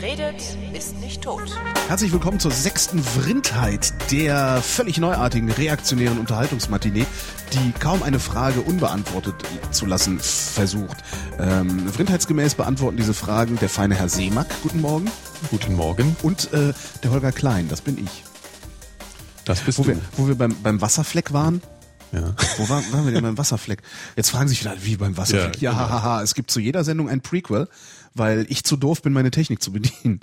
Wer redet, ist nicht tot. Herzlich willkommen zur sechsten Vrindheit, der völlig neuartigen reaktionären Unterhaltungsmatinee, die kaum eine Frage unbeantwortet zu lassen versucht. Ähm, Vrindheitsgemäß beantworten diese Fragen der feine Herr Seemack, guten Morgen, Guten Morgen. und äh, der Holger Klein, das bin ich. Das bist Wo du. wir, wo wir beim, beim Wasserfleck waren. Ja. Wo waren, waren wir denn beim Wasserfleck? Jetzt fragen sich wieder, wie beim Wasserfleck? Ja, Ja, genau. hahaha, es gibt zu jeder Sendung ein Prequel, weil ich zu doof bin, meine Technik zu bedienen.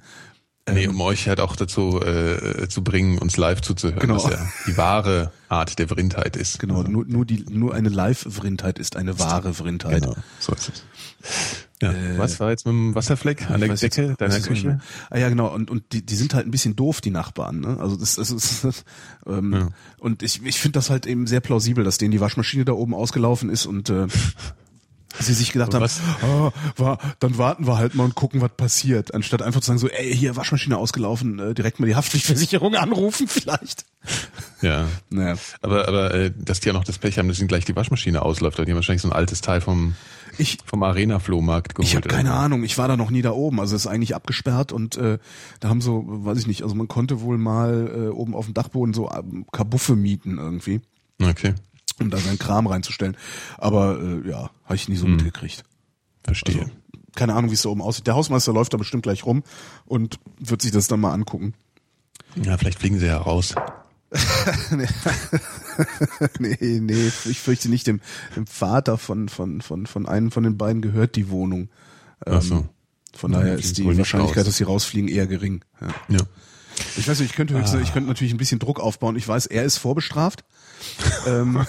Nee, um euch halt auch dazu äh, zu bringen, uns live zuzuhören, Genau. was ja die wahre Art der Vrindheit ist. Genau, nur, nur, die, nur eine Live-Vrindheit ist eine wahre Vrindheit. Genau, so ist es. Ja. was war jetzt mit dem Wasserfleck an der Decke jetzt- deiner Küche? Ah ja, genau. Und, und die, die sind halt ein bisschen doof, die Nachbarn. Ne? Also das, das ist das, ähm, Ja. und ich, ich finde das halt eben sehr plausibel, dass denen die Waschmaschine da oben ausgelaufen ist und äh, sie sich gedacht haben, Was? ah, war, dann warten wir halt mal und gucken, was passiert, anstatt einfach zu sagen so, ey, hier Waschmaschine ausgelaufen, äh, direkt mal die Haftpflichtversicherung anrufen vielleicht. Ja. Naja. Aber, aber äh, dass die ja noch das Pech haben, dass ihnen gleich die Waschmaschine ausläuft, weil die haben wahrscheinlich so ein altes Teil vom, Ich, vom Arena-Flohmarkt geholt. Ich habe keine. Ahnung, ich war da noch nie da oben, also es ist eigentlich abgesperrt und äh, da haben so, weiß ich nicht, also man konnte wohl mal äh, oben auf dem Dachboden so ähm, Kabuffe mieten irgendwie, Okay, um da seinen Kram reinzustellen. Aber äh, ja, habe ich nie so mitgekriegt. verstehe. Also, keine Ahnung, wie es da oben aussieht. Der Hausmeister läuft da bestimmt gleich rum und wird sich das dann mal angucken. ja, vielleicht fliegen sie ja raus. nee, nee, ich fürchte nicht, dem, dem Vater von, von, von, von einem von den beiden gehört die Wohnung. Ach so. Von Ja, daher ist die Wahrscheinlichkeit, raus. dass sie rausfliegen, eher gering. Ja. Ja. Ich weiß nicht, ich könnte höchstens, ich könnte natürlich ein bisschen Druck aufbauen. Ich weiß, er ist vorbestraft. Ähm,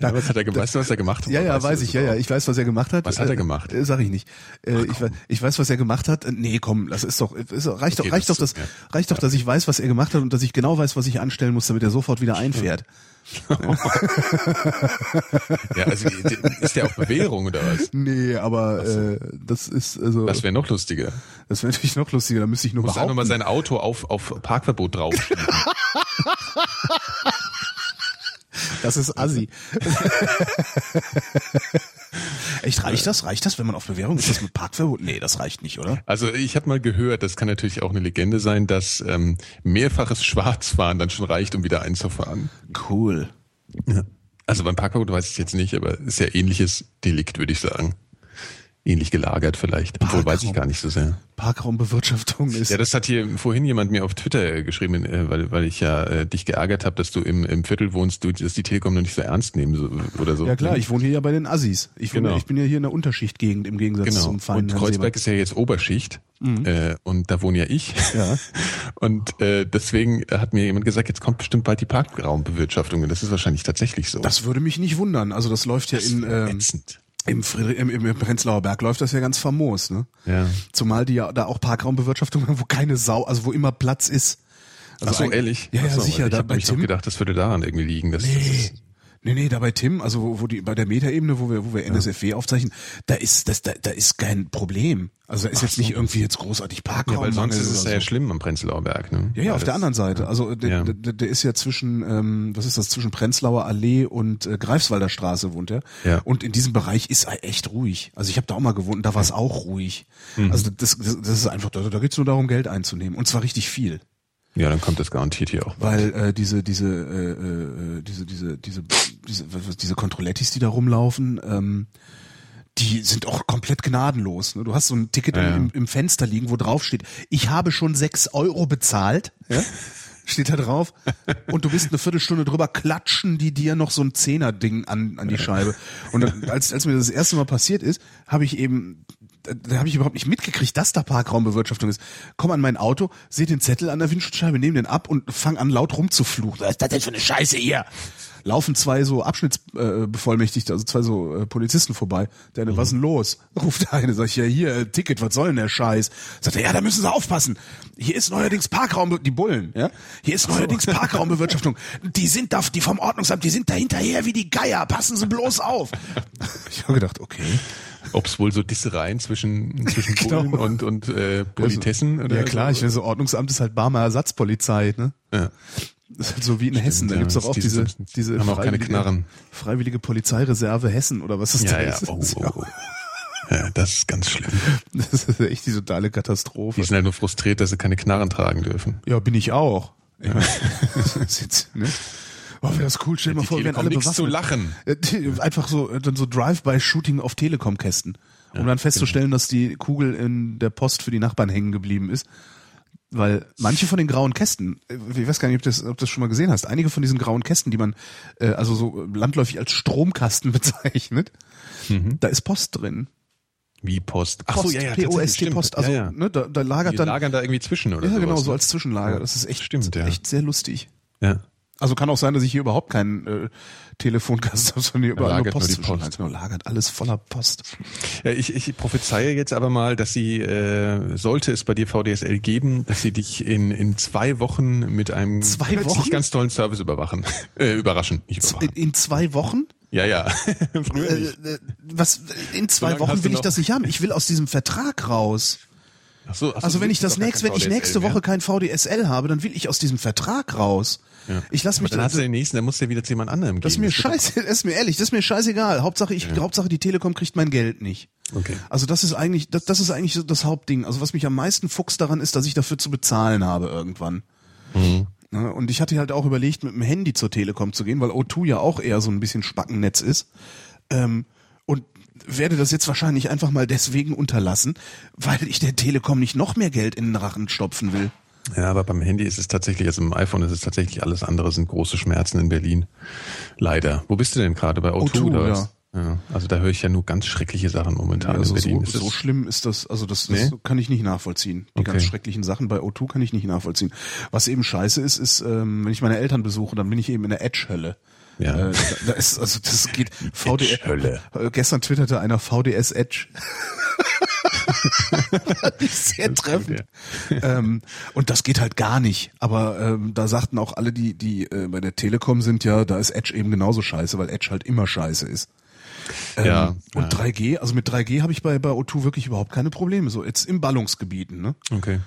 ja was hat er, weißt du, was er gemacht hat? ja, ja, Weißt weiß ich, ja, ja, ich weiß, was er gemacht hat. Was hat er Äh, gemacht? Äh, sag ich nicht. Äh, ich, weiß, ich weiß, was er gemacht hat. Äh, Nee, komm, das ist doch, ist, reicht Okay, doch, reicht das doch, das, ist- reicht doch, dass ich weiß, was er gemacht hat und dass ich genau weiß, was ich anstellen muss, damit er sofort wieder einfährt. Ja, also ist der auf Bewährung oder was? Nee, aber äh, das ist also, Das wäre noch lustiger. das wäre natürlich noch lustiger. Da müsste ich nur Muss einfach mal behaupten. sein Auto auf, auf Parkverbot draufschieben. Das ist assi. Echt, reicht das? Reicht das, wenn man auf Bewährung ist? Das mit Parkverbot? Nee, das reicht nicht, oder? Also ich habe mal gehört, das kann natürlich auch eine Legende sein, dass ähm, mehrfaches Schwarzfahren dann schon reicht, um wieder einzufahren. Cool. Also beim Parkverbot weiß ich jetzt nicht, aber ist ja ähnliches Delikt, würde ich sagen. Ähnlich gelagert vielleicht. Obwohl weiß ich gar nicht so sehr. Parkraumbewirtschaftung ist. Ja, das hat hier vorhin jemand mir auf Twitter äh, geschrieben, äh, weil, weil ich ja äh, dich geärgert habe, dass du im, im Viertel wohnst, du, dass die Telekom noch nicht so ernst nehmen so, oder so. Ja klar, ich wohne hier ja bei den Assis. Ich, wohne, Genau. ich bin ja hier in der Unterschichtgegend im Gegensatz Genau. zum feinen Und Kreuzberg ist ja jetzt Oberschicht äh, und da wohne ja ich. Ja. Und äh, deswegen hat mir jemand gesagt, jetzt kommt bestimmt bald die Parkraumbewirtschaftung. Und das ist wahrscheinlich tatsächlich so. Das würde mich nicht wundern. Also das läuft ja in ähm, ätzend. Im, Friedrich, im, im, Prenzlauer Berg läuft das ja ganz famos, ne? Ja. Zumal die ja da auch Parkraumbewirtschaftung haben, wo keine Sau, also wo immer Platz ist. Also Ach so, ehrlich? Ja, ja, so, sicher. Ich habe gedacht, das würde daran irgendwie liegen. Dass, Nee. Das ist, Nee, nee, da bei Tim, also wo, wo die bei der Metaebene, wo wir wo wir NSFW aufzeichnen, da ist das da, da ist kein Problem. Also da ist jetzt nicht irgendwie jetzt großartig ja, Parkraum. weil sonst ist es ja so. schlimm am Prenzlauer Berg. Ne? Ja, ja, Weil auf der anderen Seite. Also der, Ja. der, der ist ja zwischen, ähm, was ist das, zwischen Prenzlauer Allee und äh, Greifswalder Straße wohnt er. Ja. Und in diesem Bereich ist er echt ruhig. Also ich habe da auch mal gewohnt und da war es auch ruhig. Mhm. Also das, das, das ist einfach, da, da geht's nur darum, Geld einzunehmen. Und zwar richtig viel. Ja, dann kommt das garantiert hier auch. Weil äh, diese, diese, äh, äh, diese, diese, diese, diese, diese Kontrollettis, die da rumlaufen, ähm, die sind auch komplett gnadenlos. Ne? Du hast so ein Ticket Ja, ja. Im, im Fenster liegen, wo drauf steht, ich habe schon sechs Euro bezahlt. Ja? Steht da drauf. Und du bist eine Viertelstunde drüber, klatschen die dir noch so ein Zehner-Ding an, an die Scheibe. Und als, als mir das erste Mal passiert ist, habe ich eben, da, habe ich überhaupt nicht mitgekriegt, dass da Parkraumbewirtschaftung ist. Komm an mein Auto, sehe den Zettel an der Windschutzscheibe, nehme den ab und fang an laut rumzufluchen. Was ist das denn für eine Scheiße hier? Laufen zwei so Abschnittsbevollmächtigte, äh, also zwei so äh, Polizisten vorbei. Der eine, was ist denn los? Ruft der eine, sag ich, ja hier, äh, Ticket, was soll denn der Scheiß? Sagt er, ja, da müssen Sie aufpassen. Hier ist neuerdings Parkraum, die Bullen, ja? Hier ist neuerdings Parkraumbewirtschaftung. Die sind da, die vom Ordnungsamt, die sind da hinterher wie die Geier. Passen Sie bloß auf. Ich habe gedacht, okay. Ob es wohl so Dissereien zwischen, zwischen Genau. Bullen und, und äh, Politessen? oder Ja klar, so? ich weiß, so Ordnungsamt ist halt Barmer Ersatzpolizei, ne? Ja. Das ist halt so wie in Hessen, da ja, gibt's doch auch diese- diese, haben auch keine freiwillige- Knarren. Freiwillige Polizeireserve Hessen oder was ist Ja, das? ja. Oh, oh, oh. Ja, das ist ganz schlimm. Das ist echt die totale Katastrophe. Die sind halt nur frustriert, dass sie keine Knarren tragen dürfen. Ja, bin ich auch. Meine, ist jetzt, ne? Oh, wäre das cool, stell dir mal Die vor, wir wären alle nichts zu lachen. Äh, Einfach so, äh, dann so Drive-by-Shooting auf Telekom-Kästen. Um dann festzustellen, dass die Kugel in der Post für die Nachbarn hängen geblieben ist. Weil manche von den grauen Kästen, äh, ich weiß gar nicht, ob du das, ob das schon mal gesehen hast, einige von diesen grauen Kästen, die man äh, also so landläufig als Stromkasten bezeichnet, da ist Post drin. Wie Post. Ach Post, so, ja, ja, P-O-S-T stimmt. Post. Also ja, ja. Ne, da, da lagert Die dann lagern da irgendwie zwischen oder ja sowas, genau so ne? als Zwischenlager. Das ist echt Stimmt, ja. echt sehr lustig. Ja. Also kann auch sein, dass ich hier überhaupt keinen äh, Telefonkasten habe, sondern hier überall nur lagert nur Post. Post. Genau, lagert alles voller Post. Ja, ich, ich prophezeie jetzt aber mal, dass sie, äh, sollte es bei dir VDSL geben, dass sie dich in, in zwei Wochen mit einem Zwei Wochen? ganz tollen Service überwachen. Äh, überraschen, nicht In, überwachen. in zwei Wochen? Ja, ja. Früher Äh, nicht. äh, was in zwei lange Wochen will ich das nicht haben. Ich will aus diesem Vertrag raus. Ach so, ach so, Also wenn ich das nächste, wenn ich nächste. Woche kein VDSL habe, dann will ich aus diesem Vertrag raus. Ja. Ich lasse Aber mich dann hast du den nächsten, dann musst du ja wieder zu jemand anderem Das ist mir scheiße, das ist mir ehrlich, das ist mir scheißegal. Hauptsache ich, Hauptsache die Telekom kriegt mein Geld nicht. Okay. Also das ist eigentlich, das, das ist eigentlich so das Hauptding. Also was mich am meisten fuchst daran ist, dass ich dafür zu bezahlen habe irgendwann. Mhm. Ne, Und ich hatte halt auch überlegt, mit dem Handy zur Telekom zu gehen, weil O2 ja auch eher so ein bisschen Spackennetz ist. Ähm, und werde das jetzt wahrscheinlich einfach mal deswegen unterlassen, weil ich der Telekom nicht noch mehr Geld in den Rachen stopfen will. Ja, aber beim Handy ist es tatsächlich, also im iPhone ist es tatsächlich alles andere, sind große Schmerzen in Berlin. Leider. Wo bist du denn gerade? Bei O2, O2, oder ja. was? Ja. Also da höre ich ja nur ganz schreckliche Sachen momentan Also in Berlin. so, so schlimm ist das, also das, das Nee? kann ich nicht nachvollziehen. Die Okay. ganz schrecklichen Sachen bei O2 kann ich nicht nachvollziehen. Was eben scheiße ist, ist, ähm, wenn ich meine Eltern besuche, dann bin ich eben in der Edge-Hölle. Ja. Äh, da, ist, also das geht VDS. Edge-Hölle. Äh, Gestern twitterte einer VDS Edge. Sehr treffend. ähm, und das geht halt gar nicht. Aber ähm, da sagten auch alle, die, die äh, bei der Telekom sind, ja, da ist Edge eben genauso scheiße, weil Edge halt immer scheiße ist. Ähm, Ja, Und ja. 3G, also mit 3G habe ich bei, bei O2 wirklich überhaupt keine Probleme. So jetzt im Ballungsgebieten, ne? Okay.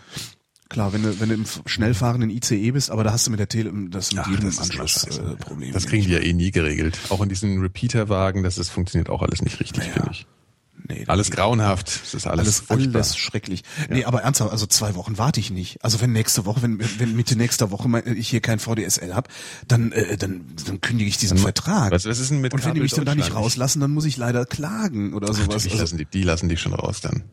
Klar, wenn du, wenn du im f- schnell fahrenden ICE bist, aber da hast du mit der Tele, das mit Ach, jedem das Anschluss scheiße. äh, Probleme. Das kriegen die ja eh nie geregelt. Auch in diesen Repeater-Wagen, das ist, funktioniert auch alles nicht richtig, Ja. finde ich. Nee, das Alles grauenhaft. Es ist alles, alles, alles schrecklich. Nee, aber ernsthaft, also zwei Wochen warte ich nicht. Also wenn nächste Woche, wenn, wenn Mitte nächster Woche mein, ich hier kein VDSL hab, dann, äh, dann, dann kündige ich diesen Vertrag. Was, was ist denn mit Und wenn die mich dann da nicht rauslassen, dann muss ich leider klagen oder sowas. Natürlich Also, lassen die, die lassen die schon raus dann.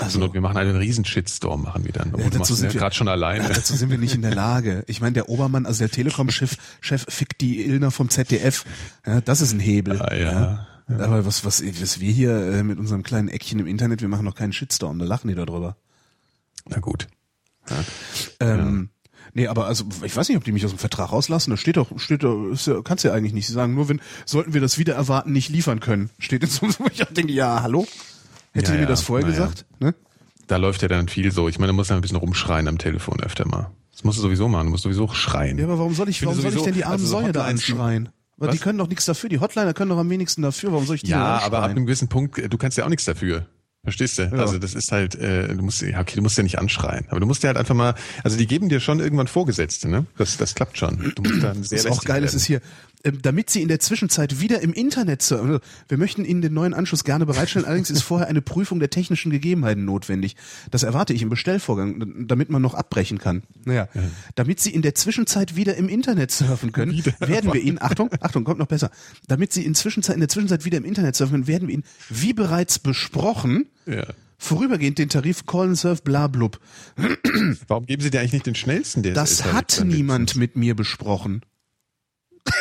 Also- Also, wir machen einen riesen Shitstorm, machen wir dann. Und Ja, dazu sind ja wir gerade schon alleine. Ja, dazu sind wir nicht in der Lage. Ich meine, der Obermann, also der Telekom-Chef, Chef fickt die Illner vom ZDF. Ja, das ist ein Hebel. Ah, ja. Aber was, was, was wir hier äh, mit unserem kleinen Eckchen im Internet, wir machen noch keinen Shitstorm, da lachen die da drüber. Na gut. Ähm, Nee, aber also ich weiß nicht, ob die mich aus dem Vertrag rauslassen. Da steht doch, steht doch, ist ja, kannst ja eigentlich nicht. Sie sagen nur, wenn sollten wir das wieder erwarten, nicht liefern können. Steht in so ich denke, ja, hallo? Hätte Ja, ihr mir ja, das vorher ja. gesagt? Ne? Da läuft ja dann viel so. Ich meine, du musst ja ein bisschen rumschreien am Telefon öfter mal. Das musst du sowieso machen. Du musst sowieso schreien. Ja, aber warum soll ich, warum soll ich denn die armen also so Säue da Hotlines, Weil die Was? können doch nichts dafür. Die Hotliner können doch am wenigsten dafür. Warum soll ich die Ja, aber ab einem gewissen Punkt, äh, du kannst ja auch nichts dafür. Verstehst du? Also das ist halt, äh, du musst, ja, okay, du musst ja nicht anschreien, aber du musst ja halt einfach mal, also die geben dir schon irgendwann Vorgesetzte, ne? Das, das klappt schon. Du musst dann sehr Was auch geil werden. ist hier, ähm, damit Sie in der Zwischenzeit wieder im Internet surfen. Also, Wir möchten Ihnen den neuen Anschluss gerne bereitstellen, allerdings ist vorher eine Prüfung der technischen Gegebenheiten notwendig. Das erwarte ich im Bestellvorgang, damit man noch abbrechen kann. Naja, damit Sie in der Zwischenzeit wieder im Internet surfen können, werden wir Ihnen, Achtung, Achtung, kommt noch besser, damit Sie in, Zwischenzeit, in der Zwischenzeit wieder im Internet surfen können, werden wir Ihnen, wie bereits besprochen, Ja. vorübergehend den Tarif Call and Surf blablub. Warum geben sie dir eigentlich nicht den schnellsten? Der Das hat niemand mit mir besprochen.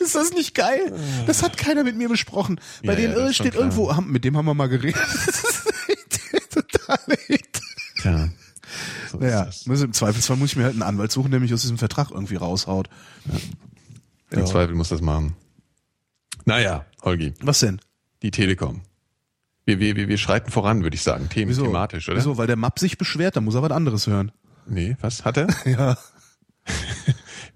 Ist das nicht geil? Das hat keiner mit mir besprochen. Bei Ja, den ja, steht irgendwo, mit dem haben wir mal geredet. Totale Hit. Tja. So Naja, im Zweifelsfall muss ich mir halt einen Anwalt suchen, der mich aus diesem Vertrag irgendwie raushaut. Im Ja. Zweifel muss das machen. Naja, Holgi, Was denn? die Telekom. Wir, wir, wir, wir schreiten voran, würde ich sagen. Themen, Wieso? thematisch, oder? Wieso? Weil der Map sich beschwert, dann muss er was anderes hören. Nee, was hat er? Ja.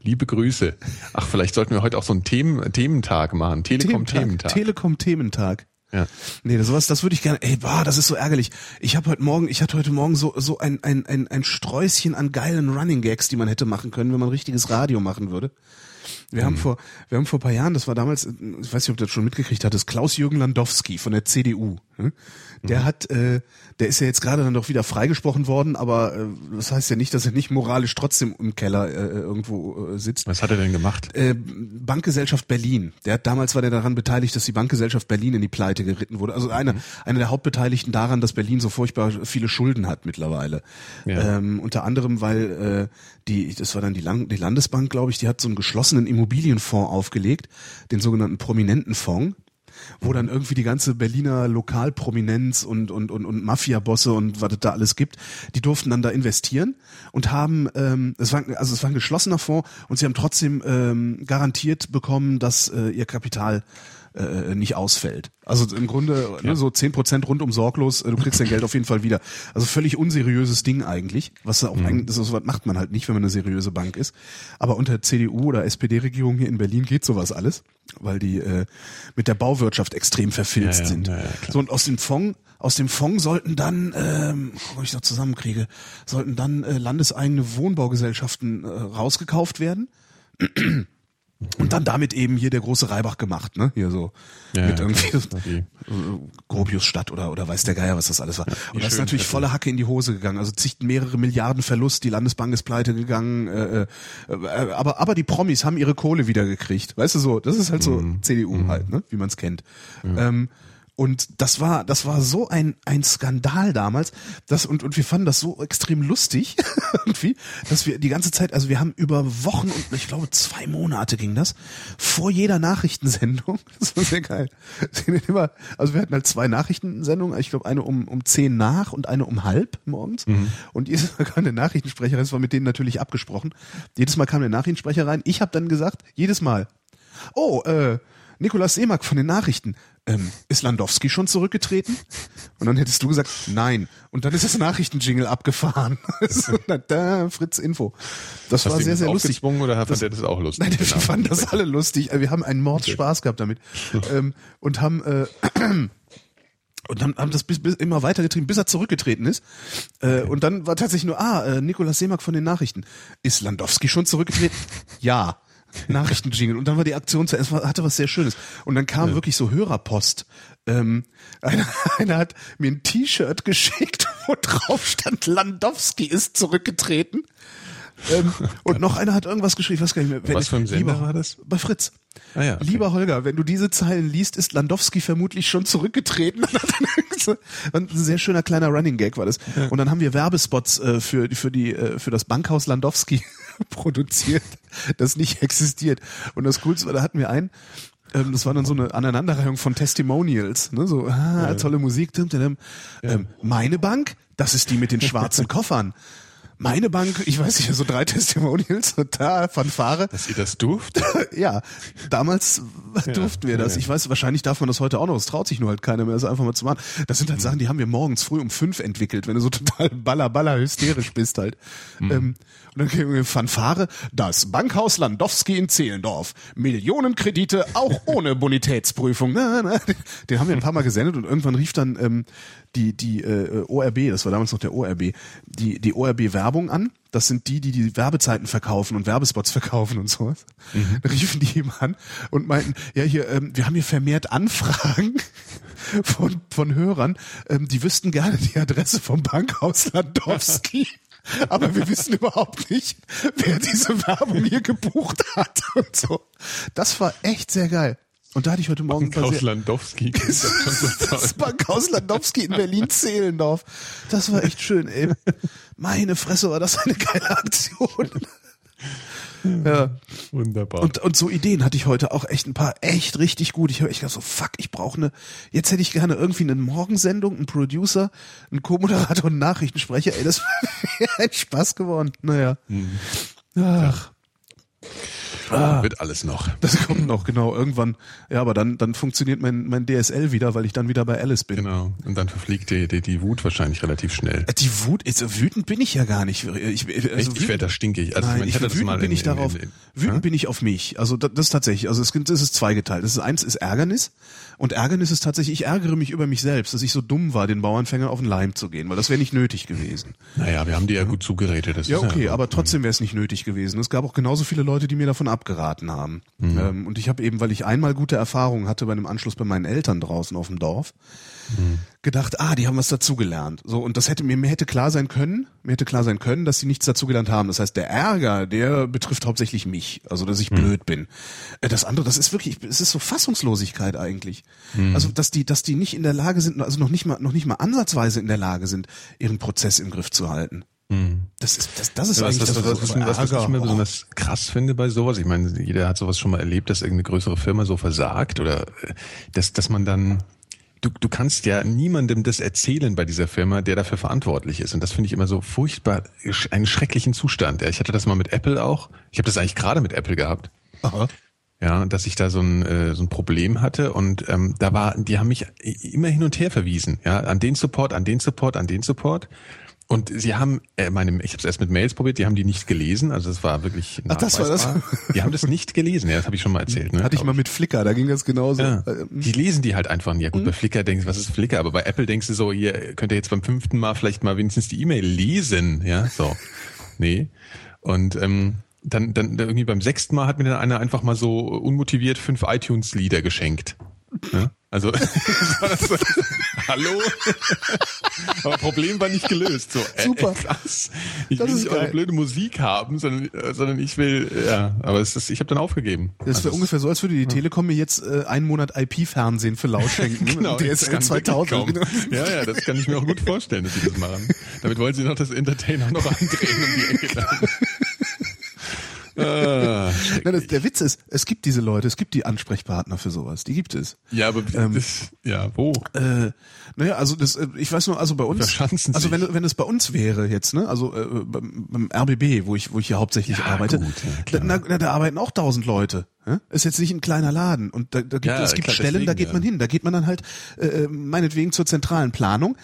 Liebe Grüße. Ach, vielleicht sollten wir heute auch so einen Themen, Thementag machen. Telekom-Thementag. Telekom-Thementag. ja. Nee, das sowas, das würde ich gerne. Ey, boah, das ist so ärgerlich. Ich habe heute Morgen, ich hatte heute Morgen so so ein ein ein ein Sträußchen an geilen Running Gags, die man hätte machen können, wenn man richtiges Radio machen würde. Wir haben vor, wir haben vor ein paar Jahren, das war damals, ich weiß nicht, ob du das schon mitgekriegt hattest, Klaus-Jürgen Landowski von der CDU. ne? Der hat, äh, der ist ja jetzt gerade dann doch wieder freigesprochen worden, aber äh, das heißt ja nicht, dass er nicht moralisch trotzdem im Keller äh, irgendwo äh, sitzt. Was hat er denn gemacht? Äh, Bankgesellschaft Berlin. Der hat damals war der daran beteiligt, dass die Bankgesellschaft Berlin in die Pleite geritten wurde. Also einer, einer der Hauptbeteiligten daran, dass Berlin so furchtbar viele Schulden hat mittlerweile. Ja. Ähm, unter anderem, weil äh, die, das war dann die, Land die Landesbank, glaube ich, die hat so einen geschlossenen Immobilienfonds aufgelegt, den sogenannten Prominentenfonds wo dann irgendwie die ganze Berliner Lokalprominenz und und und, und Mafiabosse und was es da alles gibt, die durften dann da investieren und haben, ähm, es war also es war ein geschlossener Fonds und sie haben trotzdem ähm, garantiert bekommen, dass äh, ihr Kapital äh, nicht ausfällt. Also im Grunde ne, so zehn Prozent rundum sorglos, äh, du kriegst dein Geld auf jeden Fall wieder. Also völlig unseriöses Ding eigentlich, was auch eigentlich, das ist, sowas macht man halt nicht, wenn man eine seriöse Bank ist. Aber unter CDU oder SPD-Regierung hier in Berlin geht sowas alles, weil die äh, mit der Bauwirtschaft extrem verfilzt Ja, ja, sind. ja, so und aus dem Fonds aus dem Fonds sollten dann, ähm, ob ich noch zusammenkriege, sollten dann äh, landeseigene Wohnbaugesellschaften äh, rausgekauft werden. Und dann damit eben hier der große Reibach gemacht, ne? Hier so Ja, mit ja, irgendwie äh, Gropiusstadt oder oder weiß der Geier, was das alles war. und das ist natürlich Viertel. volle Hacke in die Hose gegangen. Also zig mehrere Milliarden Verlust, die Landesbank ist pleite gegangen. Äh, äh, aber aber die Promis haben ihre Kohle wieder gekriegt. Weißt du so? Das ist halt so Mhm. CDU halt, ne? Wie man es kennt. Ähm, und das war, das war so ein, ein Skandal damals, das, und, und wir fanden das so extrem lustig, irgendwie, dass wir die ganze Zeit, also wir haben über Wochen und ich glaube zwei Monate ging das, vor jeder Nachrichtensendung, das war sehr geil. Also wir hatten halt zwei Nachrichtensendungen, ich glaube eine um, um zehn nach und eine um halb morgens. Und jedes Mal kam der Nachrichtensprecher, das war mit denen natürlich abgesprochen, jedes Mal kam der Nachrichtensprecher rein, ich habe dann gesagt, jedes Mal, oh, äh, Nikolaus Seemack von den Nachrichten. Ähm, ist Landowski schon zurückgetreten? Und dann hättest du gesagt, nein. Und dann ist das Nachrichtenjingle abgefahren. Da, Fritz Info. Das Hast war sehr, sehr lustig. oder fand Das- er das auch lustig? Nein, wir fanden das alle lustig. Wir haben einen Mordspaß gehabt damit. ähm, und haben äh, und haben, haben das bis, bis immer weitergetrieben, bis er zurückgetreten ist. Äh, und dann war tatsächlich nur, ah, äh, Nikolaus Seemack von den Nachrichten. Ist Landowski schon zurückgetreten? ja. Nachrichtenjingle. Und dann war die Aktion zu Ende, hatte was sehr Schönes. Und dann kam wirklich so Hörerpost. Ähm, einer, einer hat mir ein T-Shirt geschickt, wo drauf stand, Landowski ist zurückgetreten. Ähm, und noch einer hat irgendwas geschrieben, ich weiß gar nicht mehr. Wenn Was für ein Sender lieber, war das? Bei Fritz. Ah ja, okay. Lieber Holger, wenn du diese Zeilen liest, ist Landowski vermutlich schon zurückgetreten. ein sehr schöner kleiner Running Gag war das. Und dann haben wir Werbespots äh, für, für, die, äh, für das Bankhaus Landowski produziert, das nicht existiert. Und das Coolste war, da hatten wir einen, ähm, das war dann so eine Aneinanderreihung von Testimonials, ne? so ah, tolle Musik. Ähm, meine Bank, das ist die mit den schwarzen Koffern. Meine Bank, ich weiß nicht, so drei Testimonials, total Fanfare. Dass ihr das durft? Ja, damals durften wir das. ja. Ich weiß, wahrscheinlich darf man das heute auch noch. Es traut sich nur halt keiner mehr, das einfach mal zu machen. Das sind halt Sachen, die haben wir morgens früh um fünf entwickelt, wenn du so total baller, baller hysterisch bist halt. Ähm, und dann kriegen wir Fanfare. Das Bankhaus Landowski in Zehlendorf. Millionenkredite auch ohne Bonitätsprüfung. Na, na. Den haben wir ein paar Mal gesendet und irgendwann rief dann ähm, die, die äh, ORB, das war damals noch der ORB, die, die ORB Werbung an. Das sind die, die die Werbezeiten verkaufen und Werbespots verkaufen und sowas. Dann riefen die ihm an und meinten, ja hier, ähm, wir haben hier vermehrt Anfragen von, von Hörern, ähm, die wüssten gerne die Adresse vom Bankhaus Landowski. Aber wir wissen überhaupt nicht, wer diese Werbung hier gebucht hat und so. Das war echt sehr geil. Und da hatte ich heute Morgen sehr- Landowski. das das Bankhaus Landowski in Berlin-Zehlendorf. Das war echt schön, ey. Meine Fresse, war das eine geile Aktion. Ja. Wunderbar. Und, und so Ideen hatte ich heute auch echt ein paar echt richtig gut. Ich höre ich dachte so, fuck, ich brauche eine, jetzt hätte ich gerne irgendwie eine Morgensendung, einen Producer, einen Co-Moderator und einen Nachrichtensprecher. Ey, das wäre ein Spaß geworden. Naja. Ach, Wird alles noch. das kommt noch, genau, irgendwann. Ja, aber dann, dann funktioniert mein, mein DSL wieder, weil ich dann wieder bei Alice bin. Genau. Und dann verfliegt die, die, die Wut wahrscheinlich relativ schnell. Die Wut, ist, wütend bin ich ja gar nicht. Ich, also Echt? Ich werde da stinkig. Also Nein, ich, meine, ich hatte das wütend mal bin in, ich darauf. In, in, wütend bin ich auf mich. Also das, das ist tatsächlich. Also es, es ist zweigeteilt. Das ist eins ist Ärgernis und Ärgernis ist tatsächlich. Ich ärgere mich über mich selbst, dass ich so dumm war, den Bauernfängern auf den Leim zu gehen, weil das wäre nicht nötig gewesen. naja, wir haben die ja gut zugeredet. Das Ja, okay, aber trotzdem wäre es nicht nötig gewesen. Es gab auch genauso viele Leute, die mir davon abgeraten haben. Ähm, und ich habe eben, weil ich einmal gute Erfahrungen hatte bei einem Anschluss bei meinen Eltern draußen auf dem Dorf, gedacht, ah, die haben was dazugelernt. So, und das hätte mir, mir hätte klar sein können, mir hätte klar sein können, dass sie nichts dazugelernt haben. Das heißt, der Ärger, der betrifft hauptsächlich mich, also dass ich blöd bin. Äh, Das andere, das ist wirklich, es ist so Fassungslosigkeit eigentlich. Also, dass die, dass die nicht in der Lage sind, also noch nicht mal, noch nicht mal ansatzweise in der Lage sind, ihren Prozess im Griff zu halten. Das ist, das, das ist Was, eigentlich was, das, was, was, was, was ich immer besonders krass finde bei sowas, ich meine, jeder hat sowas schon mal erlebt, dass irgendeine größere Firma so versagt oder äh, dass, dass man dann, du, du kannst ja niemandem das erzählen bei dieser Firma, der dafür verantwortlich ist. Und das finde ich immer so furchtbar, einen schrecklichen Zustand. Ja, Ich hatte das mal mit Apple auch. Ich habe das eigentlich gerade mit Apple gehabt. Aha. Ja, dass ich da so ein, äh, so ein Problem hatte und ähm, da war, die haben mich immer hin und her verwiesen, ja, an den Support, an den Support, an den Support. Und sie haben, äh, meine, ich habe es erst mit Mails probiert, die haben die nicht gelesen, also das war wirklich Ach, das war das? Die haben das nicht gelesen, ja, das habe ich schon mal erzählt. Ne, Hatte ich mal mit Flickr, da ging das genauso. ja. Äh, Die lesen die halt einfach nicht. Ja gut, bei Flickr denkst du, was ist Flickr? Aber bei Apple denkst du so, hier könnt ihr jetzt beim fünften Mal vielleicht mal wenigstens die E-Mail lesen. Ja, so. Nee. Und ähm, dann, dann irgendwie beim sechsten Mal hat mir dann einer einfach mal so unmotiviert fünf iTunes-Lieder geschenkt. Ja? Also so, hallo? Aber Problem war nicht gelöst. So, äh, Super. Krass. Ich Das will ist nicht eure geil. blöde Musik haben, sondern, äh, sondern ich will, ja, aber es ist, ich habe dann aufgegeben. Das Also wäre ungefähr so, als würde die Telekom mir jetzt äh, einen Monat IP-Fernsehen für Lau schenken. Genau, DSL kann wirklich 2000. kommen. Ja, ja, das kann ich mir auch gut vorstellen, dass sie das machen. Damit wollen sie noch das Entertainer noch andrehen um die Ecke. Ah, Na, das, der Witz ist, es gibt diese Leute, es gibt die Ansprechpartner für sowas, die gibt es. ja, aber Ähm, das, ja, wo? Äh, naja, also das, äh, ich weiß nur, also bei uns, Verschanzen also wenn, wenn es bei uns wäre jetzt, ne, also äh, beim, beim RBB, wo ich, wo ich hier hauptsächlich Ja, arbeite, gut, ja, da, na, da arbeiten auch tausend Leute. Ja? Ist jetzt nicht ein kleiner Laden und da, da gibt, Ja, es gibt klar, Stellen, da deswegen, geht ja. man hin, da geht man dann halt äh, meinetwegen zur zentralen Planung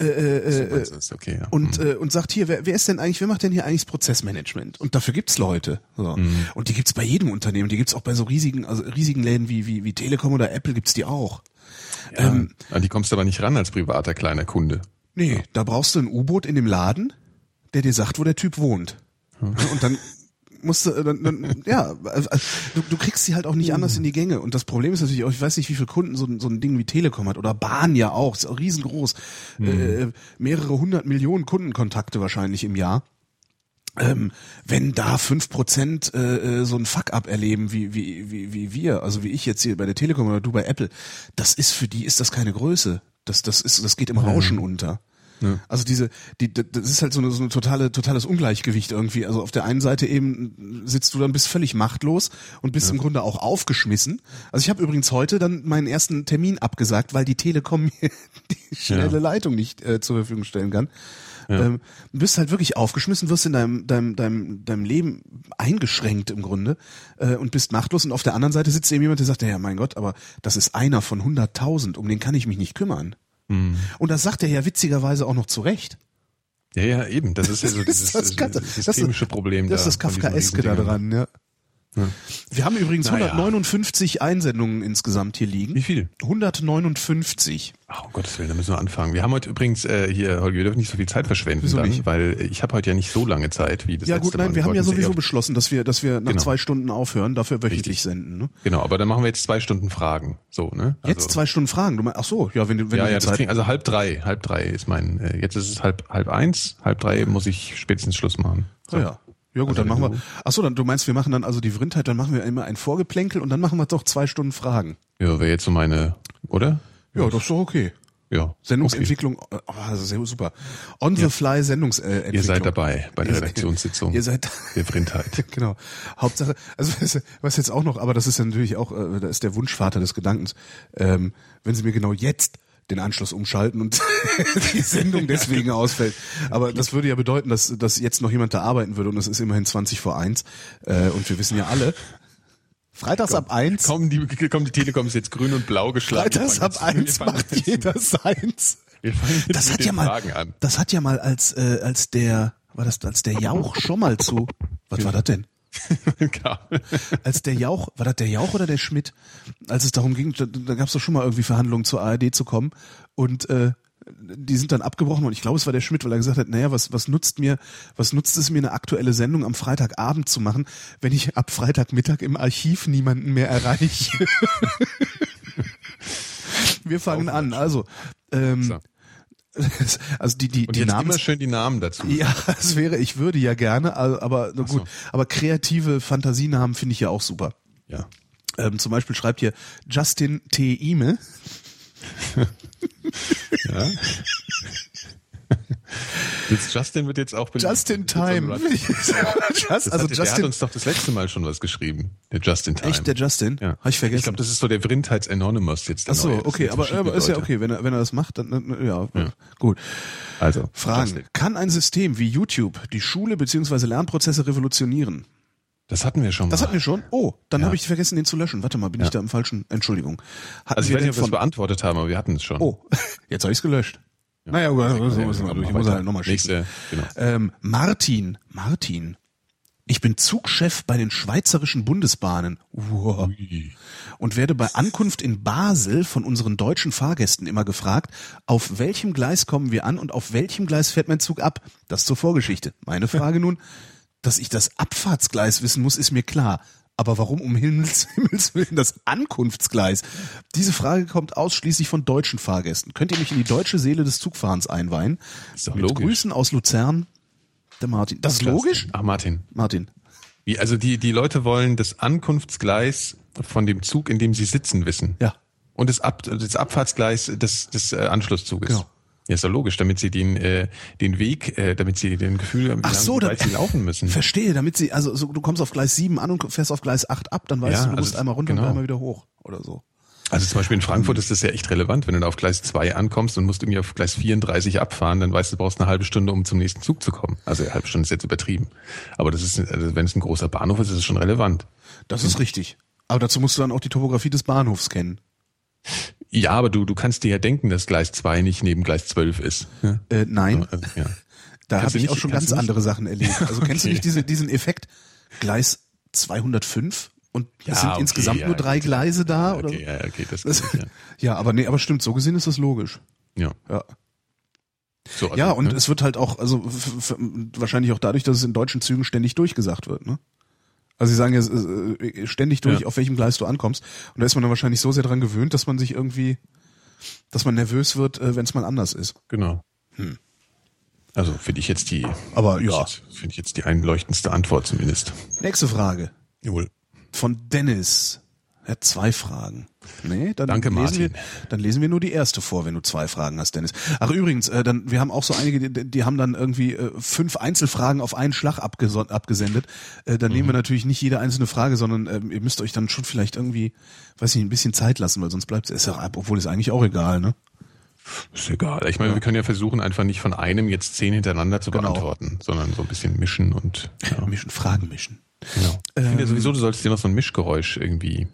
äh, äh, äh, ist okay, ja. und äh, und sagt hier, wer, wer ist denn eigentlich, wer macht denn hier eigentlich das Prozessmanagement? Und dafür gibt's Leute. So. Mhm. Und die gibt's bei jedem Unternehmen, die gibt's auch bei so riesigen, also riesigen Läden wie wie wie Telekom oder Apple gibt's die auch. ja, ähm, an die kommst du aber nicht ran als privater kleiner Kunde. Nee, da brauchst du ein U-Boot in dem Laden, der dir sagt, wo der Typ wohnt. Und dann musst du, äh, dann, dann, ja, also, du, du kriegst sie halt auch nicht anders in die Gänge. Und das Problem ist natürlich auch, ich weiß nicht, wie viele Kunden so, ein- so ein Ding wie Telekom hat oder Bahn ja auch, ist auch riesengroß. Äh, mehrere hundert Millionen Kundenkontakte wahrscheinlich im Jahr. Ähm, wenn da fünf Prozent äh, äh, so ein Fuck-up erleben wie, wie, wie, wie wir, also wie ich jetzt hier bei der Telekom oder du bei Apple, das ist für die ist das keine Größe. Das, das ist, das geht im Rauschen unter. Also diese, die, das ist halt so eine, so eine totale, totales Ungleichgewicht irgendwie. Also auf der einen Seite eben sitzt du dann bist völlig machtlos und bist im Grunde auch aufgeschmissen. Also ich habe übrigens heute dann meinen ersten Termin abgesagt, weil die Telekom mir die schnelle Ja. Leitung nicht äh, zur Verfügung stellen kann. Ähm, du bist halt wirklich aufgeschmissen, wirst in deinem, deinem, deinem, deinem Leben eingeschränkt im Grunde äh, und bist machtlos. Und auf der anderen Seite sitzt eben jemand, der sagt, ja mein Gott, aber das ist einer von 100.000, um den kann ich mich nicht kümmern. Und das sagt er ja witzigerweise auch noch zu Recht. Ja, ja, eben. Das ist ja so Das dieses ist das äh, das ist- systemische Problem Das ist da das von diesen Kafkaeske da dran, ja. Wir haben übrigens Naja. 159 Einsendungen insgesamt hier liegen. Wie viel? 159. Ach, um Gottes Willen, da müssen wir anfangen. Wir haben heute übrigens äh, hier, Holger, wir dürfen nicht so viel Zeit verschwenden Wieso dann, nicht? weil ich habe heute ja nicht so lange Zeit wie das Ja gut, nein, Mal. wir haben ja sowieso beschlossen, dass wir, dass wir nach Genau. zwei Stunden aufhören, dafür wöchentlich Richtig. senden. Ne? Genau, aber dann machen wir jetzt zwei Stunden Fragen. So, ne? Jetzt zwei Stunden Fragen. Du meinst, ach so, ja, wenn du, wenn Ja, du ja, Zeit. also halb drei, halb drei ist mein, äh, jetzt ist es halb, halb eins, halb drei muss ich spätestens Schluss machen. So. Ah, ja. Ja gut, Also dann machen wir. Ach so, dann du meinst, wir machen dann also die Vrindheit, dann machen wir immer ein Vorgeplänkel und dann machen wir doch zwei Stunden Fragen. Ja, wäre jetzt so meine, oder? Ja, das ist doch okay. Ja. Sendungsentwicklung, oh, also sehr super. On the fly Sendungsentwicklung. Okay. Ihr seid dabei bei der Ihr seid- Redaktionssitzung Ihr seid der Vrindheit. genau. Hauptsache, also was- was jetzt auch noch, aber das ist ja natürlich auch, äh, da ist der Wunschvater des Gedankens, ähm, wenn Sie mir genau jetzt den Anschluss umschalten und die Sendung deswegen ausfällt. Aber das würde ja bedeuten, dass, dass jetzt noch jemand da arbeiten würde und es ist immerhin 20 vor eins äh, und wir wissen ja alle, freitags ab eins, Kommen die, kommen die Telekoms jetzt grün und blau geschlagen. freitags ab eins macht jeder seins. Das hat ja mal, das hat ja mal als äh, als der war das als der Jauch schon mal zu. Was war das denn? Als der Jauch, war das der Jauch oder der Schmidt? Als es darum ging, da, da gab es doch schon mal irgendwie Verhandlungen zur ARD zu kommen und äh, die sind dann abgebrochen und ich glaube, es war der Schmidt, weil er gesagt hat, naja, was, was nutzt mir, was nutzt es mir, eine aktuelle Sendung am Freitagabend zu machen, wenn ich ab Freitagmittag im Archiv niemanden mehr erreiche? Wir fangen an. Also, ähm, So. also die, die, Und die jetzt Namen. immer schön die Namen dazu. Ja, es wäre, ich würde ja gerne, aber na so. gut. Aber kreative Fantasienamen finde ich ja auch super. Ja. Ähm, zum Beispiel schreibt hier Justin T. Ime. ja. Jetzt Justin wird jetzt auch. Just in Time. Just, also hat, der hat Justin. uns doch das letzte Mal schon was geschrieben. Der Justin Time. Echt, der Justin? Ja. Hab ich vergessen. Ich glaube, das ist so der Vrindheits Anonymous jetzt. Ach so, okay, aber, aber ist ja okay, wenn er, wenn er das macht, dann, ja, Ja. gut. Also, Fragen. Justin. Kann ein System wie YouTube die Schule bzw. Lernprozesse revolutionieren? Das hatten wir schon mal. Das hatten wir schon. Oh, dann Ja. habe ich vergessen, den zu löschen. Warte mal, bin ich Ja. da im falschen? Entschuldigung. Hatten also ich wir weiß nicht, ob wir es beantwortet haben, aber wir hatten es schon. Oh, jetzt habe ich es gelöscht. Naja, gut, so müssen wir durch. Ich muss halt nochmal schicken. Genau. Ähm, Martin, Martin. Ich bin Zugchef bei den Schweizerischen Bundesbahnen. Wow. Und werde bei Ankunft in Basel von unseren deutschen Fahrgästen immer gefragt, auf welchem Gleis kommen wir an und auf welchem Gleis fährt mein Zug ab? Das zur Vorgeschichte. Meine Frage nun, dass ich das Abfahrtsgleis wissen muss, ist mir klar. Aber warum um Himmels, Himmels Willen das Ankunftsgleis? Diese Frage kommt ausschließlich von deutschen Fahrgästen. Könnt ihr mich in die deutsche Seele des Zugfahrens einweihen? Ist doch Mit logisch. Grüßen aus Luzern, der Martin. Das ist logisch? Ach, Martin. Martin. Wie, also die, die Leute wollen das Ankunftsgleis von dem Zug, in dem sie sitzen, wissen. Ja. Und das, Ab, das Abfahrtsgleis des, des äh, Anschlusszuges. Genau. Ja, ist doch logisch, damit sie den, äh, den Weg, äh, damit sie den Gefühl haben, Ach so, sie laufen müssen. Verstehe, damit sie, also so, du kommst auf Gleis 7 an und fährst auf Gleis 8 ab, dann weißt Ja, du, du also musst einmal runter genau. und einmal wieder hoch oder so. Also zum Beispiel in Frankfurt ist das ja echt relevant, wenn du da auf Gleis 2 ankommst und musst irgendwie auf Gleis 34 abfahren, dann weißt du, du brauchst eine halbe Stunde, um zum nächsten Zug zu kommen. Also eine halbe Stunde ist jetzt übertrieben. Aber das ist, also wenn es ein großer Bahnhof ist, ist es schon relevant. Das ist richtig. Aber dazu musst du dann auch die Topografie des Bahnhofs kennen. Ja, aber du, du kannst dir ja denken, dass Gleis 2 nicht neben Gleis 12 ist. Ja. Äh, nein, Also, ja. da habe ich nicht- auch schon ganz andere Sachen erlebt. Also kennst du Okay. nicht diese, diesen Effekt Gleis 205 und Ja, es sind okay, insgesamt ja, nur drei. Gleise da? Oder? Okay, ja, okay, das, Das, ja. ja, aber nee, aber stimmt, so gesehen ist das logisch. ja. Ja. So, also, Ja, und ne? es wird halt auch, also wahrscheinlich auch dadurch, dass es in deutschen Zügen ständig durchgesagt wird, ne? Also sie sagen ja äh, ständig durch, Ja. auf welchem Gleis du ankommst. Und da ist man dann wahrscheinlich so sehr dran gewöhnt, dass man sich irgendwie, dass man nervös wird, wenn es mal anders ist. Genau. Hm. Also finde ich jetzt die, Aber ja. finde ich jetzt die einleuchtendste Antwort zumindest. Nächste Frage Jawohl. von Dennis. Er hat zwei Fragen. Nee, dann Danke, lesen wir, Martin. dann lesen wir nur die erste vor, wenn du zwei Fragen hast, Dennis. Ach übrigens, äh, dann wir haben auch so einige, die, die haben dann irgendwie äh, fünf Einzelfragen auf einen Schlag abgesendet. Äh, dann Mhm. nehmen wir natürlich nicht jede einzelne Frage, sondern ähm, ihr müsst euch dann schon vielleicht irgendwie, weiß nicht, ein bisschen Zeit lassen, weil sonst bleibt es ja ab, obwohl es eigentlich auch egal, ne? Ist egal. Ich meine, wir können ja versuchen, einfach nicht von einem jetzt zehn hintereinander zu Genau. beantworten, sondern so ein bisschen mischen und ja, Mischen, Fragen mischen. genau. Ich finde ja Ähm. sowieso, du solltest dir noch so ein Mischgeräusch irgendwie.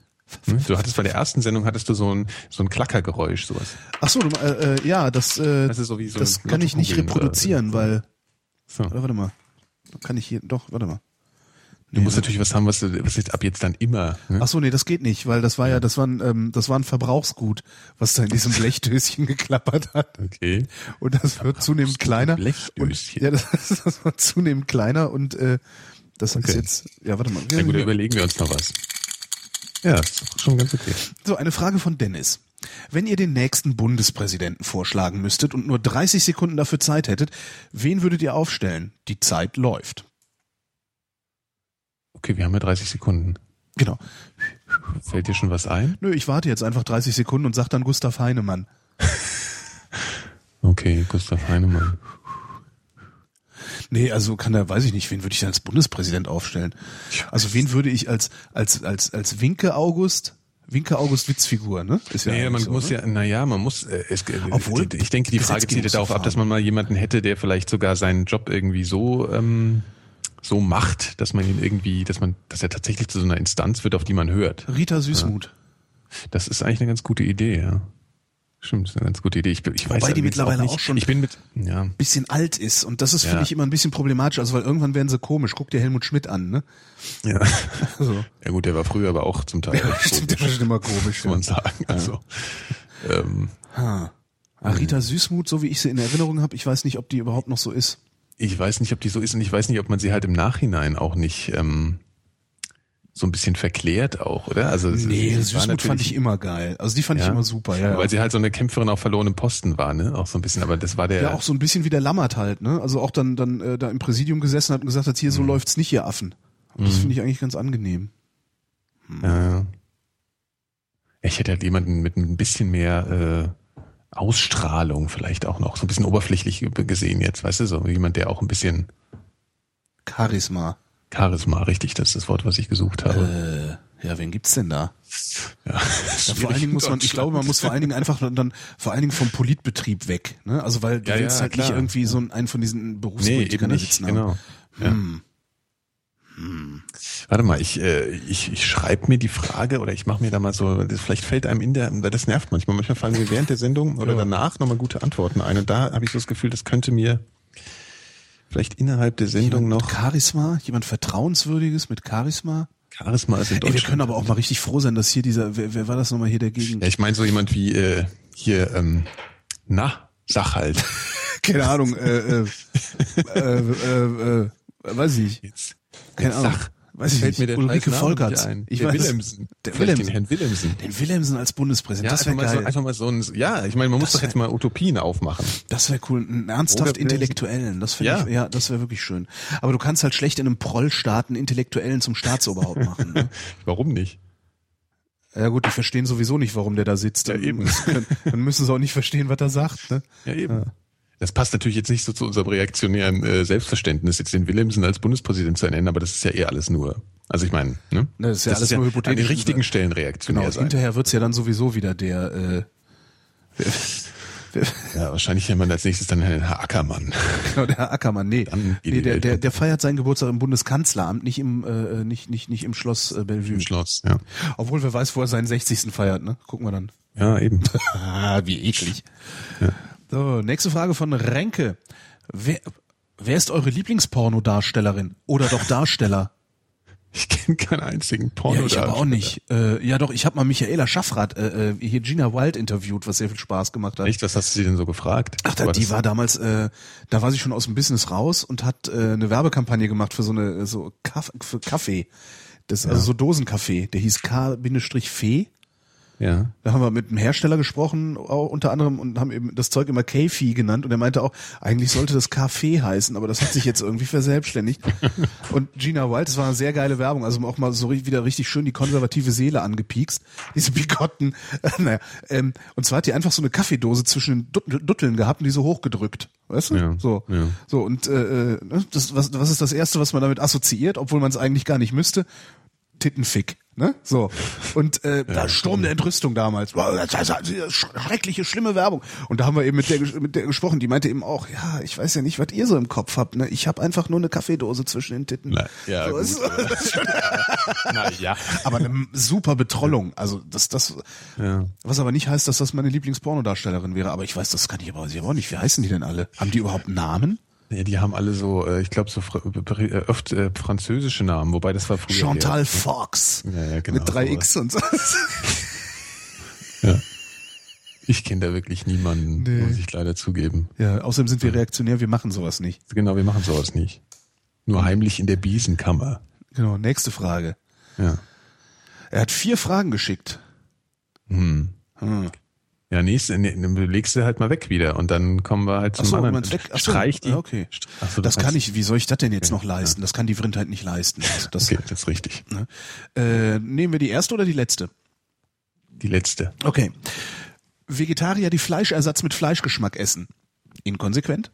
Ne? Du hattest bei der ersten Sendung hattest du so ein so ein Klackergeräusch, sowas. Ach so, du, äh, äh, ja, das, äh, Das ist so wie so das kann ich nicht reproduzieren, weil, So. oder, warte mal, kann ich hier, doch, warte mal. Du musst natürlich was haben, was, du- was jetzt ab jetzt dann immer. Ne? Ach so, nee, das geht nicht, weil das war ja, das war ein, ähm, das war ein Verbrauchsgut, was da in diesem Blechdöschen geklappert hat. Okay. Und das wird zunehmend kleiner. Und, Blechdöschen. ja, das, das wird zunehmend kleiner und äh, das ist Okay. jetzt, ja, warte mal. Na gut, überlegen wir uns noch was. Ja, ist schon ganz okay. So, eine Frage von Dennis. Wenn ihr den nächsten Bundespräsidenten vorschlagen müsstet und nur 30 Sekunden dafür Zeit hättet, wen würdet ihr aufstellen? Die Zeit läuft. Okay, wir haben ja 30 Sekunden. Genau. Fällt dir schon was ein? Nö, ich warte jetzt einfach 30 Sekunden und sag dann Gustav Heinemann. Okay, Gustav Heinemann. Nee, also kann da, weiß ich nicht, wen würde ich denn als Bundespräsident aufstellen? Also wen würde ich als, als, als, als Winke August, Winke August Witzfigur, ne? Ist ja Nee, man so, muss ne? ja, naja, man muss, äh, es, Obwohl, ich denke, die Frage zielt ja darauf ab, dass man mal jemanden hätte, der vielleicht sogar seinen Job irgendwie so, ähm, so macht, dass man ihn irgendwie, dass man, dass er tatsächlich zu so einer Instanz wird, auf die man hört. Rita Süßmuth. Das ist eigentlich eine ganz gute Idee, ja. Stimmt, das ist eine ganz gute Idee. Ich, ich weiß Wobei die mittlerweile nicht. auch schon- Ich bin mit, ja. Bisschen alt ist und das ist, Ja. finde ich, immer ein bisschen problematisch, also weil irgendwann werden sie komisch. Guck dir Helmut Schmidt an, ne? Ja. So. ja gut, der war früher aber auch zum Teil. Stimmt, der war schon immer komisch. muss man sagen. Also, ähm, Ha. Ah, Rita Süßmuth, so wie ich sie in Erinnerung habe, ich weiß nicht, ob die überhaupt noch so ist. Ich weiß nicht, ob die so ist und ich weiß nicht, ob man sie halt im Nachhinein auch nicht ähm, so ein bisschen verklärt auch, oder? Also Nee, war Süßmuth fand ich immer geil. Also die fand ich Ja? immer super, ja. Weil sie halt so eine Kämpferin auf verlorenem Posten war, ne? Auch so ein bisschen, aber das war der. Ja, auch so ein bisschen wie der Lammert halt, ne? Also auch dann, dann äh, da im Präsidium gesessen hat und gesagt hat, hier, Mhm. so läuft's nicht, ihr Affen. Und Das finde ich eigentlich ganz angenehm. Ja. Ich hätte halt jemanden mit ein bisschen mehr äh, Ausstrahlung vielleicht auch noch, so ein bisschen oberflächlich gesehen jetzt, weißt du, so jemand, der auch ein bisschen Charisma. Charisma, richtig, das ist das Wort, was ich gesucht habe. Äh, ja, wen gibt's denn da? ja. Ja, vor allen Dingen muss man, ich glaube, man muss vor allen Dingen einfach dann vor allen Dingen vom Politbetrieb weg, ne? Also weil du Ja, willst ja, halt klar. nicht irgendwie so einen von diesen Nee, Berufspolitikern da nicht, sitzen haben. genau. Hm. Warte mal, ich, äh, ich, ich schreibe mir die Frage oder ich mache mir da mal so, das, vielleicht fällt einem in der, weil das nervt manchmal, manchmal fallen mir während der Sendung oder Ja. danach nochmal gute Antworten ein und da habe ich so das Gefühl, das könnte mir vielleicht innerhalb der Sendung Jemand noch mit Charisma, jemand Vertrauenswürdiges mit Charisma. Charisma ist in Ey, wir Deutschland. können aber auch mal richtig froh sein, dass hier dieser, wer, wer war das nochmal hier dagegen? Ja, ich meine so jemand wie äh, hier, ähm, na, sag halt. Keine Ahnung, äh, äh, äh, äh, äh, weiß ich. Jetzt. Keine Ahnung. Sag. Weiß ich Fällt nicht. mir der Ulrike Volkert. ein. Ich der weiß. Willemsen. Der Vielleicht Willemsen. Den Herrn Willemsen. Den Willemsen als Bundespräsident, Ja, das wäre mal, so, geil. einfach mal so ein, ja, ich meine, man muss Das doch jetzt mal Utopien aufmachen. Das wäre cool, einen ernsthaft Oder Intellektuellen. Das finde Ja. ich, ja, das wäre wirklich schön. Aber du kannst halt schlecht in einem Prollstaat einen Intellektuellen zum Staatsoberhaupt machen. Ne? Warum nicht? Ja gut, die verstehen sowieso nicht, warum der da sitzt. Ja, Dann eben. müssen- Dann müssen sie auch nicht verstehen, was er sagt. Ne? Ja, eben. Das passt natürlich jetzt nicht so zu unserem reaktionären äh, Selbstverständnis, jetzt den Willemsen als Bundespräsident zu ernennen, aber das ist ja eh alles nur. Also ich meine, ne? Ne, das ist ja alles nur hypothetisch. An den richtigen Stellen reaktionär Genau, sein. hinterher wird's ja dann sowieso wieder der äh, Ja, wahrscheinlich nennt man als nächstes dann Herrn Herr Ackermann. Genau, der Herr Ackermann, nee. Nee der, der, der feiert seinen Geburtstag im Bundeskanzleramt, nicht im, äh, nicht, nicht, nicht im Schloss äh, Bellevue. Im Schloss, ja. Obwohl wer weiß, wo er seinen 60. feiert, ne? Gucken wir dann. Ja, eben. Ah, wie eklig. So, nächste Frage von Renke. Wer, wer ist eure Lieblingspornodarstellerin? Oder doch Darsteller? Ich kenne keinen einzigen Porno. ja, ich aber auch nicht. Äh, ja doch, ich habe mal Michaela Schaffrath, äh, äh, hier Gina Wild interviewt, was sehr viel Spaß gemacht hat. Echt, was hast du sie denn so gefragt? Ach, da, War die war damals, äh, da war sie schon aus dem Business raus und hat äh, eine Werbekampagne gemacht für so eine so Kaff, für Kaffee. Das also so Dosenkaffee. Der hieß K-Fee. Ja. Da haben wir mit einem Hersteller gesprochen, auch unter anderem, und haben eben das Zeug immer K-Fee genannt. Und er meinte auch, eigentlich sollte das Kaffee heißen, aber das hat sich jetzt irgendwie verselbstständigt. Und Gina Wild, das war eine sehr geile Werbung, also auch mal so wieder richtig schön die konservative Seele angepiekst. Diese bigotten, äh, naja, ähm, und zwar hat die einfach so eine Kaffeedose zwischen den Dut- Dutteln gehabt und die so hochgedrückt. Weißt du? Ja, So. ja. So, und äh, äh, das, was, was ist das Erste, was man damit assoziiert, obwohl man es eigentlich gar nicht müsste? Tittenfick. Ne? So. Und äh, da Sturm der Entrüstung damals. Schreckliche, schlimme Werbung. Und da haben wir eben mit der, mit der gesprochen. Die meinte eben auch, ja, ich weiß ja nicht, was ihr so im Kopf habt. Ne? Ich habe einfach nur eine Kaffeedose zwischen den Titten. Na, ja, so, gut, Na ja. aber eine super Betrollung. Also das, das, Ja. was aber nicht heißt, dass das meine Lieblingspornodarstellerin wäre. Aber ich weiß, das kann ich aber sie auch nicht. Wie heißen die denn alle? Haben die überhaupt Namen? Ja, die haben alle so, äh, ich glaube, so fr äh, oft äh, französische Namen, wobei das war früher. Chantal eher- Fox. Ja, ja, genau, Mit 3X und so. Ja. Ich kenne da wirklich niemanden, Nee. muss ich leider zugeben. Ja, außerdem sind wir reaktionär, wir machen sowas nicht. Genau, wir machen sowas nicht. Nur heimlich in der Biesenkammer. Genau, nächste Frage. Ja. Er hat vier Fragen geschickt. Hm. Hm. Ja, nächste, ne, dann legst du halt mal weg wieder und dann kommen wir halt zum Ach so, anderen. weg? Ach so, Streich die. ja, okay. Ach so, Das du kann ich, wie soll ich das denn jetzt noch leisten? Das kann die Vrindheit nicht leisten. Also das, Okay, das ist richtig. ne? äh, nehmen wir die erste oder die letzte? Die letzte. Okay. Vegetarier, die Fleischersatz mit Fleischgeschmack essen. Inkonsequent?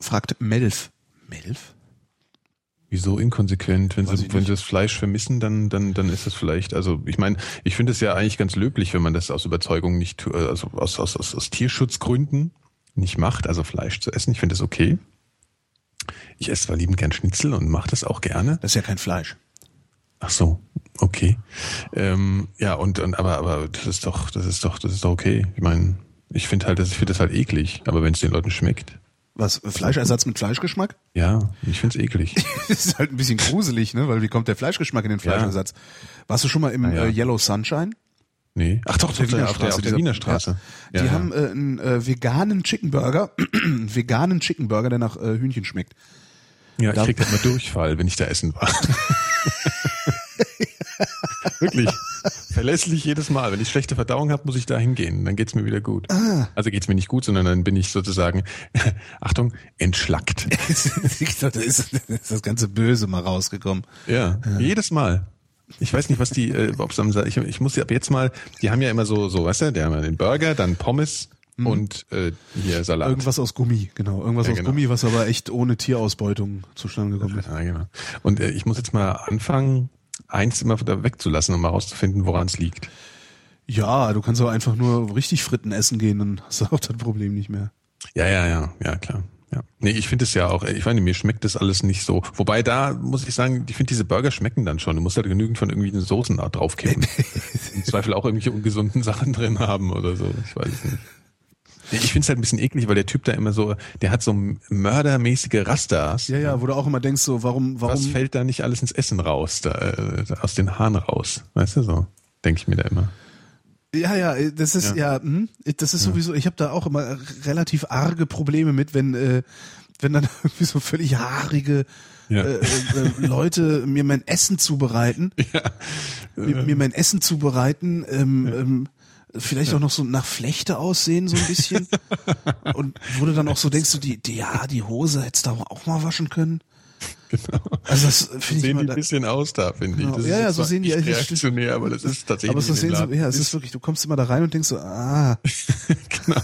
Fragt Melf. Melf? Wieso inkonsequent? Wenn Weiß sie, wenn sie das Fleisch vermissen, dann, dann, dann ist das vielleicht, also ich meine, ich finde es ja eigentlich ganz löblich, wenn man das aus Überzeugung nicht, tu- also aus, aus, aus, aus Tierschutzgründen nicht macht, also Fleisch zu essen. Ich finde das okay. Ich esse zwar liebend gern Schnitzel und mache das auch gerne. Das ist ja kein Fleisch. Ach so, okay. Ähm, ja, und, und aber, aber das ist doch, das ist doch, das ist doch okay. Ich meine, ich finde halt, das, ich finde das halt eklig, aber wenn es den Leuten schmeckt, Was? Fleischersatz mit Fleischgeschmack? ja, ich finde es eklig. Das ist halt ein bisschen gruselig, ne? Weil wie kommt der Fleischgeschmack in den Fleischersatz? Warst du schon mal im ja. äh, Yellow Sunshine? Nee. Ach doch, auf der, auf der, auf der Wiener Straße. Ja. Die ja, haben äh, einen äh, veganen Chicken Burger, veganen Chicken Burger, der nach äh, Hühnchen schmeckt. Ja, da ich krieg halt mal Durchfall, wenn ich da essen war. Wirklich. Verlässlich jedes Mal. Wenn ich schlechte Verdauung habe, muss ich da hingehen. Dann geht's mir wieder gut. Ah. Also geht's mir nicht gut, sondern dann bin ich sozusagen, Achtung, entschlackt. da ist das ganze Böse mal rausgekommen. Ja, ja. jedes Mal. Ich weiß nicht, was die, äh, am, ich, ich muss ab jetzt mal, die haben ja immer so, so, weißt du, die haben ja den Burger, dann Pommes mhm. und äh, hier Salat. Irgendwas aus Gummi, genau. Irgendwas ja, aus genau. Gummi, was aber echt ohne Tierausbeutung zustande gekommen ist. Ja, genau. Und äh, ich muss jetzt mal anfangen, eins immer da wegzulassen, um mal rauszufinden, woran es liegt. Ja, du kannst auch einfach nur richtig Fritten essen gehen, dann hast du auch das Problem nicht mehr. Ja, ja, ja, ja, klar. Ja. Nee, ich finde es ja auch, ich meine, mir schmeckt das alles nicht so. Wobei da muss ich sagen, ich finde diese Burger schmecken dann schon. Du musst halt genügend von irgendwelchen Soßen da draufkippen. Im Zweifel auch irgendwelche ungesunden Sachen drin haben oder so. Ich weiß nicht. Ich finde es halt ein bisschen eklig, weil der Typ da immer so, der hat so mördermäßige Rastas. Ja, ja, wo du auch immer denkst, so, warum, warum. Was fällt da nicht alles ins Essen raus, da, äh, aus den Haaren raus? Weißt du so? Denke ich mir da immer. Ja, ja, das ist ja, ja hm, das ist sowieso, ich habe da auch immer relativ arge Probleme mit, wenn äh, wenn dann irgendwie so völlig haarige ja. äh, äh, Leute mir mein Essen zubereiten, ja. mir, mir mein Essen zubereiten, ähm, ja. ähm, vielleicht auch noch so nach Flechte aussehen so ein bisschen und wo du dann auch so denkst, du die, die ja die Hose hättest du auch mal waschen können. Genau. Also das finde sehen ich die ein bisschen aus da, finde genau. ich. Das ja, ja, so sehen die reaktionär, aber das ist tatsächlich. Aber so sehen sie, ja, es ist wirklich, du kommst immer da rein und denkst so, ah. genau.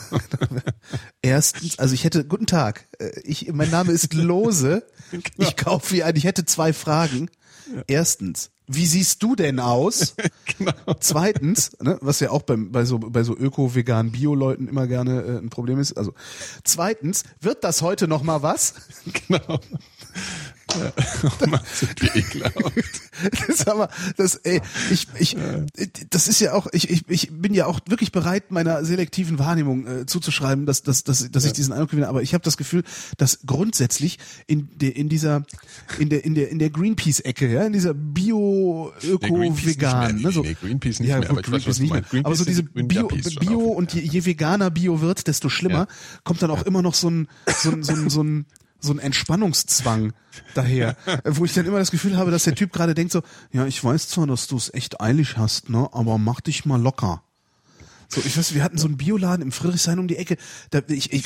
Erstens, also ich hätte, guten Tag, äh, ich, mein Name ist Lose, genau. ich kaufe wie ein, ich hätte zwei Fragen. Erstens, wie siehst du denn aus? genau. Zweitens, ne, was ja auch beim, bei so, bei so öko, vegan, bio-Leuten immer gerne äh, ein Problem ist. Also, zweitens, wird das heute noch mal was? Genau. Ja. sind wir ekelhaft. das, aber, das, ey, ich, ich, das ist ja auch, ich, ich, ich bin ja auch wirklich bereit, meiner selektiven Wahrnehmung äh, zuzuschreiben, dass, dass, dass, dass ja. ich diesen Eindruck gewinne. Aber ich habe das Gefühl, dass grundsätzlich in der, in dieser, in der, in der, in der Greenpeace-Ecke, ja, in dieser Bio, Öko, Vegan, ne, so, nee, Greenpeace nicht ja, mehr, aber Greenpeace weiß, nicht mehr. Greenpeace aber so diese Bio, Bio und je, je veganer Bio wird, desto schlimmer, ja. kommt dann auch immer noch so ein, so ein, so ein, so ein so ein Entspannungszwang daher, wo ich dann immer das Gefühl habe, dass der Typ gerade denkt so, ja, ich weiß zwar, dass du es echt eilig hast, ne, aber mach dich mal locker. So, ich weiß, wir hatten so einen Bioladen im Friedrichshain um die Ecke. Da, ich, ich,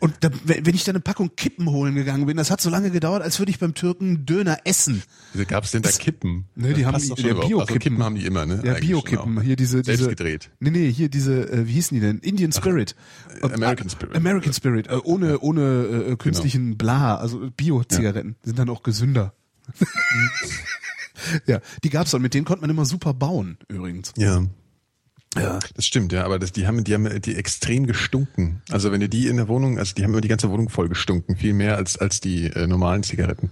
und da, wenn ich dann eine Packung Kippen holen gegangen bin, das hat so lange gedauert, als würde ich beim Türken Döner essen. Wieso gab es denn da Kippen? Ne, die das haben die, der Bio-Kippen. Also Kippen haben die immer, ne? Ja, Bio-Kippen. Hier diese, diese. Selbst gedreht. Nee, nee, hier diese, äh, wie hießen die denn? Indian Spirit. Ach, American Spirit. American Spirit. Äh, ohne, ja. ohne äh, genau. künstlichen genau. Bla, also Bio-Zigaretten. Ja. Sind dann auch gesünder. ja, die gab's dann. Mit denen konnte man immer super bauen, übrigens. Ja. Ja. Das stimmt, ja, aber das, die haben, die haben die extrem gestunken. Also wenn du die in der Wohnung, also die haben immer die ganze Wohnung voll gestunken, viel mehr als, als die äh, normalen Zigaretten.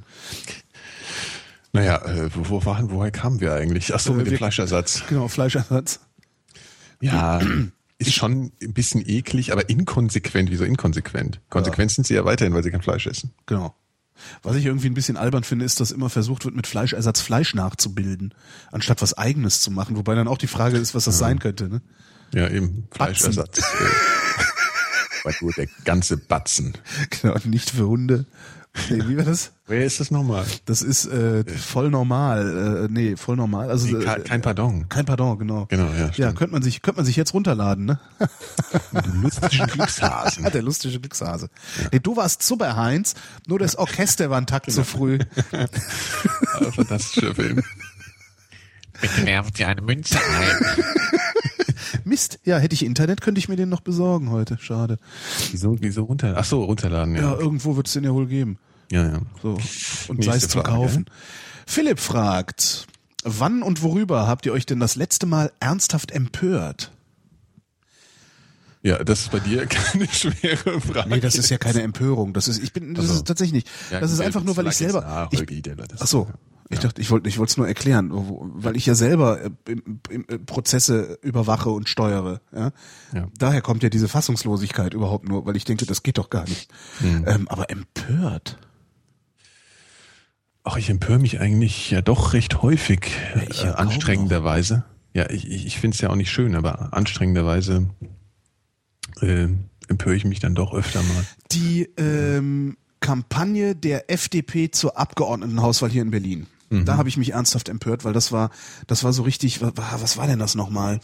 Naja, äh, wo, wo waren, woher kamen wir eigentlich? Ach so, äh, mit dem Fleischersatz. Genau, Fleischersatz. Ja, ist schon ein bisschen eklig, aber inkonsequent. Wieso inkonsequent? Konsequent ja. sind sie ja weiterhin, weil sie kein Fleisch essen. Genau. Was ich irgendwie ein bisschen albern finde, ist, dass immer versucht wird, mit Fleischersatz Fleisch nachzubilden, anstatt was eigenes zu machen. Wobei dann auch die Frage ist, was das ja. sein könnte. Ne? Ja, eben. Fleischersatz. Aber nur der ganze Batzen. Genau, nicht für Hunde. Nee, wie war das? Wer ist das nochmal? Das ist äh, voll normal. Äh, nee, voll normal. Also nee, kein, kein Pardon. Kein Pardon, genau. Genau, ja. Stimmt. Ja, könnte man sich könnte man sich jetzt runterladen, ne? Du lustige Glückshase. Der lustige Glückshase. Ja. Nee, du warst super Heinz, nur das Orchester war ein Takt genau. zu früh. Fantastischer Film. Bitte werfen Sie eine Münze ein. Mist, ja, hätte ich Internet, könnte ich mir den noch besorgen heute. Schade. Wieso, wieso runter? Ach so, runterladen, ja. Ja, irgendwo wird es den ja wohl geben. Ja, ja. So. Und sei es zu kaufen. Philipp fragt, wann und worüber habt ihr euch denn das letzte Mal ernsthaft empört? Ja, das ist bei dir keine schwere Frage. Nee, das ist ja keine Empörung. Das ist, ich bin, das also, ist tatsächlich nicht. Ja, das ist einfach nur, weil ich selber. Ich, ach so. Ich dachte, ich wollte, ich wollte es nur erklären, weil ich ja selber äh, im Prozesse überwache und steuere. Ja? ja? Daher kommt ja diese Fassungslosigkeit überhaupt nur, weil ich denke, das geht doch gar nicht. Hm. Ähm, aber empört. Ach, ich empöre mich eigentlich ja doch recht häufig, äh, anstrengenderweise. ja, ich, ich, ich finde es ja auch nicht schön, aber anstrengenderweise äh, empöre ich mich dann doch öfter mal. Die ähm, Kampagne der FDP zur Abgeordnetenhauswahl hier in Berlin. Da habe ich mich ernsthaft empört, weil das war, das war so richtig, wa- wa- was war denn das nochmal?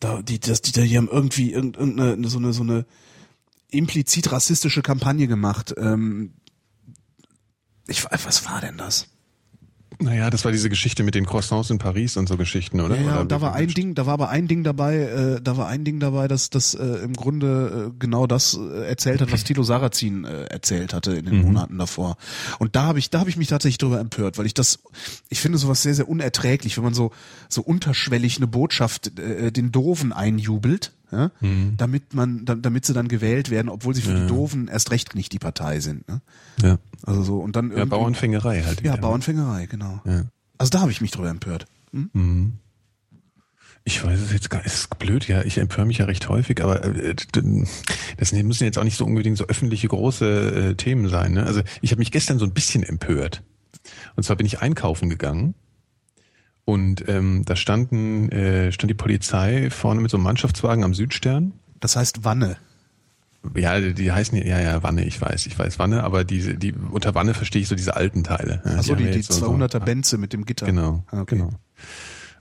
Da, die, das, die, die haben irgendwie irgend- irgendeine, so eine, so eine implizit rassistische Kampagne gemacht. Ähm, ich, was war denn das? Naja, das war diese Geschichte mit den Croissants in Paris und so Geschichten, oder? Ja, ja, Oder da war ein Ding, da war aber ein Ding dabei, äh, da war ein Ding dabei, dass das äh, im Grunde äh, genau das äh, erzählt hat, was Tilo Sarrazin äh, erzählt hatte in den Monaten davor. Und da habe ich, da habe ich mich tatsächlich drüber empört, weil ich das, ich finde sowas sehr, sehr unerträglich, wenn man so so unterschwellig eine Botschaft äh, den Doofen einjubelt, ja, damit man, da, damit sie dann gewählt werden, obwohl sie für die Doofen erst recht nicht die Partei sind. Ne? Ja, Also so und dann ja Bauernfängerei halt. ja wieder. Bauernfängerei, genau. Ja. Also da habe ich mich drüber empört. Ich weiß es jetzt gar nicht, ist blöd, ja, ich empöre mich ja recht häufig, aber äh, das müssen jetzt auch nicht so unbedingt so öffentliche große äh, Themen sein. Ne? Also ich habe mich gestern so ein bisschen empört. Und zwar bin ich einkaufen gegangen und ähm, da standen, äh, stand die Polizei vorne mit so einem Mannschaftswagen am Südstern. Das heißt Wanne. Ja, die heißen ja, ja, Wanne, ich weiß, ich weiß Wanne, aber diese, die, unter Wanne verstehe ich so diese alten Teile. Achso, die, ja die jetzt so- so- 200er Benze mit dem Gitter. Genau, Ah, okay. genau.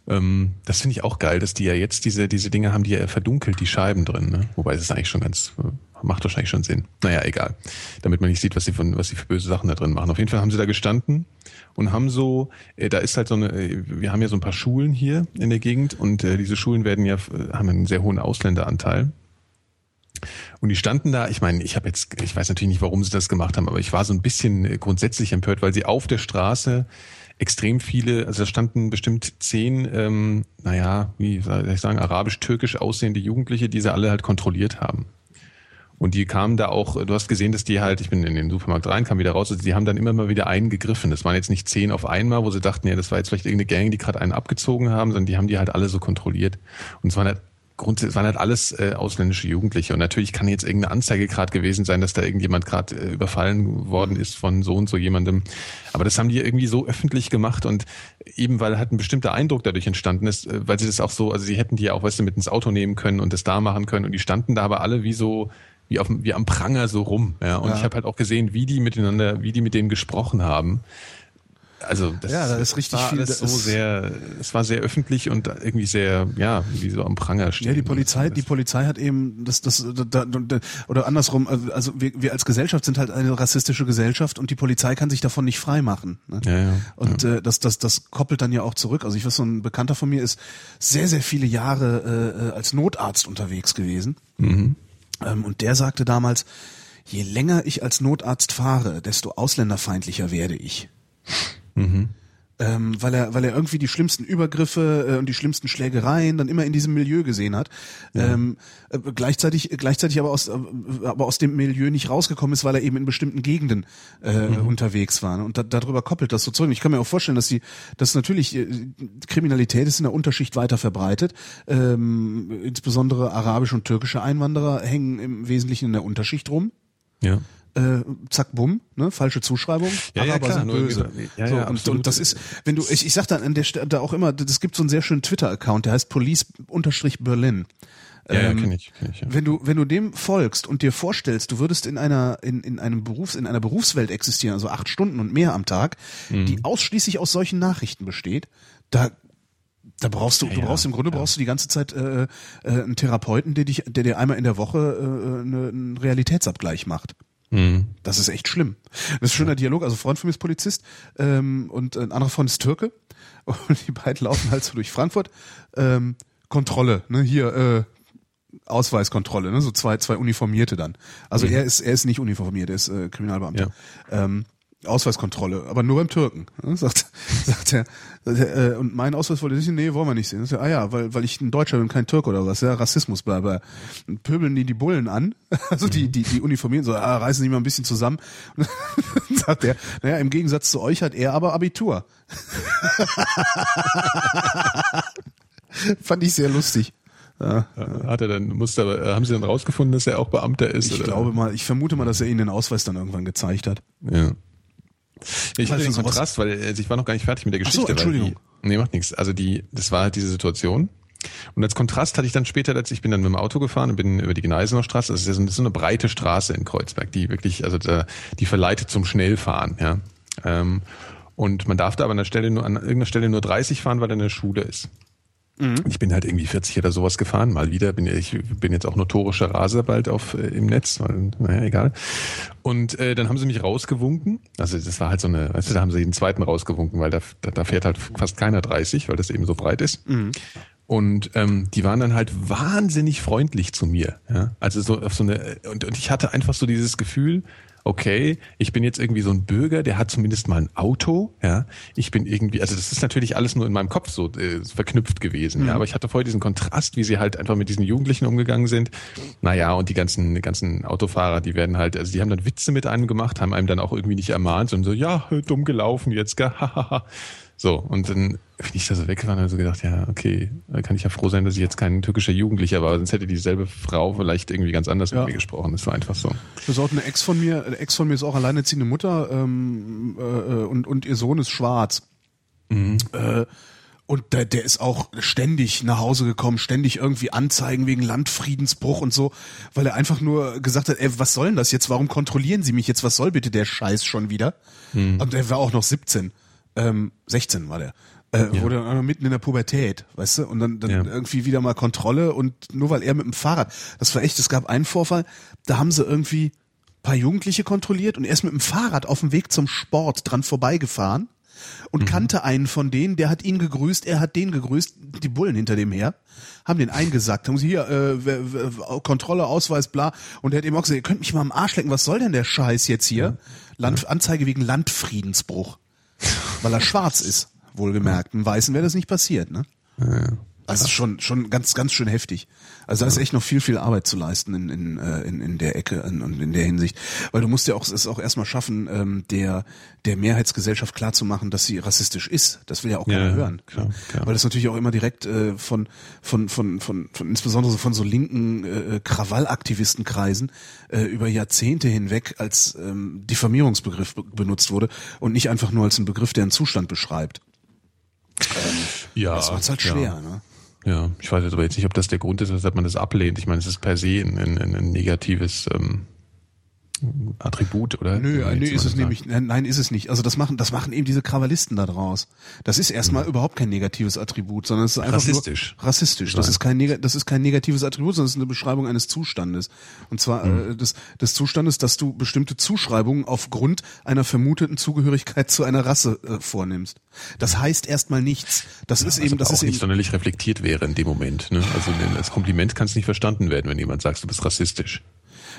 Ähm, das finde ich auch geil, dass die ja jetzt diese, diese Dinge haben, die ja verdunkelt, die Scheiben drin, ne? Wobei es ist eigentlich schon ganz, äh, macht wahrscheinlich schon Sinn. Naja, egal. Damit man nicht sieht, was sie von, was sie für böse Sachen da drin machen. Auf jeden Fall haben sie da gestanden und haben so, äh, da ist halt so eine, äh, wir haben ja so ein paar Schulen hier in der Gegend und äh, diese Schulen werden ja, äh, haben einen sehr hohen Ausländeranteil. Und die standen da, ich meine, ich habe jetzt, ich weiß natürlich nicht, warum sie das gemacht haben, aber ich war so ein bisschen äh, grundsätzlich empört, weil sie auf der Straße extrem viele, also da standen bestimmt zehn, ähm, naja, wie soll ich sagen, arabisch-türkisch aussehende Jugendliche, die sie alle halt kontrolliert haben. Und die kamen da auch, du hast gesehen, dass die halt, ich bin in den Supermarkt rein, kam wieder raus, also die haben dann immer mal wieder einen gegriffen. Das waren jetzt nicht zehn auf einmal, wo sie dachten, ja, das war jetzt vielleicht irgendeine Gang, die gerade einen abgezogen haben, sondern die haben die halt alle so kontrolliert. Und es waren halt grundsätzlich, es waren halt alles äh, ausländische Jugendliche. Und natürlich kann jetzt irgendeine Anzeige gerade gewesen sein, dass da irgendjemand gerade äh, überfallen worden ist von so und so jemandem. Aber das haben die irgendwie so öffentlich gemacht und eben weil halt ein bestimmter Eindruck dadurch entstanden ist, äh, weil sie das auch so, also sie hätten die ja auch, weißt du, mit ins Auto nehmen können und das da machen können und die standen da aber alle wie so, wie auf wie am Pranger so rum. Ja, und Ja. ich habe halt auch gesehen, wie die miteinander, wie die mit denen gesprochen haben. Also das, Ja, da ist richtig war viel- alles da so sehr, es war sehr öffentlich und irgendwie sehr, ja, wie so am Pranger stehen. Ja, die Polizei, die Polizei hat eben das, das, da, da, oder andersrum, also wir, wir als Gesellschaft sind halt eine rassistische Gesellschaft und die Polizei kann sich davon nicht frei machen. Ne? Ja, ja. Und äh, das, das, das koppelt dann ja auch zurück. Also ich weiß, so ein Bekannter von mir ist sehr, sehr viele Jahre äh, äh, als Notarzt unterwegs gewesen. Ähm, und der sagte damals, je länger ich als Notarzt fahre, desto ausländerfeindlicher werde ich. Ähm, weil er, weil er irgendwie die schlimmsten Übergriffe äh, und die schlimmsten Schlägereien dann immer in diesem Milieu gesehen hat. Ähm, äh, gleichzeitig, gleichzeitig aber aus, äh, aber aus dem Milieu nicht rausgekommen ist, weil er eben in bestimmten Gegenden äh, unterwegs war. ne? Und da, darüber koppelt das so zurück. Ich kann mir auch vorstellen, dass die, dass natürlich äh, Kriminalität ist in der Unterschicht weiter verbreitet. Ähm, insbesondere arabische und türkische Einwanderer hängen im Wesentlichen in der Unterschicht rum ja. Äh, zack, bumm, ne, falsche Zuschreibung. Ja, ja, klar, sind böse. ja, so, ja, und, und das ist, wenn du, ich, ich sag dann an der Stelle da auch immer, das gibt so einen sehr schönen Twitter-Account, der heißt Police-Berlin. Ja, ja, Ähm, kenn ich, kenn ich, ja. Wenn du, wenn du dem folgst und dir vorstellst, du würdest in einer, in, in einem Berufs, in einer Berufswelt existieren, also acht Stunden und mehr am Tag, Mhm. die ausschließlich aus solchen Nachrichten besteht, da da brauchst du, du ja, brauchst im Grunde brauchst du die ganze Zeit äh, äh, einen Therapeuten, der dich, der dir einmal in der Woche äh, eine, einen Realitätsabgleich macht. Mhm. Das ist echt schlimm. Das ist ein schöner Dialog. Also ein Freund von mir ist Polizist ähm, und ein anderer Freund ist Türke. Und die beiden laufen halt so durch Frankfurt. Ähm, Kontrolle, ne? Hier, äh, Ausweiskontrolle, ne? So zwei, zwei Uniformierte dann. Also er ist, er ist nicht uniformiert, er ist äh, Kriminalbeamter. Ähm, Ausweiskontrolle, aber nur beim Türken. Ne? Sagt, sagt er, äh, und mein Ausweis wollte ich, nee, wollen wir nicht sehen. Sagt ah ja, weil, weil ich ein Deutscher bin, kein Türke oder was, ja, Rassismus, bla, bla. Und pöbeln die die Bullen an, also die, die, die Uniformierten, so, ah, reißen die mal ein bisschen zusammen. Und dann sagt er, naja, im Gegensatz zu euch hat er aber Abitur. Fand ich sehr lustig. Ja. Hat er dann, musste aber, haben sie dann rausgefunden, dass er auch Beamter ist? Ich oder? glaube mal, ich vermute mal, dass er ihnen den Ausweis dann irgendwann gezeigt hat. Ja. Ich hatte den Kontrast, weil also ich war noch gar nicht fertig mit der Ach so, Geschichte. Entschuldigung. Nee, macht nichts. Also die, das war halt diese Situation. Und als Kontrast hatte ich dann später, als ich bin dann mit dem Auto gefahren und bin über die Gneisener Straße, das ist ja so, ist so eine breite Straße in Kreuzberg, die wirklich, also da, die verleitet zum Schnellfahren, ja. Ähm, und man darf da aber an der Stelle nur, an irgendeiner Stelle nur 30 fahren, weil da eine Schule ist. Ich bin halt irgendwie 40 oder sowas gefahren, mal wieder. Bin, ich bin jetzt auch notorischer Raser bald auf äh, im Netz, weil, naja, egal. Und äh, dann haben sie mich rausgewunken. Also das war halt so eine, du, da haben sie den zweiten rausgewunken, weil da, da, da fährt halt fast keiner 30, weil das eben so breit ist. Und ähm, die waren dann halt wahnsinnig freundlich zu mir. Ja? Also so auf so eine und, und ich hatte einfach so dieses Gefühl, okay, ich bin jetzt irgendwie so ein Bürger, der hat zumindest mal ein Auto, ja. Ich bin irgendwie, also das ist natürlich alles nur in meinem Kopf so äh, verknüpft gewesen, ja. Aber ich hatte vorher diesen Kontrast, wie sie halt einfach mit diesen Jugendlichen umgegangen sind. Naja, und die ganzen, die ganzen Autofahrer, die werden halt, also die haben dann Witze mit einem gemacht, haben einem dann auch irgendwie nicht ermahnt, sondern so, ja, dumm gelaufen jetzt, gell. So, und dann bin ich da so weggefahren und habe so gedacht, ja, okay, kann ich ja froh sein, dass ich jetzt kein türkischer Jugendlicher war, sonst hätte dieselbe Frau vielleicht irgendwie ganz anders Ja. mit mir gesprochen. Das war einfach so. Das ist auch eine Ex von mir, eine Ex von mir ist auch alleinerziehende Mutter ähm, äh, und, und ihr Sohn ist schwarz. Äh, und der, der ist auch ständig nach Hause gekommen, ständig irgendwie Anzeigen wegen Landfriedensbruch und so, weil er einfach nur gesagt hat, ey, was soll denn das jetzt? Warum kontrollieren Sie mich jetzt? Was soll bitte der Scheiß schon wieder? Und er war auch noch 17, ähm, 16 war der. Äh, Wurde dann mitten in der Pubertät, weißt du? Und dann, dann Ja. irgendwie wieder mal Kontrolle und nur weil er mit dem Fahrrad, das war echt, es gab einen Vorfall, da haben sie irgendwie paar Jugendliche kontrolliert und er ist mit dem Fahrrad auf dem Weg zum Sport dran vorbeigefahren und kannte einen von denen, der hat ihn gegrüßt, er hat den gegrüßt, die Bullen hinter dem her, haben den eingesackt, haben sie hier, äh, Kontrolle, Ausweis, bla, und er hat eben auch gesagt, ihr könnt mich mal am Arsch lecken, was soll denn der Scheiß jetzt hier? Land, Anzeige wegen Landfriedensbruch, weil er schwarz ist, wohlgemerkt, einen Weißen wäre das nicht passiert, ne? Also schon schon ganz ganz schön heftig. Also da ist echt noch viel viel Arbeit zu leisten in in äh, in, in der Ecke und in, in der Hinsicht, weil du musst ja auch es auch erstmal schaffen, ähm, der der Mehrheitsgesellschaft klar zu machen, dass sie rassistisch ist. Das will ja auch keiner Ja, hören, klar, klar. weil das natürlich auch immer direkt äh, von von von von von insbesondere so von so linken äh, Krawallaktivistenkreisen äh, über Jahrzehnte hinweg als ähm, Diffamierungsbegriff be benutzt wurde und nicht einfach nur als ein Begriff, der einen Zustand beschreibt. Ja, Das macht's halt ja. schwer, ne? Ja, ich weiß jetzt aber jetzt nicht, ob das der Grund ist, weshalb man das ablehnt. Ich meine, es ist per se ein, ein, ein negatives ähm, Attribut, oder? Nö, nö, ist es sagen. nämlich, nein, nein, ist es nicht. Also das machen, das machen eben diese Krawallisten da draus. Das ist erstmal Mhm. überhaupt kein negatives Attribut, sondern es ist einfach Rassistisch. Nur rassistisch. Das ist kein, neg- das ist kein negatives Attribut, sondern es ist eine Beschreibung eines Zustandes. Und zwar Mhm. äh, des, des Zustandes, dass du bestimmte Zuschreibungen aufgrund einer vermuteten Zugehörigkeit zu einer Rasse äh, vornimmst. Das heißt erstmal nichts. Das ist Was eben, das auch ist nicht eben, sonderlich reflektiert wäre in dem Moment. Ne? Also als Kompliment kann es nicht verstanden werden, wenn jemand sagt, du bist rassistisch.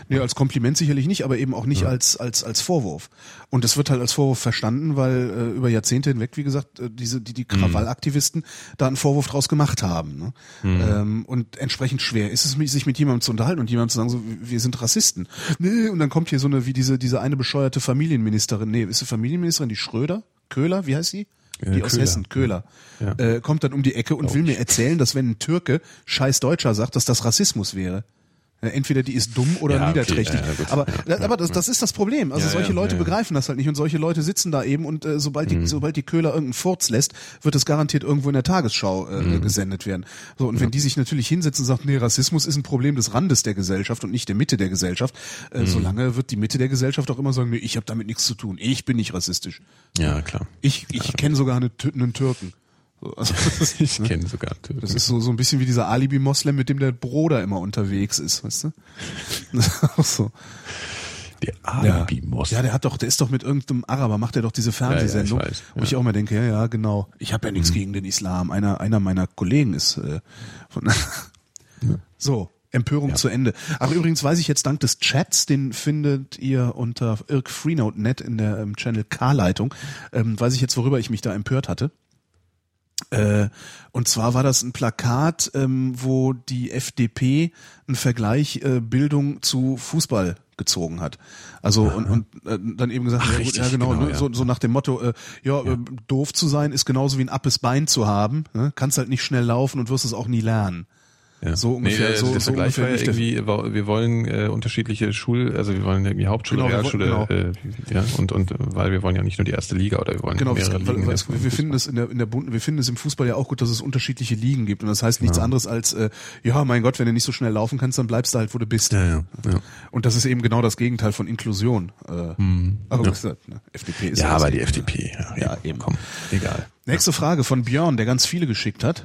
Nee, als Kompliment sicherlich nicht, aber eben auch nicht als, als, als Vorwurf. Und es wird halt als Vorwurf verstanden, weil äh, über Jahrzehnte hinweg, wie gesagt, äh, diese, die, die Krawallaktivisten da einen Vorwurf draus gemacht haben. Ne? Ähm, und entsprechend schwer ist es, sich mit jemandem zu unterhalten und jemandem zu sagen, so, wir sind Rassisten. Nee, und dann kommt hier so eine, wie diese, diese eine bescheuerte Familienministerin, nee, ist sie Familienministerin, die Schröder? Köhler, wie heißt sie? Äh, Die aus Köhler. Hessen, Köhler, Ja. äh, kommt dann um die Ecke und will mir erzählen, dass wenn ein Türke scheiß Deutscher sagt, dass das Rassismus wäre. Ja, Entweder die ist dumm oder Ja, okay, niederträchtig. ja, ja, aber Ja, aber das, das ist das Problem. Also solche Leute begreifen das halt nicht und solche Leute sitzen da eben und äh, sobald Mhm. die sobald die Köhler irgendeinen Furz lässt, wird es garantiert irgendwo in der Tagesschau äh, Mhm. gesendet werden. So und wenn die sich natürlich hinsetzen und sagen, nee, Rassismus ist ein Problem des Randes der Gesellschaft und nicht der Mitte der Gesellschaft, Mhm. äh, solange wird die Mitte der Gesellschaft auch immer sagen, nee, ich habe damit nichts zu tun. Ich bin nicht rassistisch. Ja, klar. Ich ich kenne sogar eine, einen Türken. So, also, Ich ne? kenne sogar Türken. Das ist so, so ein bisschen wie dieser Alibi-Moslem, mit dem der Bruder immer unterwegs ist, weißt du? Ist auch so. der Ja. Alibi-Moss. ja, der hat doch, der ist doch mit irgendeinem Araber, macht er doch diese Fernsehsendung, Ja, ja, ich weiß, wo ja. ich auch immer denke, ja, ja, genau. Ich habe ja nichts gegen den Islam. Einer, einer meiner Kollegen ist äh, von so. Empörung zu Ende. Ach, übrigens weiß ich jetzt dank des Chats, den findet ihr unter irkfreenote.net in der ähm, Channel K-Leitung, ähm, weiß ich jetzt, worüber ich mich da empört hatte. Äh, und zwar war das ein Plakat, ähm, wo die FDP einen Vergleich äh, Bildung zu Fußball gezogen hat. Also und, und äh, dann eben gesagt, Ach, ja, richtig, ja genau, genau, ne, ja. So, so nach dem Motto, äh, ja, Äh, doof zu sein ist genauso wie ein appes Bein zu haben, ne? kannst halt nicht schnell laufen und wirst es auch nie lernen. Ja. So ungefähr, Nee, äh, so, der so Vergleich ungefähr war ja irgendwie, wir wollen äh, unterschiedliche Schul, also wir wollen irgendwie Hauptschule, Genau, Realschule, wollen- äh, ja, und und weil wir wollen ja nicht nur die erste Liga oder wir wollen Genau, mehrere Ligen. weil, weil, wir finden es in der in der Bund, wir finden es im Fußball ja auch gut, dass es unterschiedliche Ligen gibt und das heißt nichts anderes als äh, ja, mein Gott, wenn du nicht so schnell laufen kannst, dann bleibst du halt, wo du bist. ja, ja, ja. Und das ist eben genau das Gegenteil von Inklusion. Äh, aber gut, ne, FDP ist ja, das aber die? FDP, ja, Ja, eben, eben. komm, egal. Nächste Frage von Björn, der ganz viele geschickt hat.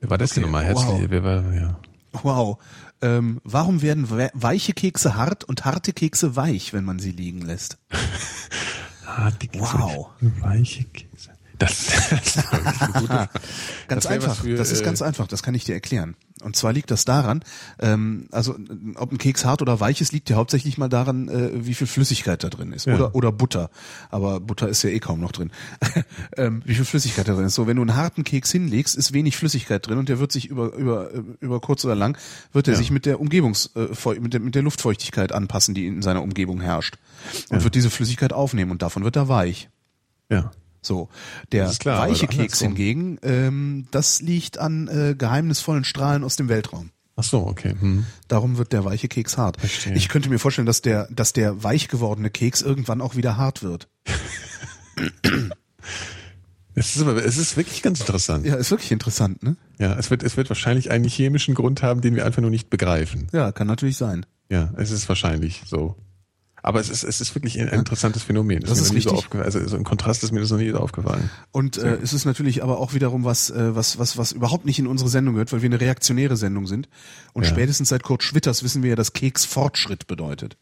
Wer war das Okay, denn nochmal? Herzlich, wow. war, ja. Wow. Ähm, warum werden we- weiche Kekse hart und harte Kekse weich, wenn man sie liegen lässt? Ah, die Wow. Weiche Käse. Das, das ist gute. Ganz einfach. für, das ist äh, ganz einfach. Das kann ich dir erklären. Und zwar liegt das daran, ähm, also ob ein Keks hart oder weich ist, liegt ja hauptsächlich mal daran, äh, wie viel Flüssigkeit da drin ist. Ja. Oder oder Butter. Aber Butter ist ja eh kaum noch drin. ähm, wie viel Flüssigkeit da drin ist. So, wenn du einen harten Keks hinlegst, ist wenig Flüssigkeit drin und der wird sich über über äh, über kurz oder lang wird er sich mit der Umgebungs äh, mit der mit der Luftfeuchtigkeit anpassen, die in seiner Umgebung herrscht und wird diese Flüssigkeit aufnehmen und davon wird er weich. Ja. So, der klar, weiche Keks hingegen, ähm, das liegt an äh, geheimnisvollen Strahlen aus dem Weltraum. Ach so, okay. Hm. Darum wird der weiche Keks hart. Verstehe. Ich könnte mir vorstellen, dass der, dass der weich gewordene Keks irgendwann auch wieder hart wird. Es ist es ist wirklich ganz interessant. Ja, ist wirklich interessant, ne? Ja, es wird, es wird wahrscheinlich einen chemischen Grund haben, den wir einfach nur nicht begreifen. Ja, kann natürlich sein. Ja, es ist wahrscheinlich so. Aber es ist, es ist wirklich ein interessantes Phänomen. Das mir ist noch nie so richtig. aufgefallen. Also so ein Kontrast ist mir das noch nie so aufgefallen. Und äh, es ist natürlich aber auch wiederum was, äh, was, was, was überhaupt nicht in unsere Sendung gehört, weil wir eine reaktionäre Sendung sind. Und Ja. spätestens seit Kurt Schwitters wissen wir ja, dass Keks Fortschritt bedeutet.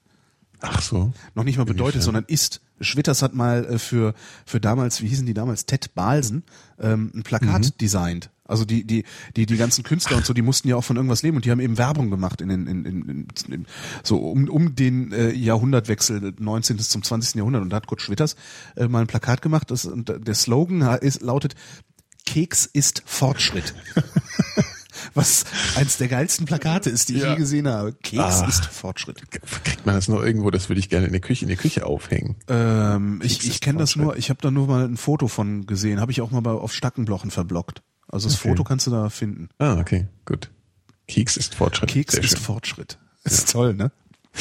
Ach so. noch nicht mal bedeutet, sondern ist. Schwitters hat mal äh, für für damals, wie hießen die damals, Ted Balsen, ähm, ein Plakat Mhm. designt. Also die die die die ganzen Künstler und so, die mussten ja auch von irgendwas leben und die haben eben Werbung gemacht in den in, in, in, in so um um den äh, Jahrhundertwechsel 19. zum 20. Jahrhundert und da hat Kurt Schwitters äh, mal ein Plakat gemacht, das und der Slogan ist lautet Keks ist Fortschritt. Was eins der geilsten Plakate ist, die ich Ja. je gesehen habe. Keks Ah. ist Fortschritt. Kriegt man das noch irgendwo? Das würde ich gerne in der Küche, in der Küche aufhängen. Ähm, ich Keks ich kenne das nur, ich habe da nur mal ein Foto von gesehen, habe ich auch mal bei, auf Stackenblochen verblockt. Also das Okay. Foto kannst du da finden. Ah, okay, gut. Keks ist Fortschritt. Keks Sehr ist schön. Fortschritt. Ist toll, ne?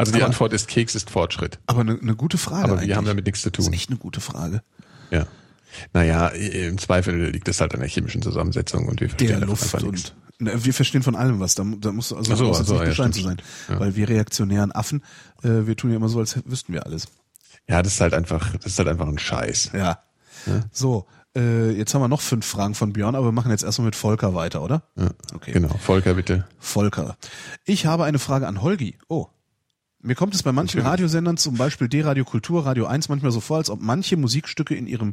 Also die aber- Antwort ist Keks ist Fortschritt. Aber eine ne gute Frage Aber eigentlich. wir haben damit nichts zu Das ist tun. echt eine gute Frage. Ja. Naja, im Zweifel liegt es halt an der chemischen Zusammensetzung und wir verstehen Der Luft nichts. und ne, wir verstehen von allem was. Da, da musst du also so, da muss ach jetzt so, nicht ja, Bescheid zu sein. Ja. Weil wir reaktionären Affen, äh, wir tun ja immer so, als wüssten wir alles. Ja, das ist halt einfach, das ist halt einfach ein Scheiß. Ja. So, äh, jetzt haben wir noch fünf Fragen von Björn, aber wir machen jetzt erstmal mit Volker weiter, oder? Ja. Okay. Genau. Volker, bitte. Volker. Ich habe eine Frage an Holgi. Oh. Mir kommt es bei manchen Radiosendern, zum Beispiel D-Radio Kultur, Radio 1, manchmal so vor, als ob manche Musikstücke in ihrem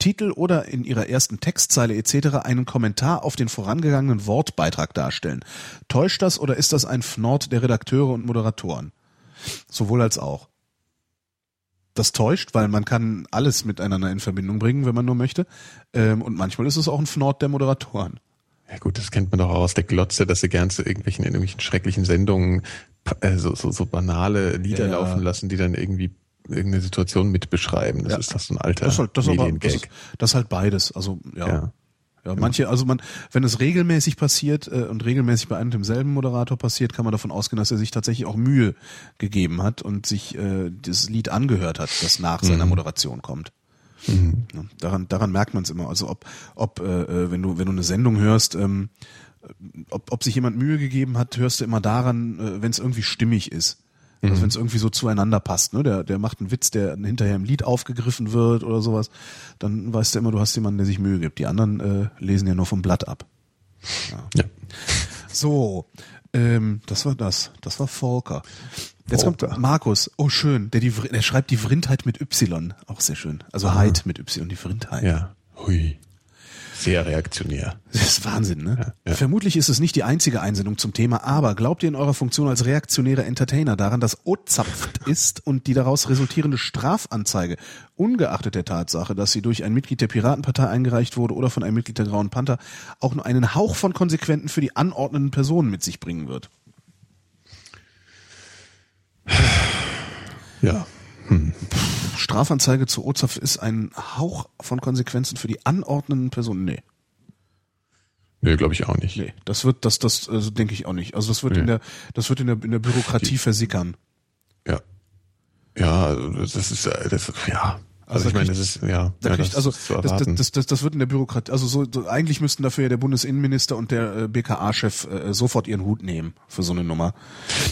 Titel oder in ihrer ersten Textzeile etc. einen Kommentar auf den vorangegangenen Wortbeitrag darstellen. Täuscht das oder ist das ein Fnord der Redakteure und Moderatoren? Sowohl als auch. Das täuscht, weil man kann alles miteinander in Verbindung bringen, wenn man nur möchte. Ähm, und manchmal ist es auch ein Fnord der Moderatoren. Ja gut, das kennt man doch auch aus der Glotze, dass sie gern zu irgendwelchen, in irgendwelchen schrecklichen Sendungen äh, so, so, so banale Lieder Ja, laufen lassen, die dann irgendwie irgendeine Situation mit beschreiben. Das Ja. ist doch so ein alter Das ist halt, das aber, das, ist- das halt beides. Also ja. Ja. Ja, manche, also man, wenn es regelmäßig passiert äh, und regelmäßig bei einem und demselben Moderator passiert, kann man davon ausgehen, dass er sich tatsächlich auch Mühe gegeben hat und sich äh, das Lied angehört hat, das nach seiner Moderation kommt. Ja, daran, daran merkt man es immer. Also ob, ob äh, äh, wenn du wenn du eine Sendung hörst, ähm, ob, ob sich jemand Mühe gegeben hat, hörst du immer daran, äh, wenn es irgendwie stimmig ist. Also wenn es irgendwie so zueinander passt, ne? Der, der macht einen Witz, der hinterher im Lied aufgegriffen wird oder sowas, dann weißt du immer, du hast jemanden, der sich Mühe gibt. Die anderen äh, lesen ja nur vom Blatt ab. Ja. So, ähm, das war das. Das war Volker. Jetzt Volker. kommt Markus. Oh, schön. Der, die, der schreibt die Vrindheit mit Y. Auch sehr schön. Also Heid mit Y, die Vrindheit. ja. Hui. Sehr reaktionär. Das ist Wahnsinn, ne? ja. Vermutlich ist es nicht die einzige Einsendung zum Thema, aber glaubt ihr in eurer Funktion als reaktionäre Entertainer daran, dass Ozapft ist und die daraus resultierende Strafanzeige, ungeachtet der Tatsache, dass sie durch ein Mitglied der Piratenpartei eingereicht wurde oder von einem Mitglied der Grauen Panther, auch nur einen Hauch von Konsequenten für die anordnenden Personen mit sich bringen wird? Ja. Strafanzeige zu Ozapft ist ein Hauch von Konsequenzen für die anordnenden Personen. Nee. Nee, glaube ich auch nicht. Nee, das wird, das, das, also denke ich auch nicht. Also das wird Nee. in der, das wird in der, in der Bürokratie versickern. Ja. Ja, also das ist, äh, das, ja. Also Also, ich meine, das ist, ja. Da ja, kriegt, das also das, das, das, das, wird in der Bürokratie, also so, so eigentlich müssten dafür ja der Bundesinnenminister und der äh, BKA-Chef äh, sofort ihren Hut nehmen für so eine Nummer.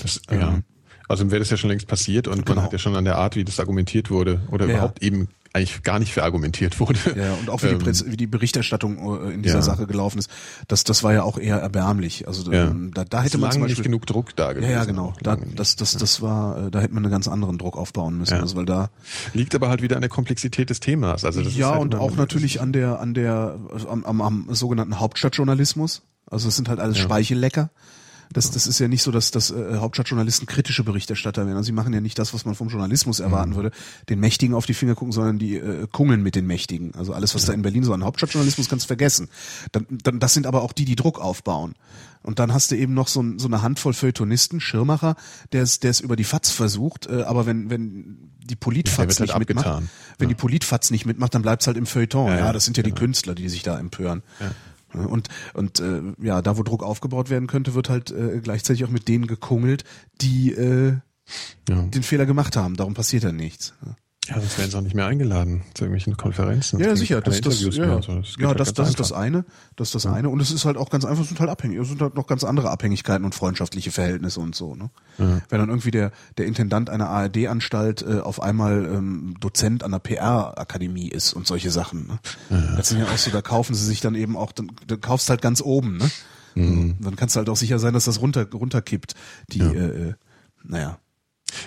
Das, ja. Also wäre das ja schon längst passiert und Genau. man hat ja schon an der Art, wie das argumentiert wurde oder Ja. überhaupt eben eigentlich gar nicht verargumentiert wurde. Ja, und auch wie, die, Ähm, Presse, wie die Berichterstattung äh, in dieser Ja. Sache gelaufen ist, das, das war ja auch eher erbärmlich. Also ja. ähm, da, da hätte man zum nicht Beispiel genug Druck da ja, gewesen. ja, genau. Da, nicht. das, das, das war, äh, da hätte man einen ganz anderen Druck aufbauen müssen. Ja. Also weil da Liegt aber halt wieder an der Komplexität des Themas. Also das ja halt und auch natürlich an der, an der, am, am, am sogenannten Hauptstadtjournalismus. Also es sind halt alles Speichellecker. Das, das ist ja nicht so, dass, dass äh, Hauptstadtjournalisten kritische Berichterstatter werden. Also sie machen ja nicht das, was man vom Journalismus Mhm. erwarten würde, den Mächtigen auf die Finger gucken, sondern die äh, kungeln mit den Mächtigen. Also alles, was da in Berlin so an Hauptstadtjournalismus kannst du vergessen. Dann, dann, das sind aber auch die, die Druck aufbauen. Und dann hast du eben noch so, so eine Handvoll Feuilletonisten, Schirmacher, der es, der es über die FATS versucht, äh, aber wenn, wenn die Politfatz halt nicht mitmacht, abgetan. wenn die Politfatz nicht mitmacht, dann bleibt's halt im Feuilleton. Ja, Ja, ja, das sind ja die. Künstler, die sich da empören. Und und äh, ja, da wo Druck aufgebaut werden könnte, wird halt äh, gleichzeitig auch mit denen gekungelt, die äh, Ja. den Fehler gemacht haben. Darum passiert dann nichts. ja, sonst werden sie auch nicht mehr eingeladen zu irgendwelchen Konferenzen. Ja, sicher, das, das, ja, mehr ja. so. Das ja halt das, das ist das eine, das ist das eine. Und es ist halt auch ganz einfach, es sind halt abhängig, es sind halt noch ganz andere Abhängigkeiten und freundschaftliche Verhältnisse und so. Ne? Wenn dann irgendwie der der Intendant einer ARD-Anstalt äh, auf einmal ähm, Dozent an der PR-Akademie ist und solche Sachen. Ne? Das sind ja auch so, da kaufen sie sich dann eben auch, dann, dann kaufst halt ganz oben. Ne? Mhm. Dann kannst du halt auch sicher sein, dass das runter runterkippt. Die, äh, äh, naja.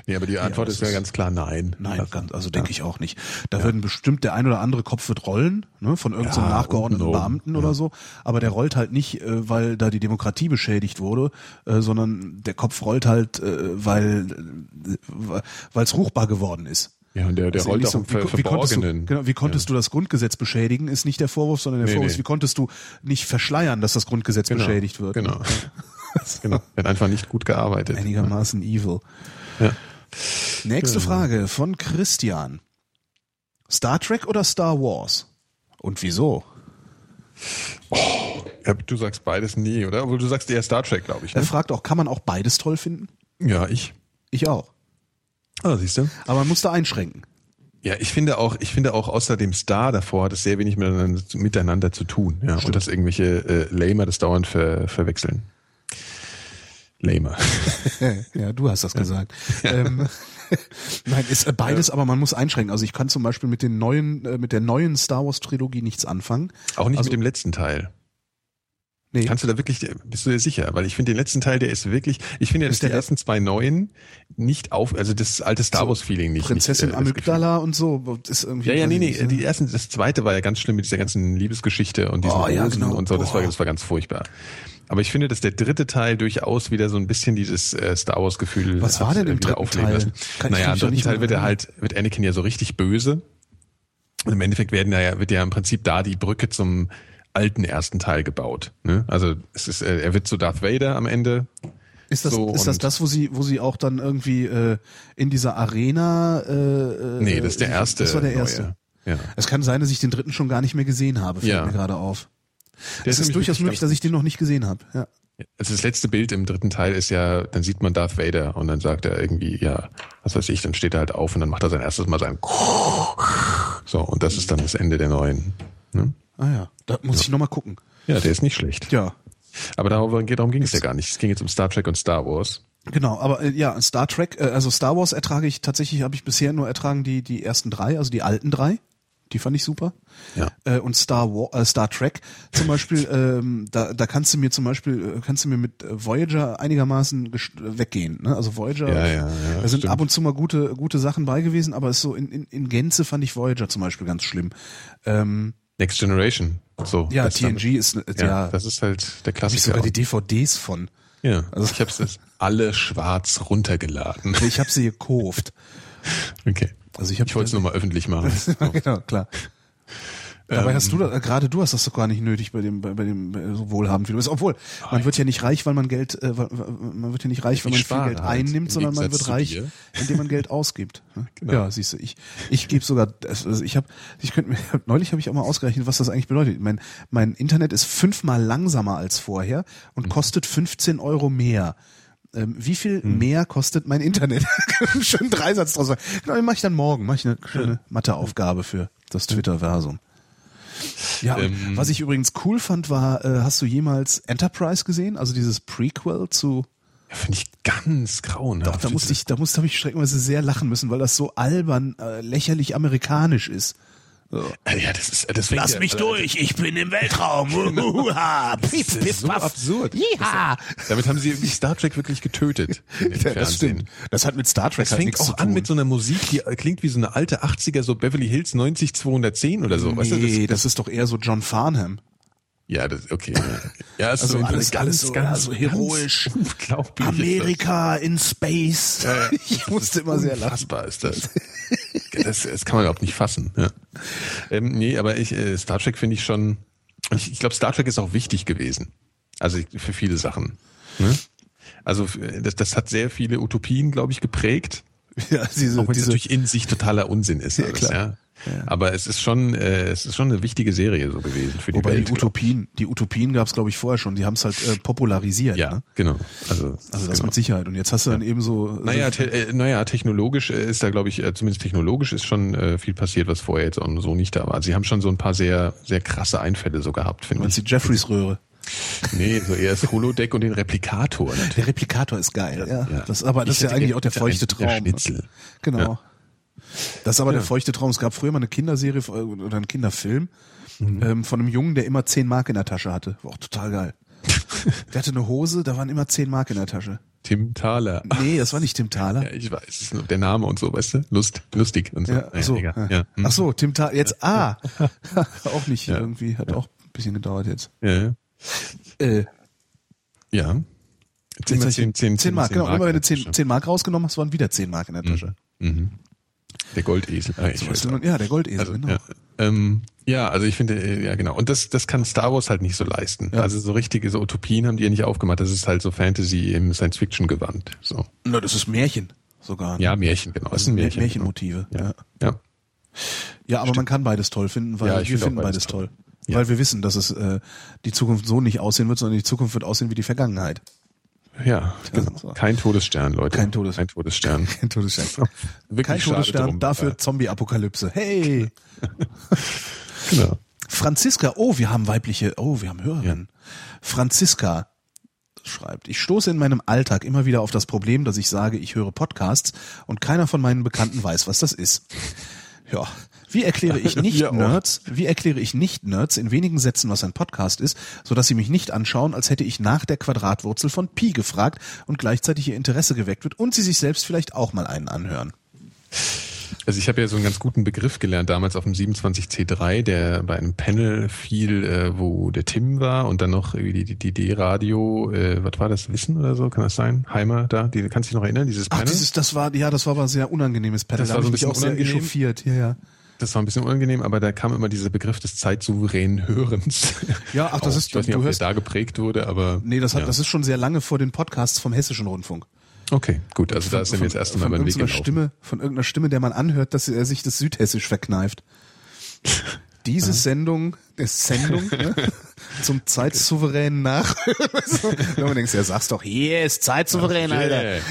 Nee, aber die Antwort das ist ja ganz klar nein. Nein, Also, ganz, also denke ich auch nicht. Da würden bestimmt der ein oder andere Kopf wird rollen, ne, von irgendeinem Ja, nachgeordneten Beamten oder so. Aber der rollt halt nicht, äh, weil da die Demokratie beschädigt wurde, äh, sondern der Kopf rollt halt, äh, weil äh, es ruchbar geworden ist. Ja, und der, der Also rollt auch so, wie, wie konntest du, genau, wie konntest du das Grundgesetz beschädigen, ist nicht der Vorwurf, sondern der Nee, Vorwurf ist, nee. wie konntest du nicht verschleiern, dass das Grundgesetz Genau, beschädigt wird. Genau. genau. Er hat einfach nicht gut gearbeitet. Einigermaßen evil. Ja. Nächste Frage von Christian. Star Trek oder Star Wars? Und wieso? Ja, du sagst beides nie, oder? Obwohl du sagst eher Star Trek, glaube ich. Er Ne? fragt auch, kann man auch beides toll finden? Ja, ich. Ich auch. Ah, siehst du? Aber man muss da einschränken. Ja, ich finde auch, ich finde auch außer dem Star davor hat es sehr wenig miteinander, miteinander zu tun. Ja, und dass irgendwelche äh, Lamer das dauernd ver, verwechseln. Lamer. ja, du hast das gesagt. Ähm, Nein, ist beides, aber man muss einschränken. Also ich kann zum Beispiel mit den neuen, äh, mit der neuen Star Wars Trilogie nichts anfangen. Auch nicht Also- mit dem letzten Teil. Nee. Kannst du da wirklich, bist du dir sicher? Weil ich finde den letzten Teil, der ist wirklich, ich finde ja, dass Ist die ersten zwei neuen nicht auf, also das alte Star Wars Feeling nicht. Prinzessin nicht, äh. Amygdala und so ist irgendwie. Ja, ja, nee, nee, die ersten, das zweite war ja ganz schlimm mit dieser ganzen Liebesgeschichte und diesen Oh, ja, genau. und so, das war, das war ganz furchtbar. Aber ich finde, dass der dritte Teil durchaus wieder so ein bisschen dieses äh, Star Wars Gefühl Was war hat, denn im äh, dritten aufleben Teil? Kann naja, im dritten Teil wird er halt, wird Anakin ja so richtig böse. Und im Endeffekt werden ja, wird ja im Prinzip da die Brücke zum alten ersten Teil gebaut. Ne? Also es ist, äh, er wird zu Darth Vader am Ende. Ist das, so ist das das, wo sie, wo sie auch dann irgendwie äh, in dieser Arena? Äh, Nee, das ist der erste. Das war der erste. Neue. Ja. Es kann sein, dass ich den dritten schon gar nicht mehr gesehen habe. Fällt Ja. mir gerade auf. Es ist durchaus möglich, dass ich den noch nicht gesehen habe. Ja. Also das letzte Bild im dritten Teil ist ja, dann sieht man Darth Vader und dann sagt er irgendwie, ja, was weiß ich, dann steht er halt auf und dann macht er sein erstes Mal sein so und das ist dann das Ende der neuen. Ne? Ah ja, da muss ich noch mal gucken. Ja, der ist nicht schlecht. Ja, Aber darum, darum ging es ja gar nicht. Es ging jetzt um Star Trek und Star Wars. genau. Aber äh, ja, Star Trek, äh, also Star Wars ertrage ich tatsächlich, habe ich bisher nur ertragen die die ersten drei, also die alten drei. Die fand ich super. Ja. Äh, und Star War, äh, Star Trek zum Beispiel, ähm, da, da kannst du mir zum Beispiel, äh, kannst du mir mit äh, Voyager einigermaßen äh, weggehen. Ne? Also Voyager, Ja, ja, ja, da sind stimmt. ab und zu mal gute, gute Sachen bei gewesen, aber es ist so in, in, in Gänze fand ich Voyager zum Beispiel ganz schlimm. Ähm, Next Generation. So. ja, das dann- TNG ist, Ja, ja, das ist halt der hab ich Klassiker. sogar die DVDs von. ja, also- ich habe es alle schwarz runtergeladen. Ich habe sie gekauft. Okay. Also ich habe Ich wollte es nur mal öffentlich machen. Genau, klar. Dabei Ähm, hast du, da- äh, gerade du hast das doch gar nicht nötig bei dem, bei, bei dem äh, so wohlhabend wie du bist. Obwohl, man wird ja nicht reich, weil man Geld, äh, man wird ja nicht reich, weil man viel Geld halt, einnimmt, im sondern man wird reich, dir. indem man Geld ausgibt. ne? Genau. Ja, siehst du, ich, ich gebe sogar, also ich habe, ich könnte mir, neulich habe ich auch mal ausgerechnet, was das eigentlich bedeutet. Mein, mein Internet ist fünfmal langsamer als vorher Mhm. und kostet 15 Euro mehr. Ähm, wie viel Mhm. mehr kostet mein Internet? Schön Dreisatz draus. Genau, den mache ich dann morgen. Mache ich eine schöne Matheaufgabe für das Twitter-Versum. Ja, Ähm. was ich übrigens cool fand, war, äh, hast du jemals Enterprise gesehen? Also dieses Prequel zu Ja, Finde ich ganz grauenhaft. da musste ich, da musste habe ich schreckenweise sehr lachen müssen, weil das so albern, äh, lächerlich amerikanisch ist. Äh, Ja, das ist, das fängt ja, also, ich bin im Weltraum. Uha, piep, Das ist so absurd. Ja, Damit haben sie irgendwie Star Trek wirklich getötet. dem das stimmt. Das hat mit Star Trek Das halt fängt auch an mit so einer Musik, die äh, klingt wie so eine alte 80er, so Beverly Hills 90210 oder so. weißt du, nee, das, das ist doch eher so John Farnham. Ja, das, okay. Ja, es Also ist so alles- alles so- ganz, also heroisch. Ganz unglaublich. Amerika in Space. Ja, Ich musste immer sehr lachen. Unfassbar ist das. das. Das kann man überhaupt nicht fassen. Ja. Ähm, nee, aber ich, äh, Star Trek finde ich schon, ich, ich glaube, Star Trek ist auch wichtig gewesen. Also für viele Sachen. Ne? Also äh, das, das hat sehr viele Utopien, glaube ich, geprägt. Ja, diese, Auch wenn es diese, natürlich in sich totaler Unsinn ist. Ja, alles, klar. ja. Aber es ist schon, äh, es ist schon eine wichtige Serie so gewesen für die wobei Welt. die Utopien, die Utopien gab es glaube ich vorher schon. Die haben es halt äh, popularisiert. ja, Ne? genau. Also, Also das genau. mit Sicherheit. Und jetzt hast du dann eben so. Naja, so, te äh, naja, technologisch äh, ist da, glaube ich, äh, zumindest technologisch ist schon äh, viel passiert, was vorher jetzt auch so nicht da war. Sie haben schon so ein paar sehr, sehr krasse Einfälle so gehabt, finde meinst ich. die Jeffreys Röhre. Nee, so eher das Holodeck und den Replikator natürlich. Der Replikator ist geil, ja. Ja. Das, aber das Ich ist ja eigentlich auch der feuchte der Traum. ne? Schnitzel. Genau. Ja. Das ist aber Ja. der feuchte Traum. Es gab früher mal eine Kinderserie äh, oder einen Kinderfilm Mhm. ähm, von einem Jungen, der immer 10 Mark in der Tasche hatte. War auch total geil. der hatte eine Hose, da waren immer 10 Mark in der Tasche. Tim Thaler. Nee, das war nicht Tim Thaler. Ja, ich weiß, der Name und so, weißt du? Lust, lustig und so. Ja, ach so, ja. Ja. Hm. Ach so, Tim Thaler. Jetzt, ah. auch nicht irgendwie. Hat auch ein bisschen gedauert jetzt. Ja, ja. Äh, ja. Jetzt hab ich- 10, 10, 10 Mark, genau. Immer wenn du 10, Tasche. 10 Mark rausgenommen hast, waren wieder 10 Mark in der Tasche. Mhm. Der Goldesel. Ah, So man, ja, der Goldesel, Also, genau. ja. Ähm, ja, also ich finde, äh, ja genau. Und das, das kann Star Wars halt nicht so leisten. Ja. Also so richtige so Utopien haben die ja nicht aufgemacht. Das ist halt so Fantasy im Science-Fiction-Gewand. So. Na, das ist Märchen sogar. Ja, Märchen, genau. das sind Märchen. Märchenmotive. Genau. Ja. Ja. Ja, aber man kann beides toll finden, weil Ja, wir finden beides beides toll. toll. Ja. Weil wir wissen, dass es äh, die Zukunft so nicht aussehen wird, sondern die Zukunft wird aussehen wie die Vergangenheit. Ja, genau. Kein Todesstern, Leute. Kein Todes- Kein Todesstern. Kein Todesstern. Wirklich Kein Todesstern, drum. dafür Zombie-Apokalypse. Hey! Genau. Franziska, oh, wir haben weibliche, oh, wir haben Hörerinnen. Franziska schreibt, ich stoße in meinem Alltag immer wieder auf das Problem, dass ich sage, ich höre Podcasts und keiner von meinen Bekannten weiß, was das ist. Ja. Wie erkläre ich nicht. Nerds, wie erkläre ich nicht Nerds in wenigen Sätzen, was ein Podcast ist, sodass sie mich nicht anschauen, als hätte ich nach der Quadratwurzel von Pi gefragt und gleichzeitig ihr Interesse geweckt wird und sie sich selbst vielleicht auch mal einen anhören. Also ich habe ja so einen ganz guten Begriff gelernt damals auf dem 27C3, der bei einem Panel fiel, äh, wo der Tim war und dann noch die, D-Radio, äh, was war das, Wissen oder so, kann das sein? Heimer da, die, kannst du dich noch erinnern, dieses Ach, Panel? dieses, das war, ja, das war aber ein sehr unangenehmes Panel. Das Da war so ein mich auch bisschen sehr unangenehm. echauffiert, ja, ja. Das war ein bisschen unangenehm, aber da kam immer dieser Begriff des zeitsouveränen Hörens. Ja, ach, das ist- ich weiß nicht, ob der hörst- da geprägt wurde, aber. Nee, das hat, ja. das ist schon sehr lange vor den Podcasts vom Hessischen Rundfunk. Okay, gut, also da ist er mir jetzt erst von einmal über den Weg irgendeiner gelaufen. Stimme, von irgendeiner Stimme, der man anhört, dass er sich das Südhessisch verkneift. Diese Sendung, ist Sendung, ne? zum zeitsouveränen. So, Wenn man denkt, ja, sag's doch, hier ist zeitsouverän, Alter. Yeah.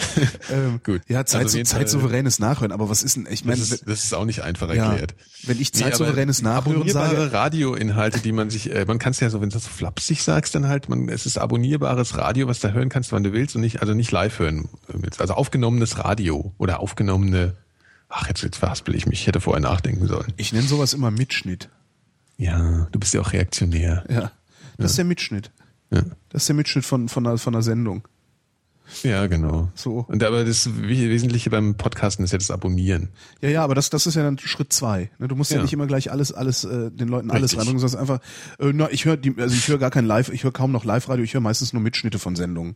Ähm, Gut. Ja, Zeit, Also Fall- zeitsouveränes Nachhören, aber was ist denn, ich meine, Das ist, das ist auch nicht einfach ja, erklärt. wenn ich Nee, zeitsouveränes Nachhören abonnierbare sage, Radioinhalte, die man sich, äh, man kann es ja so, wenn du das so flapsig sagst, dann halt, man, es ist abonnierbares Radio, was du hören kannst, wann du willst und nicht, also nicht live hören willst. Also aufgenommenes Radio oder aufgenommene, ach, jetzt, jetzt verhaspel ich mich, ich hätte vorher nachdenken sollen. ich nenne sowas immer Mitschnitt. Ja, du bist ja auch reaktionär. Ja. Das ist der Mitschnitt. Ja, Das ist der Mitschnitt von, von, einer, von einer Sendung. Ja genau. So. Und aber das Wesentliche beim Podcasten ist ja das Abonnieren. Ja, ja, aber das, das ist ja dann Schritt zwei. Ne, Du musst ja, Ja. nicht immer gleich alles, alles, äh, den Leuten alles rein, sondern einfach, äh, na, ich höre die, also ich höre gar kein Live, ich höre kaum noch Live-Radio, ich höre meistens nur Mitschnitte von Sendungen.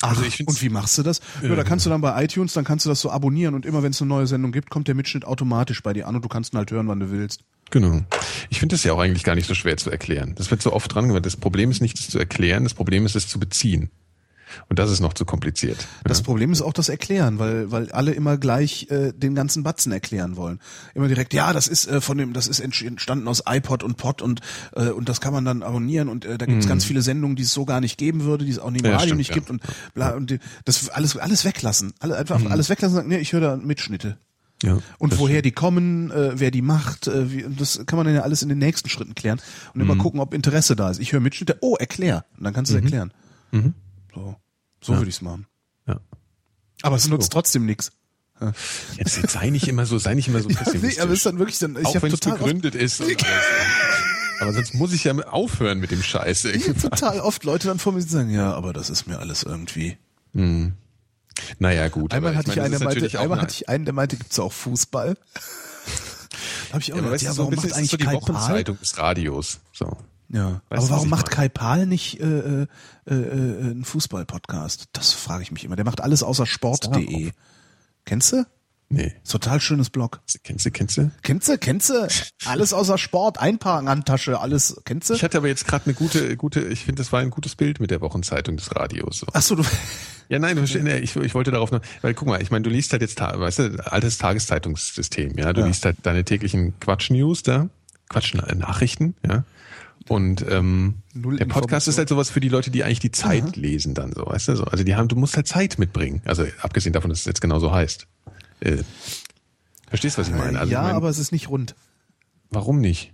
Ach, Also ich und wie machst du das? Ja, da kannst du dann bei iTunes, dann kannst du das so abonnieren und immer wenn es eine neue Sendung gibt, kommt der Mitschnitt automatisch bei dir an und du kannst ihn halt hören, wann du willst. Genau. Ich finde das ja auch eigentlich gar nicht so schwer zu erklären. Das wird so oft dran gemacht. Das Problem ist nicht, es zu erklären, das Problem ist, es zu beziehen. Und das ist noch zu kompliziert. Das Problem ist auch das Erklären, weil weil alle immer gleich äh, den ganzen Batzen erklären wollen. Immer direkt, ja, das ist äh, von dem, das ist entstanden aus iPod und Pod und äh, und das kann man dann abonnieren und äh, da gibt's ganz viele Sendungen, die es so gar nicht geben würde, die es auch im Ja, Radio stimmt, nicht ja. gibt und bla und die, das alles alles weglassen, alle einfach alles weglassen, und sagen, nee, ich höre da Mitschnitte. Ja, Und woher die kommen, äh, wer die macht, äh, wie, das kann man dann ja alles in den nächsten Schritten klären und Mhm. immer gucken, ob Interesse da ist. Ich höre Mitschnitte, oh, erklär. Und dann kannst du es erklären. So, so würde ich's machen. Mhm. Ja. Aber es nutzt trotzdem nichts. Jetzt, jetzt sei nicht immer so, sei nicht immer so pessimistisch. Nee, aber es ist dann wirklich dann, ich auch wenn es begründet ist. Aber sonst muss ich ja aufhören mit dem Scheiß. ich total oft Leute dann vor mir die sagen, ja, aber das ist mir alles irgendwie. Naja, gut. Einmal hatte ich, meine, einen, das der ist meinte, einmal hatte ich einen, der meinte, gibt's auch Fußball? habe ich auch Ja, gedacht, ja, so warum bisschen macht eigentlich so die? Wochenzeitung des Radios. So. Ja, Weißt aber warum macht? Kai Pahl nicht äh, äh, äh, äh, einen Fußball-Podcast? Das frage ich mich immer. Der macht alles außer sport.de. Kennst du? Nee. Ist Total schönes Blog. Kennst du, kennst du? Kennst du, kennst du? Alles außer Sport, einparken, Handtasche, alles. Kennst du? Ich hatte aber jetzt gerade eine gute, gute, ich finde, das war ein gutes Bild mit der Wochenzeitung des Radios. So. Ach so, du. Ja, nein, ich, ich wollte darauf noch, weil guck mal, ich meine, du liest halt jetzt, weißt du, altes Tageszeitungssystem, ja, du Ja. liest halt deine täglichen Quatsch-News da, Quatsch-Nachrichten, ja, und ähm, der Podcast ist halt sowas für die Leute, die eigentlich die Zeit lesen dann so, weißt du, so. also die haben, du musst halt Zeit mitbringen, also abgesehen davon, dass es jetzt genau so heißt. Äh, verstehst du, was ich meine? Also ja, ich meine, aber es ist nicht rund. warum nicht?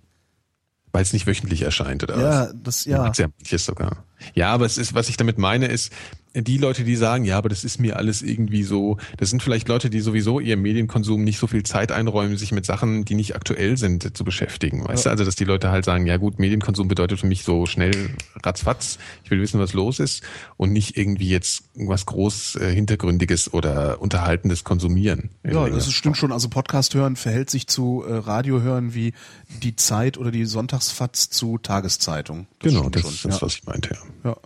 Weil es nicht wöchentlich erscheint, oder Ja, was? das, ja. magst ja manches sogar. Ja, aber es ist, was ich damit meine, ist, die Leute, die sagen, ja, aber das ist mir alles irgendwie so, das sind vielleicht Leute, die sowieso ihrem Medienkonsum nicht so viel Zeit einräumen, sich mit Sachen, die nicht aktuell sind, zu beschäftigen. Weißt du, also, dass die Leute halt sagen, ja gut, Medienkonsum bedeutet für mich so schnell ratzfatz, ich will wissen, was los ist und nicht irgendwie jetzt irgendwas groß äh, Hintergründiges oder Unterhaltendes konsumieren. Ja, das stimmt schon. Also Podcast hören verhält sich zu äh, Radio hören wie die Zeit oder die Sonntagsfatz zu Tageszeitung. Das Genau, das schon. ist das, ja. was ich meinte. Ja. Ja.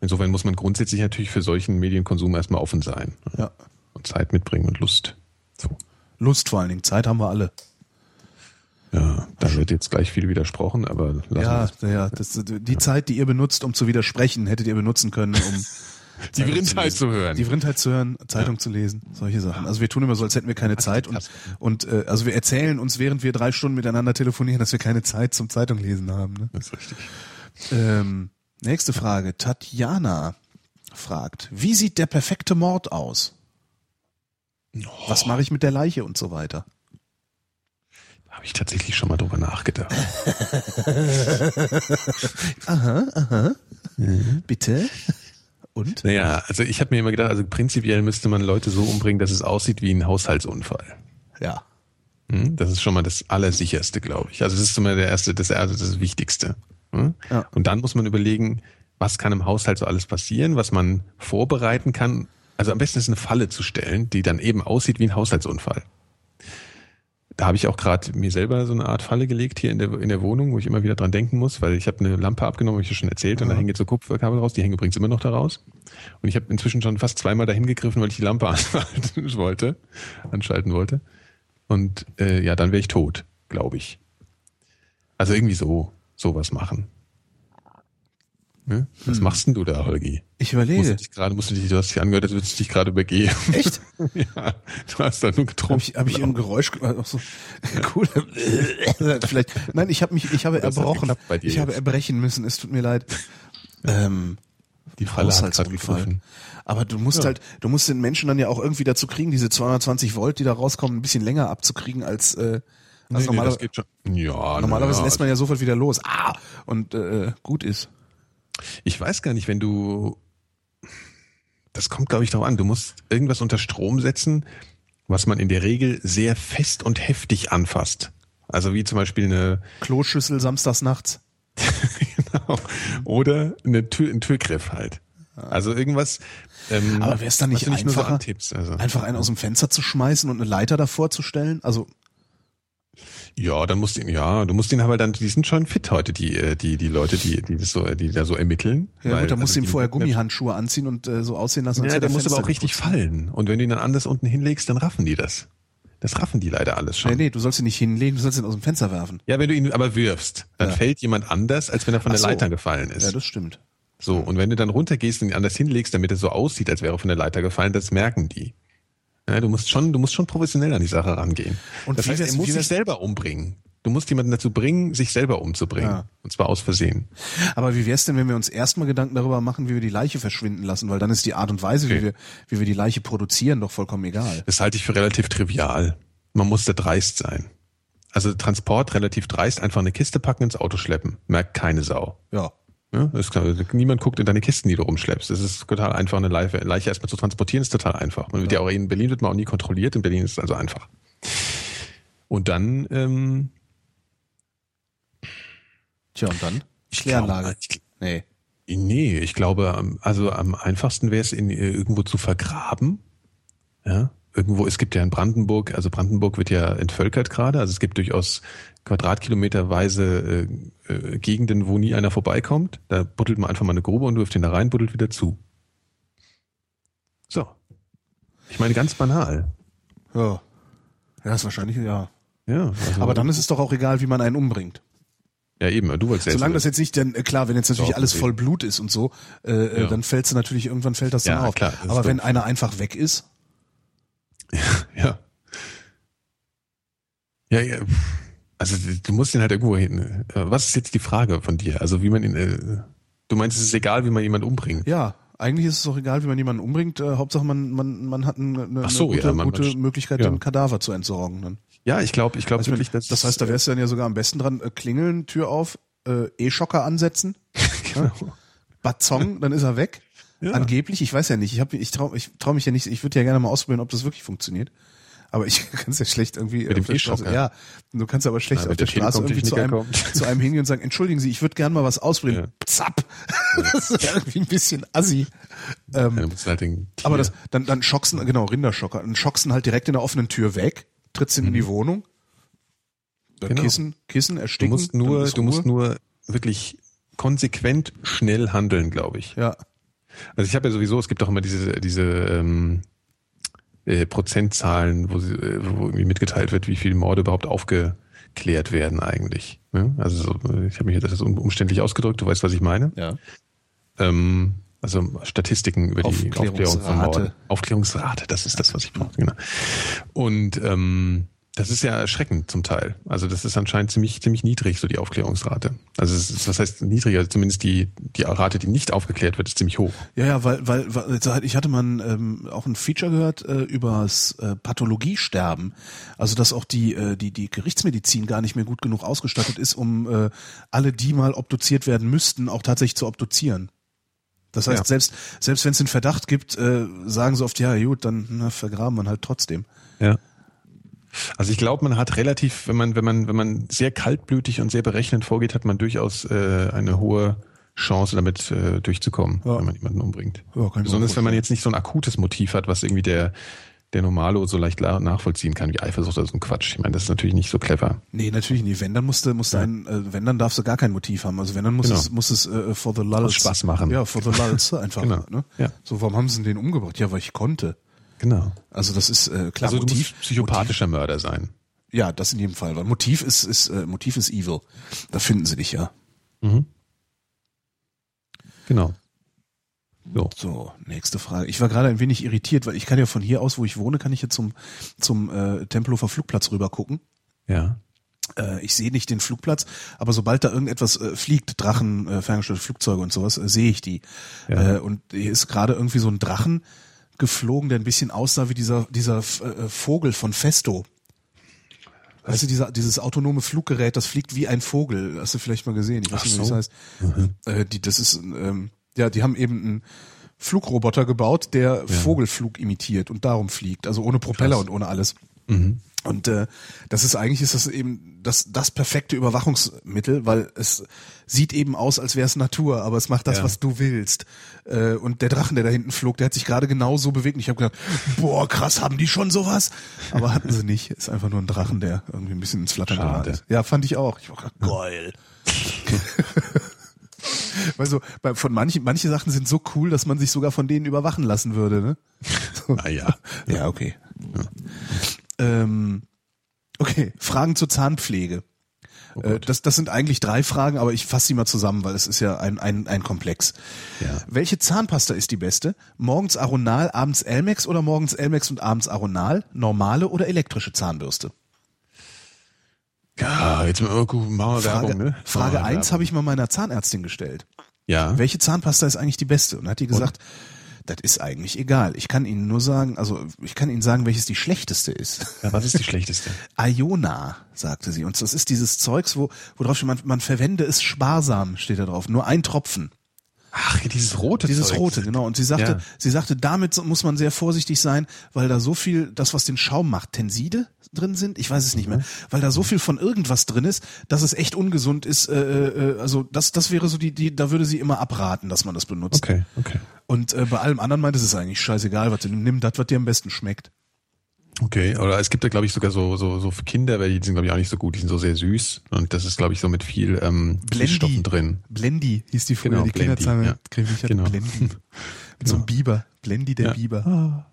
Insofern muss man grundsätzlich natürlich für solchen Medienkonsum erstmal offen sein. Ja. Und Zeit mitbringen und Lust. So. Lust vor allen Dingen. Zeit haben wir alle. Ja, da wird jetzt gleich viel widersprochen, aber lassen Ja, ja. Das, die Zeit, die ihr benutzt, um zu widersprechen, hättet ihr benutzen können, um Die Vrindheit zu hören. die Vrindheit zu hören, Zeitung zu lesen, solche Sachen. Also wir tun immer so, als hätten wir keine Zeit und, und äh, also wir erzählen uns, während wir drei Stunden miteinander telefonieren, dass wir keine Zeit zum Zeitung lesen haben. Ne? Das ist richtig. Ähm, nächste Frage. Tatjana fragt, wie sieht der perfekte Mord aus? Was mache ich mit der Leiche und so weiter? Da habe ich tatsächlich schon mal drüber nachgedacht. Bitte? Und? naja, also ich habe mir immer gedacht, also prinzipiell müsste man Leute so umbringen, dass es aussieht wie ein Haushaltsunfall. Ja. Hm? Das ist schon mal das Allersicherste, glaube ich. Also das ist immer der erste, das erste, das Wichtigste. Hm? Ja. Und dann muss man überlegen, was kann im Haushalt so alles passieren, was man vorbereiten kann. Also am besten ist eine Falle zu stellen, die dann eben aussieht wie ein Haushaltsunfall. Da habe ich auch gerade mir selber so eine Art Falle gelegt hier in der, in der Wohnung, wo ich immer wieder dran denken muss, weil ich habe eine Lampe abgenommen, habe ich ja schon erzählt, und da hängen jetzt so Kupferkabel raus, die hängen übrigens immer noch da raus. Und ich habe inzwischen schon fast zweimal dahin gegriffen, weil ich die Lampe anschalten wollte, anschalten wollte. Und äh, ja, dann wäre ich tot, glaube ich. Also irgendwie so, sowas machen. Ne? Was machst denn du da, Holgi? Ich Musst du überlege. dich gerade, musst du dich, du hast dich angehört, als würdest du dich gerade übergehen. Echt? ja, du hast da nur Habe getrunken. ich, hab ich ein Geräusch? ge- Ach so. Cool. Vielleicht. Nein, ich habe mich, ich habe Das erbrochen. Ich habe jetzt. erbrechen müssen. Es tut mir leid. Ähm, Die Falle hat gerade gegriffen. Aber du musst Ja. halt, du musst den Menschen dann ja auch irgendwie dazu kriegen, diese 220 Volt, die da rauskommen, ein bisschen länger abzukriegen als äh, also Nee, nee, normaler- das geht schon. Ja, normalerweise na, lässt man ja sofort wieder los. Ah! Und äh, gut ist. Ich weiß gar nicht, wenn du, das kommt glaube ich darauf an, du musst irgendwas unter Strom setzen, was man in der Regel sehr fest und heftig anfasst. Also wie zum Beispiel eine, Kloschüssel samstags nachts. genau, oder eine Tür, ein Türgriff halt. Also irgendwas. Ähm, Aber wäre es dann nicht nicht nur so einfacher, antippst, also. einfach einen aus dem Fenster zu schmeißen und eine Leiter davor zu stellen? Also Ja, dann musst du ihn, ja, du musst ihn aber dann, die sind schon fit heute, die, äh, die, die Leute, die, die das so, die da so ermitteln. Ja Weil, gut, da musst also du ihm vorher Gummihandschuhe anziehen und äh, so aussehen lassen, Ja, der er muss aber auch richtig fallen. Und wenn du ihn dann anders unten hinlegst, dann raffen die das. Das raffen die leider alles schon. Nee, nee, du sollst ihn nicht hinlegen, du sollst ihn aus dem Fenster werfen. Ja, wenn du ihn aber wirfst, dann Ja. fällt jemand anders, als wenn er von Ach der so. Leiter gefallen ist. Ja, das stimmt. So, und wenn du dann runtergehst und ihn anders hinlegst, damit er so aussieht, als wäre er von der Leiter gefallen, das merken die. Ja, du musst schon, du musst schon professionell an die Sache rangehen. Und das wie heißt, wär's- er muss wie sich selber umbringen. Du musst jemanden dazu bringen, sich selber umzubringen. Ja. Und zwar aus Versehen. Aber wie wär's denn, wenn wir uns erstmal Gedanken darüber machen, wie wir die Leiche verschwinden lassen? Weil dann ist die Art und Weise, wie, Okay. wir, wie wir die Leiche produzieren, doch vollkommen egal. Das halte ich für relativ trivial. Man muss da dreist sein. Also Transport relativ dreist, einfach eine Kiste packen, ins Auto schleppen. Merkt keine Sau. Ja. Ja, ist klar. Niemand guckt in deine Kisten, die du rumschleppst. Das ist total einfach, eine Leiche, Leiche erstmal zu transportieren, ist total einfach. Man wird ja. auch in Berlin wird man auch nie kontrolliert, in Berlin ist es also einfach. Und dann, ähm, Tja, und dann? ich Kläranlage. glaube, ich, Nee. nee, ich glaube, also am einfachsten wäre es, ihn äh, irgendwo zu vergraben. Ja, irgendwo, es gibt ja in Brandenburg, also Brandenburg wird ja entvölkert gerade, also es gibt durchaus quadratkilometerweise äh, äh, Gegenden, wo nie einer vorbeikommt. Da buddelt man einfach mal eine Grube und wirft ihn da rein, buddelt wieder zu. So. Ich meine, ganz banal. Ja. Ja, ist wahrscheinlich, ja. Ja, also, Aber dann ist es doch auch egal, wie man einen umbringt. ja eben, du wolltest selbst. Solange das jetzt nicht, denn äh, klar, wenn jetzt natürlich alles voll Blut ist und so, äh, äh, Ja. dann fällt es natürlich, irgendwann fällt das dann Ja, auf. klar, das Aber wenn doof. einer einfach weg ist, Ja. Ja, ja. Also du musst ihn halt irgendwo hin. Äh, Was ist jetzt die Frage von dir? Also wie man ihn. Äh, du meinst, es ist egal, wie man jemanden umbringt. ja, eigentlich ist es doch egal, wie man jemanden umbringt. Äh, Hauptsache man, man, man hat eine, eine, so, gute, ja, man- gute man- Möglichkeit, ja. den Kadaver zu entsorgen. Dann. Ja, ich glaube, ich glaube Also, wirklich, dass das heißt, da wärst du dann ja sogar am besten dran, äh, klingeln, Tür auf, äh, E-Schocker ansetzen, genau. Bazong, dann ist er weg. Ja. Angeblich, ich weiß ja nicht, ich, hab, ich traue ich trau mich ja nicht, ich würde ja gerne mal ausprobieren, ob das wirklich funktioniert. Aber ich kann es ja schlecht irgendwie Mit dem auf der Straße. Ja, du kannst aber schlecht Ja, auf mit der der Straße irgendwie zu einem, zu einem hingehen und sagen, entschuldigen Sie, ich würde gerne mal was ausprobieren. Ja. Zapp. Das ist irgendwie ein bisschen assi. Ähm, du musst halt aber das, dann, dann schocksen, genau, Rinderschocker, dann schocksen halt direkt in der offenen Tür weg, trittst ihn in die Wohnung, dann Mhm. Genau. Kissen, Kissen, du ersticken. musst dann nur, du musst nur wirklich konsequent schnell handeln, glaube ich. Ja, Also ich habe ja sowieso, es gibt auch immer diese, diese ähm, äh, Prozentzahlen, wo, sie, äh, wo irgendwie mitgeteilt wird, wie viele Morde überhaupt aufgeklärt werden eigentlich. Ne? Also so, ich habe mich jetzt das um- umständlich ausgedrückt, du weißt, was ich meine. ja. Ähm, also Statistiken über die Aufklärungsrate. Aufklärung von Morden. Aufklärungsrate, das ist das, was ich brauche. Genau. Und ähm, das ist ja erschreckend zum Teil. Also das ist anscheinend ziemlich ziemlich niedrig, so die Aufklärungsrate. Also es ist, was heißt niedrig? Also zumindest die die Rate, die nicht aufgeklärt wird, ist ziemlich hoch. Ja, ja, weil, weil, weil ich hatte mal ein, ähm, auch ein Feature gehört äh, übers äh, Pathologiesterben. Also dass auch die, äh, die, die Gerichtsmedizin gar nicht mehr gut genug ausgestattet ist, um äh, alle, die mal obduziert werden müssten, auch tatsächlich zu obduzieren. Das heißt, Ja. selbst, selbst wenn es einen Verdacht gibt, äh, sagen sie oft, ja gut, dann na, vergraben man halt trotzdem. Ja. Also ich glaube, man hat relativ, wenn man, wenn man, wenn man sehr kaltblütig und sehr berechnend vorgeht, hat man durchaus äh, eine hohe Chance, damit äh, durchzukommen, Ja. wenn man jemanden umbringt. Ja, Besonders wenn man jetzt nicht so ein akutes Motiv hat, was irgendwie der der Normalo so leicht nachvollziehen kann, wie Eifersucht oder so ein Quatsch. Ich meine, das ist natürlich nicht so clever. Nee, natürlich nicht. Wenn, dann musste, musste ein, äh, wenn, dann darfst du gar kein Motiv haben. Also wenn, dann muss Genau. es, muss es äh, for the lulls. Spaß machen. Ja, for the lulls einfach. Genau. ne? Ja. So, warum haben sie den umgebracht? Ja, weil ich konnte. Genau. Also das ist äh, klar. Also du Motiv, musst psychopathischer Mörder sein. ja, das in jedem Fall. Weil Motiv ist, ist äh, Motiv ist evil. Da finden sie dich ja. Mhm. Genau. So. So, nächste Frage. Ich war gerade ein wenig irritiert, weil ich kann ja von hier aus, wo ich wohne, kann ich jetzt zum zum äh, Tempelhofer Flugplatz rüber gucken. Ja. Äh, ich sehe nicht den Flugplatz, aber sobald da irgendetwas äh, fliegt, Drachen, äh, ferngesteuerte Flugzeuge und sowas, äh, sehe ich die. Ja. Äh, und hier ist gerade irgendwie so ein Drachen geflogen, der ein bisschen aussah wie dieser dieser äh, Vogel von Festo. Weißt du, dieser, dieses autonome Fluggerät, das fliegt wie ein Vogel. Hast du vielleicht mal gesehen? Ich weiß Ach nicht, wie so. das heißt. Äh, die, das ist, ähm, ja, die haben eben einen Flugroboter gebaut, der Vogelflug imitiert und darum fliegt. Also ohne Propeller Krass. und ohne alles. Und äh, das ist eigentlich ist das eben das das perfekte Überwachungsmittel, weil es sieht eben aus, als wäre es Natur, aber es macht das, Ja. was du willst. Äh, und der Drachen, der da hinten flog, der hat sich gerade genau so bewegt. Und ich habe gedacht, boah, krass, haben die schon sowas? Aber hatten sie nicht. Ist einfach nur ein Drachen, der irgendwie ein bisschen ins Flattern geraten ist. Ja, fand ich auch. Ich war grad, geil. Weil so, bei, von manchen, manche Sachen sind so cool, dass man sich sogar von denen überwachen lassen würde, ne? So. Naja. Ja, okay. Ähm, okay, Fragen zur Zahnpflege. Oh Äh, das, das sind eigentlich drei Fragen, aber ich fasse sie mal zusammen, weil es ist ja ein, ein, ein Komplex. Ja. Welche Zahnpasta ist die beste? Morgens Aronal, abends Elmex oder morgens Elmex und abends Aronal? Normale oder elektrische Zahnbürste? Ja, jetzt mal, machen wir Frage, Werbung, ne? Frage Machen wir eins habe ich mal meiner Zahnärztin gestellt. Ja. Welche Zahnpasta ist eigentlich die beste? Und hat die gesagt, das ist eigentlich egal. Ich kann Ihnen nur sagen, also ich kann Ihnen sagen, welches die schlechteste ist. ja. Was ist die schlechteste? Iona, sagte sie. Und das ist dieses Zeugs, wo, wo drauf steht, man, man verwende es sparsam, steht da drauf. Nur ein Tropfen. Ach, dieses rote Dieses Zeugs. rote, genau. Und sie sagte, Ja. sie sagte, damit muss man sehr vorsichtig sein, weil da so viel, das was den Schaum macht, Tenside drin sind, ich weiß es nicht Mhm. mehr, weil da so viel von irgendwas drin ist, dass es echt ungesund ist. Äh, äh, also das, das wäre so die, die, da würde sie immer abraten, dass man das benutzt. Okay, okay. Und äh, bei allem anderen meint es ist eigentlich scheißegal, was du nimm das, was dir am besten schmeckt. Okay, oder es gibt da glaube ich sogar so so so für Kinder, weil die sind glaube ich auch nicht so gut, die sind so sehr süß und das ist glaube ich so mit viel ähm, Süßstoffen drin. Blendi hieß die früher, Genau, die Blendi, Kinderzahncreme. ja. Genau. Blendi. Mit so einem Biber. Blendi der Ja. Biber.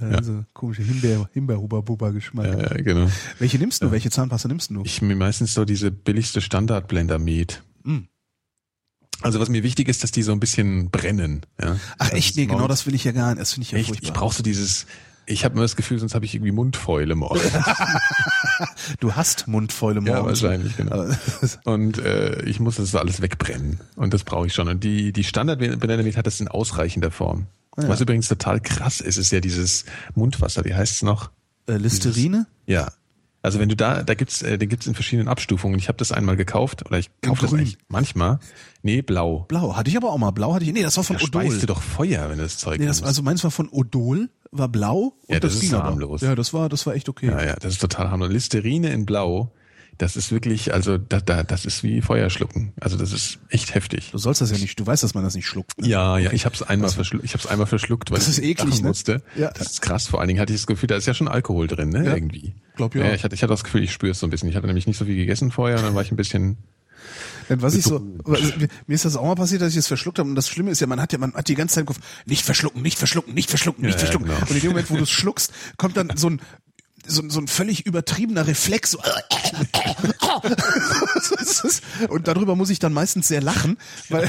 Ja, also komische Himbeer, Himbeer-Huber-Buber-Geschmack. Ja, ja, genau. Welche nimmst du? Welche Zahnpasta nimmst du? Ich mir meistens so diese billigste Standard-Blender Med. Mm. Also was mir wichtig ist, dass die so ein bisschen brennen. Ja. Ach Das echt? Nee, genau das will ich ja gar nicht. Das finde ich ja Echt? furchtbar. Ich brauche so dieses. Ich habe immer das Gefühl, sonst habe ich irgendwie Mundfäule morgens. du hast Mundfäule ja, morgens. wahrscheinlich, genau. Und äh, ich muss das so alles wegbrennen. Und das brauche ich schon. Und die, die Standard-Blender hat das in ausreichender Form. ja. Was übrigens total krass ist, ist ja dieses Mundwasser. Wie heißt es noch? äh, Listerine? Ja. Also wenn du da, da gibt's, äh, den gibt's in verschiedenen Abstufungen. Ich habe das einmal gekauft oder ich kaufe das eigentlich manchmal. Nee, blau. Blau. Hatte ich aber auch mal. Blau hatte ich. Nee, das war von Da Odol. speist du doch Feuer, wenn du das Zeug Nee, das, also meins war von Odol, war blau und Ja, das das, ist ging aber. harmlos. Ja, das war, das war echt okay. Ja, ja, das ist total harmlos. Listerine in Blau, das ist wirklich, also da, da, das ist wie Feuer schlucken. Also das ist echt heftig. Du sollst das ja nicht, du weißt, dass man das nicht schluckt. Ne? Ja, ja, ich habe es einmal verschluckt, ich habe es einmal verschluckt, weil Das ist eklig, ne? musste. Ja. Das ist krass. Vor allen Dingen hatte ich das Gefühl, da ist ja schon Alkohol drin, ne? Ja. Irgendwie. Glaub ja. ja. Ich hatte, ich hatte das Gefühl, ich spüre es so ein bisschen. Ich hatte nämlich nicht so viel gegessen vorher und dann war ich ein bisschen. Denn was ich so, mir ist das auch mal passiert, dass ich das verschluckt habe. Und das Schlimme ist ja, man hat ja, man hat die ganze Zeit im Kopf, nicht verschlucken, nicht verschlucken, nicht verschlucken, nicht Ja, ja, verschlucken. genau. Und in dem Moment, wo du es schluckst, kommt dann so ein, so, ein- so ein völlig übertriebener Reflex. So, und darüber muss ich dann meistens sehr lachen, weil,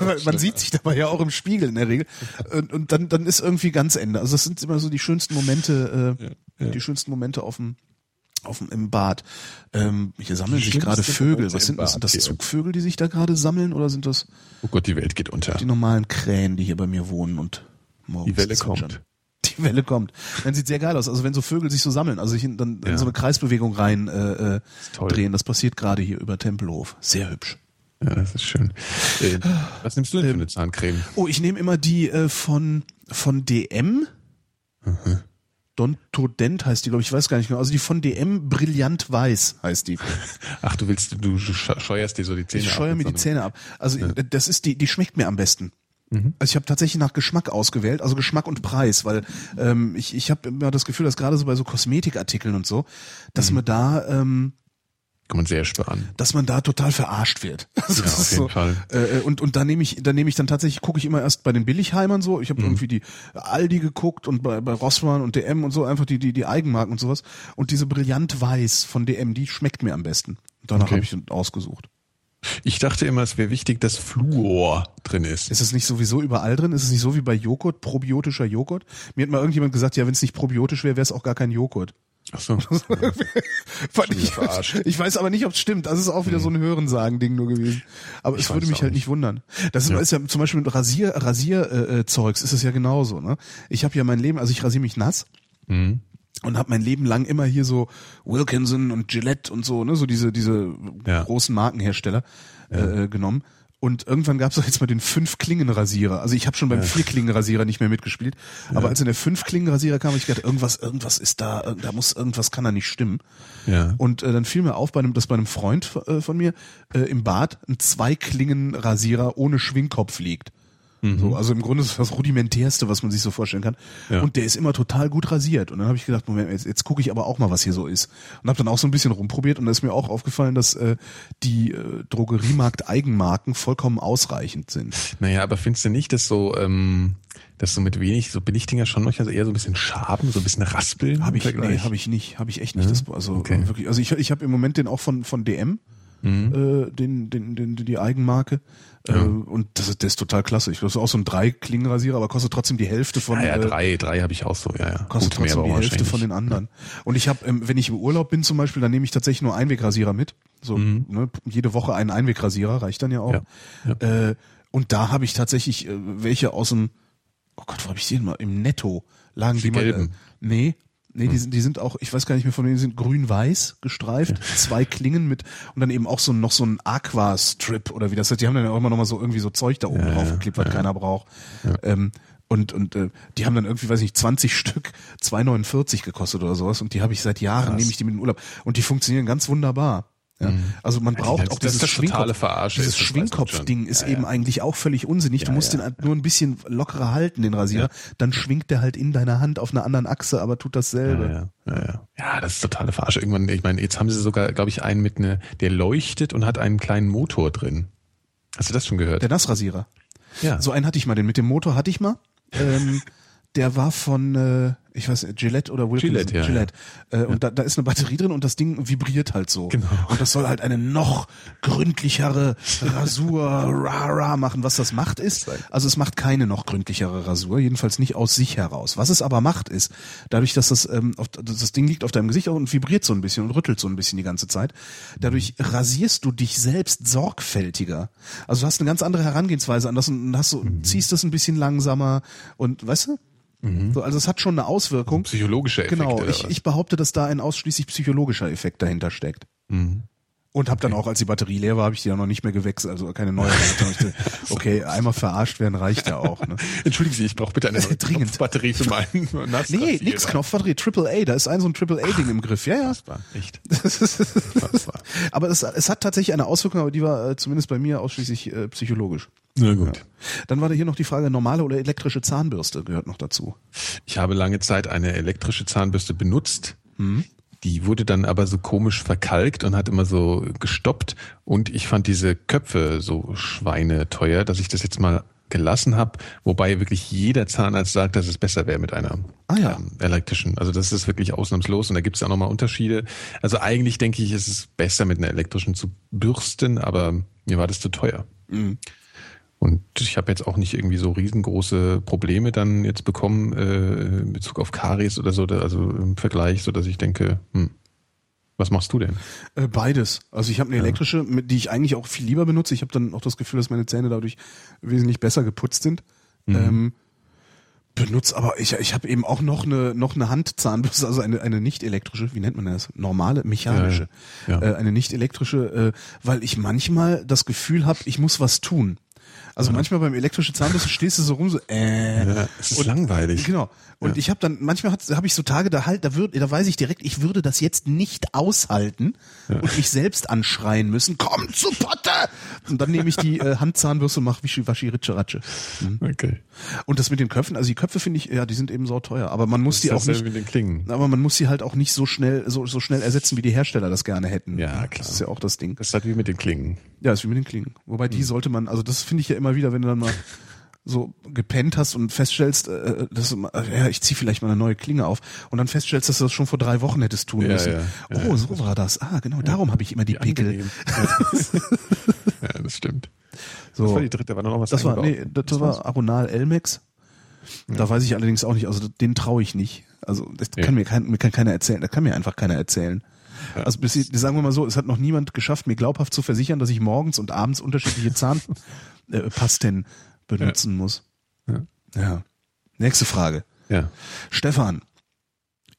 weil man sieht sich dabei ja auch im Spiegel in der Regel. Und, und dann, dann ist irgendwie ganz Ende. Also das sind immer so die schönsten Momente, äh, die schönsten Momente auf dem auf dem, im Bad. Ähm, hier sammeln sich gerade Vögel. Was sind, Bad, sind das. Zugvögel, die sich da gerade sammeln oder sind das Oh Gott, die Welt geht unter. die normalen Krähen, die hier bei mir wohnen und morgens Die Welle kommt. Die Welle kommt. Dann sieht sehr geil aus. Also wenn so Vögel sich so sammeln, also sich in, dann in Ja. so eine Kreisbewegung rein äh, äh, drehen. Das passiert gerade hier über Tempelhof. Sehr hübsch. Ja, das ist schön. Äh, was nimmst du denn für eine Zahncreme? Oh, ich nehme immer die äh, von von DM. Dontodent heißt die, glaube ich, ich weiß gar nicht genau. Also die von DM Brillant Weiß heißt die. Ach, du willst, du sch- scheuerst dir so die Zähne Ich ab scheue mir die Zähne ab. Also das ist die, die schmeckt mir am besten. Mhm. Also ich habe tatsächlich nach Geschmack ausgewählt, also Geschmack und Preis, weil ähm, ich, ich habe immer das Gefühl, dass gerade so bei so Kosmetikartikeln und so, dass Mhm. man da ähm, Kann man sehr sparen. dass man da total verarscht wird. Also Ja, das auf ist jeden so, Fall. Äh, und und da nehme ich da nehme ich dann tatsächlich gucke ich immer erst bei den Billigheimern so. Mhm. Ich habe irgendwie die Aldi geguckt und bei, bei Rossmann und DM und so einfach die die die Eigenmarken und sowas. Und diese Brillant Weiß von DM, die schmeckt mir am besten. Danach Okay. habe ich ausgesucht. Ich dachte immer, es wäre wichtig, dass Fluor drin ist. Ist es nicht sowieso überall drin? Ist es nicht so wie bei Joghurt, probiotischer Joghurt? Mir hat mal irgendjemand gesagt, ja, wenn es nicht probiotisch wäre, wäre es auch gar kein Joghurt. Ach so. Ich, ich weiß aber nicht, ob es stimmt. Das ist auch wieder so ein Hörensagen-Ding nur gewesen. Aber es weiß würde mich halt nicht. wundern. Das ist, ist ja zum Beispiel mit Rasier, Rasier äh, äh, Zeugs ist es ja genauso. Ne? Ich habe ja mein Leben, also ich rasiere mich nass Mhm. und habe mein Leben lang immer hier so Wilkinson und Gillette und so, ne, so diese diese Ja. großen Markenhersteller äh, genommen. Und irgendwann gab es doch jetzt mal den Fünf-Klingen-Rasierer. Also ich habe schon beim Vier-Klingen-Rasierer nicht mehr mitgespielt. Aber als in der Fünf-Klingen-Rasierer kam, ich gedacht, irgendwas, irgendwas ist da, da muss irgendwas kann da nicht stimmen. Ja. Und äh, dann fiel mir auf, bei einem, dass bei einem Freund äh, von mir äh, im Bad ein Zwei-Klingen-Rasierer ohne Schwingkopf liegt. So, also im Grunde ist das das rudimentärste, was man sich so vorstellen kann. Ja. Und der ist immer total gut rasiert. Und dann habe ich gedacht, Moment, jetzt, jetzt gucke ich aber auch mal, was hier so ist. Und habe dann auch so ein bisschen rumprobiert und da ist mir auch aufgefallen, dass äh, die äh, Drogeriemarkt-Eigenmarken vollkommen ausreichend sind. Naja, aber findest du nicht, dass so, ähm, dass so mit wenig, so Billigdinger schon manchmal eher so ein bisschen Schaben, so ein bisschen Raspeln? Habe ich, nee, habe ich nicht, habe ich echt nicht. Das, also Okay. äh, wirklich, also ich, ich habe im Moment den auch von von DM, äh, den, den, den die Eigenmarke. Äh, und das ist, der ist total klasse. Ich das ist auch so ein drei Klingenrasierer, aber kostet trotzdem die Hälfte von Ja, ja, äh, drei, drei habe ich auch so, ja, ja. kostet Gut, trotzdem die Hälfte von den anderen. Und ich habe, ähm, wenn ich im Urlaub bin zum Beispiel, dann nehme ich tatsächlich nur Einwegrasierer mit. So ne, jede Woche einen Einwegrasierer reicht dann ja auch. Mhm. Ja, Äh, und da habe ich tatsächlich welche aus dem, oh Gott, wo habe ich denn mal? Im Netto lagen die, Die mal. Gelben. nee. Nee, die sind, die sind auch, ich weiß gar nicht mehr von denen, die sind grün-weiß gestreift, zwei Klingen mit und dann eben auch so noch so ein Aqua-Strip oder wie das heißt. Die haben dann ja auch immer noch mal so irgendwie so Zeug da oben drauf geklebt, was keiner braucht. Ähm, und und äh, die haben dann irgendwie, weiß nicht, 20 Stück 2,49 gekostet oder sowas und die habe ich seit Jahren, nehme ich die mit in den Urlaub und die funktionieren ganz wunderbar. Ja. Also man braucht das- auch dieses Schwingkopf. Verarsche Dieses Schwingkopfding ist Ja, eben ja. eigentlich auch völlig unsinnig. du musst ja. den nur ein bisschen lockerer halten, den Rasierer. Dann schwingt der halt in deiner Hand auf einer anderen Achse, aber tut dasselbe. Ja, das ist totale Verarsche. Irgendwann, ich meine, jetzt haben sie sogar, glaube ich, einen mit ne, der leuchtet und hat einen kleinen Motor drin. Hast du das schon gehört? Der Nassrasierer. ja. So einen hatte ich mal, den mit dem Motor hatte ich mal. Ähm, der war von, äh, ich weiß Gillette oder Wilkinson. Gillette, ja, Gillette. Äh, und da, da ist eine Batterie drin und das Ding vibriert halt so. Genau. Und das soll halt eine noch gründlichere Rasur ra, ra machen. Was das macht ist, also es macht keine noch gründlichere Rasur, jedenfalls nicht aus sich heraus. Was es aber macht ist, dadurch, dass das, ähm, auf, das Ding liegt auf deinem Gesicht und vibriert so ein bisschen und rüttelt so ein bisschen die ganze Zeit, dadurch rasierst du dich selbst sorgfältiger. Also du hast eine ganz andere Herangehensweise an das und hast so, ziehst das ein bisschen langsamer und weißt du? So, also es hat schon eine Auswirkung. Psychologische Effekte. Genau, ich, ich behaupte, dass da ein ausschließlich psychologischer Effekt dahinter steckt. Mhm. Und habe dann auch, als die Batterie leer war, habe ich die dann noch nicht mehr gewechselt, also keine neue. Okay, einmal verarscht werden reicht ja auch. Ne? Entschuldigen Sie, ich brauche bitte eine neue Dringend. Batterie für meinen Nassrasierer. Nee, nix Knopfbatterie, Triple A, da ist ein so ein Triple A Ding im Griff. Ja, ja. Das war echt. Aber es, es hat tatsächlich eine Auswirkung, aber die war äh, zumindest bei mir ausschließlich äh, psychologisch. Na gut. Dann war da hier noch die Frage, normale oder elektrische Zahnbürste gehört noch dazu. Ich habe lange Zeit eine elektrische Zahnbürste benutzt. Mhm. Die wurde dann aber so komisch verkalkt und hat immer so gestoppt. Und ich fand diese Köpfe so schweineteuer, dass ich das jetzt mal gelassen habe. Wobei wirklich jeder Zahnarzt sagt, dass es besser wäre mit einer Ah ja. ähm, elektrischen. Also das ist wirklich ausnahmslos und da gibt es auch nochmal Unterschiede. Also eigentlich denke ich, ist es besser mit einer elektrischen zu bürsten, aber mir war das zu teuer. Mhm. Und ich habe jetzt auch nicht irgendwie so riesengroße Probleme dann jetzt bekommen äh, in Bezug auf Karies oder so, also im Vergleich, so dass ich denke, hm, was machst du denn? Äh, beides. Also ich habe eine elektrische, mit, die ich eigentlich auch viel lieber benutze. Ich habe dann auch das Gefühl, dass meine Zähne dadurch wesentlich besser geputzt sind. Ähm, benutze aber ich, ich habe eben auch noch eine noch eine Handzahnbürste, also eine eine nicht elektrische, wie nennt man das? Normale, mechanische, Ja, ja. Äh, eine nicht elektrische, äh, weil ich manchmal das Gefühl habe, ich muss was tun. Also manchmal beim elektrische Zahnbürste stehst du so rum so äh Ja, es ist langweilig. Genau. Und ich habe dann manchmal habe ich so Tage da halt da würde da weiß ich direkt, ich würde das jetzt nicht aushalten und mich selbst anschreien müssen. Komm zu Potte! Und dann nehme ich die äh, Handzahnbürste und mache Wischi Waschi Ritsche Ratsche. Okay. Und das mit den Köpfen, also die Köpfe finde ich, ja, die sind eben so teuer, aber man muss die auch nicht mit den Klingen. aber man muss sie halt auch nicht so schnell so so schnell ersetzen, wie die Hersteller das gerne hätten. Ja, klar. Das ist ja auch das Ding. Das ist halt wie mit den Klingen. Ja, ist wie mit den Klingen. Wobei Hm. die sollte man, also das finde ich ja immer wieder, wenn du dann mal so gepennt hast und feststellst, äh, dass du mal, ja, ich zieh vielleicht mal eine neue Klinge auf und dann feststellst, dass du das schon vor drei Wochen hättest tun Ja, müssen. ja, oh, so war das. Ah, genau, darum habe ich immer die Pickel. Ja. das stimmt. So. Das war die dritte, war da noch was Das war, nee, das, war Aronal Elmex. Da weiß ich allerdings auch nicht, also den traue ich nicht. Also das kann mir, kein, mir kann keiner erzählen, das kann mir einfach keiner erzählen. Also bis, sagen wir mal so, es hat noch niemand geschafft, mir glaubhaft zu versichern, dass ich morgens und abends unterschiedliche Zahnpasten äh, benutzen muss. Ja. Ja. Nächste Frage. Ja. Stefan,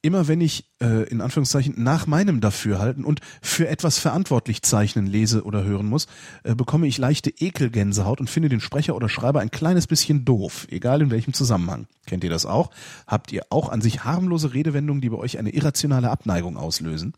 immer wenn ich äh, in Anführungszeichen nach meinem Dafürhalten und für etwas verantwortlich zeichnen lese oder hören muss, äh, bekomme ich leichte Ekelgänsehaut und finde den Sprecher oder Schreiber ein kleines bisschen doof, egal in welchem Zusammenhang. Kennt ihr das auch? Habt ihr auch an sich harmlose Redewendungen, die bei euch eine irrationale Abneigung auslösen?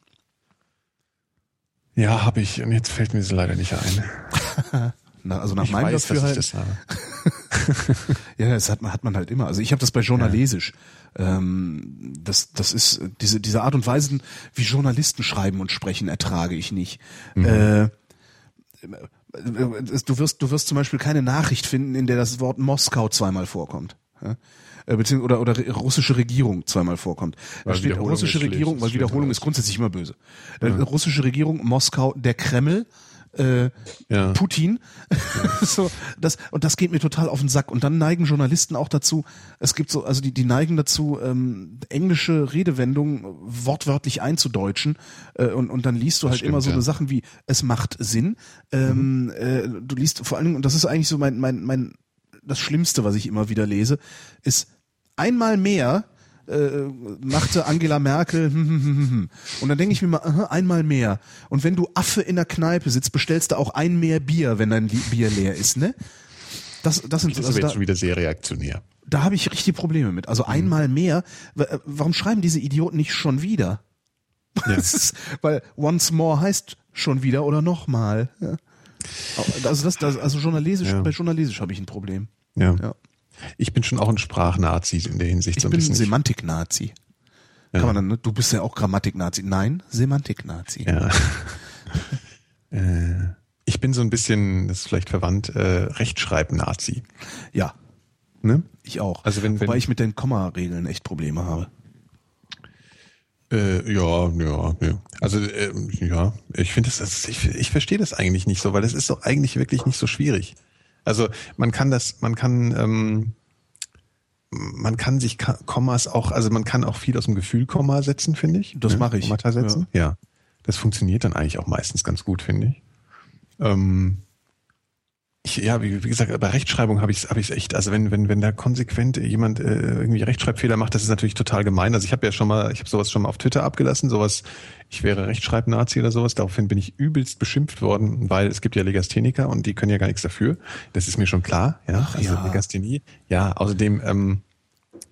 Ja, habe ich. Und jetzt fällt mir das leider nicht ein. Na, also nach ich meinem weiß, dass ich Dafürhalten. das habe. Ja, das hat man, hat man halt immer. Also ich habe das bei Journalesisch. Ähm, das, das ist äh, diese, diese Art und Weise, wie Journalisten schreiben und sprechen, ertrage ich nicht. Äh, äh, du wirst, du wirst zum Beispiel keine Nachricht finden, in der das Wort Moskau zweimal vorkommt. Ja? Äh, Beziehungsweise, oder, oder russische Regierung zweimal vorkommt. Da Weil steht russische Regierung, weil Wiederholung ist grundsätzlich immer böse. Äh, Russische Regierung, Moskau, der Kreml, äh, Ja. Putin. so, das, und das geht mir total auf den Sack. Und dann neigen Journalisten auch dazu, es gibt so, also die, die neigen dazu, ähm, englische Redewendungen wortwörtlich einzudeutschen. Äh, und, und dann liest du halt stimmt, immer so ja. Sachen wie, es macht Sinn. Ähm, äh, du liest vor allen Dingen, und das ist eigentlich so mein, mein, mein, das Schlimmste, was ich immer wieder lese, ist einmal mehr äh, machte Angela Merkel hm, hm, hm, hm, hm. und dann denke ich mir mal aha, einmal mehr und wenn du Affe in der Kneipe sitzt bestellst du auch ein mehr Bier wenn dein Bier leer ist ne das das sind Das ist also da, jetzt schon wieder sehr reaktionär. da habe ich richtig Probleme mit also einmal mehr äh, warum schreiben diese Idioten nicht schon wieder Ja. ist, weil once more heißt schon wieder oder nochmal ja. Also das, das also journalistisch Ja. bei journalistisch habe ich ein Problem Ja. Ja. Ich bin schon auch ein Sprachnazi in der Hinsicht ich so ein bin ein bisschen. Semantik-Nazi Ja. Kann man dann, ne? Du bist ja auch Grammatik-Nazi. Nein, Semantik-Nazi. Ja. äh, ich bin so ein bisschen, das ist vielleicht verwandt, äh, Rechtschreib-Nazi. Ja, Ne? ich auch. Also wenn- Wobei wenn- ich mit den Komma-Regeln echt Probleme habe. Äh, ja, ja, ja. Also ähm, ja, ich finde das, das ich, ich verstehe das eigentlich nicht so, weil das ist doch eigentlich wirklich nicht so schwierig. Also man kann das, man kann, ähm, man kann sich Kommas auch, also man kann auch viel aus dem Gefühl Komma setzen, finde ich. Das mache ich. Kommata setzen. Ja. Das funktioniert dann eigentlich auch meistens ganz gut, finde ich. Ähm, ich, ja, wie, wie gesagt, bei Rechtschreibung habe ich es hab ich's echt. Also wenn, wenn, wenn da konsequent jemand äh, irgendwie Rechtschreibfehler macht, das ist natürlich total gemein. Also ich habe ja schon mal, ich habe sowas schon mal auf Twitter abgelassen, sowas, ich wäre Rechtschreibnazi oder sowas. Daraufhin bin ich übelst beschimpft worden, weil es gibt ja Legastheniker und die können ja gar nichts dafür. Das ist mir schon klar, ja. Ach, also ja. Legasthenie. Ja, außerdem, ähm,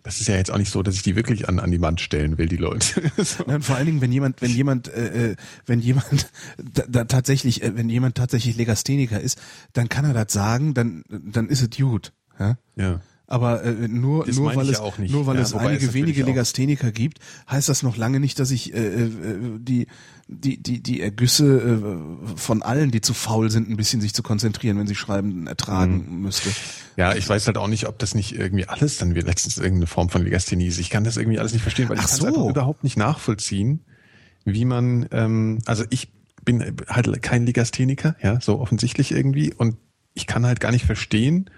das ist ja jetzt auch nicht so, dass ich die wirklich an, an die Wand stellen will, die Leute. so. Nein, vor allen Dingen, wenn jemand, wenn jemand, äh, äh, wenn jemand da, da tatsächlich, äh, wenn jemand tatsächlich Legastheniker ist, dann kann er das sagen, dann, dann ist es gut. Ja? Ja. Aber äh, nur, Das nur weil es nicht. nur weil Ja, es einige wenige Legastheniker gibt, heißt das noch lange nicht, dass ich äh, äh, die die die die Ergüsse äh, von allen, die zu faul sind, ein bisschen sich zu konzentrieren, wenn sie schreiben, ertragen Mhm. müsste. Ja, ich weiß halt auch nicht, ob das nicht irgendwie alles dann wird letztens irgendeine Form von Legasthenie ist. Ich kann das irgendwie alles nicht verstehen, weil Ach ich kann so. es einfach überhaupt nicht nachvollziehen, wie man, ähm, also ich bin halt kein Legastheniker, ja, so offensichtlich irgendwie und ich kann halt gar nicht verstehen,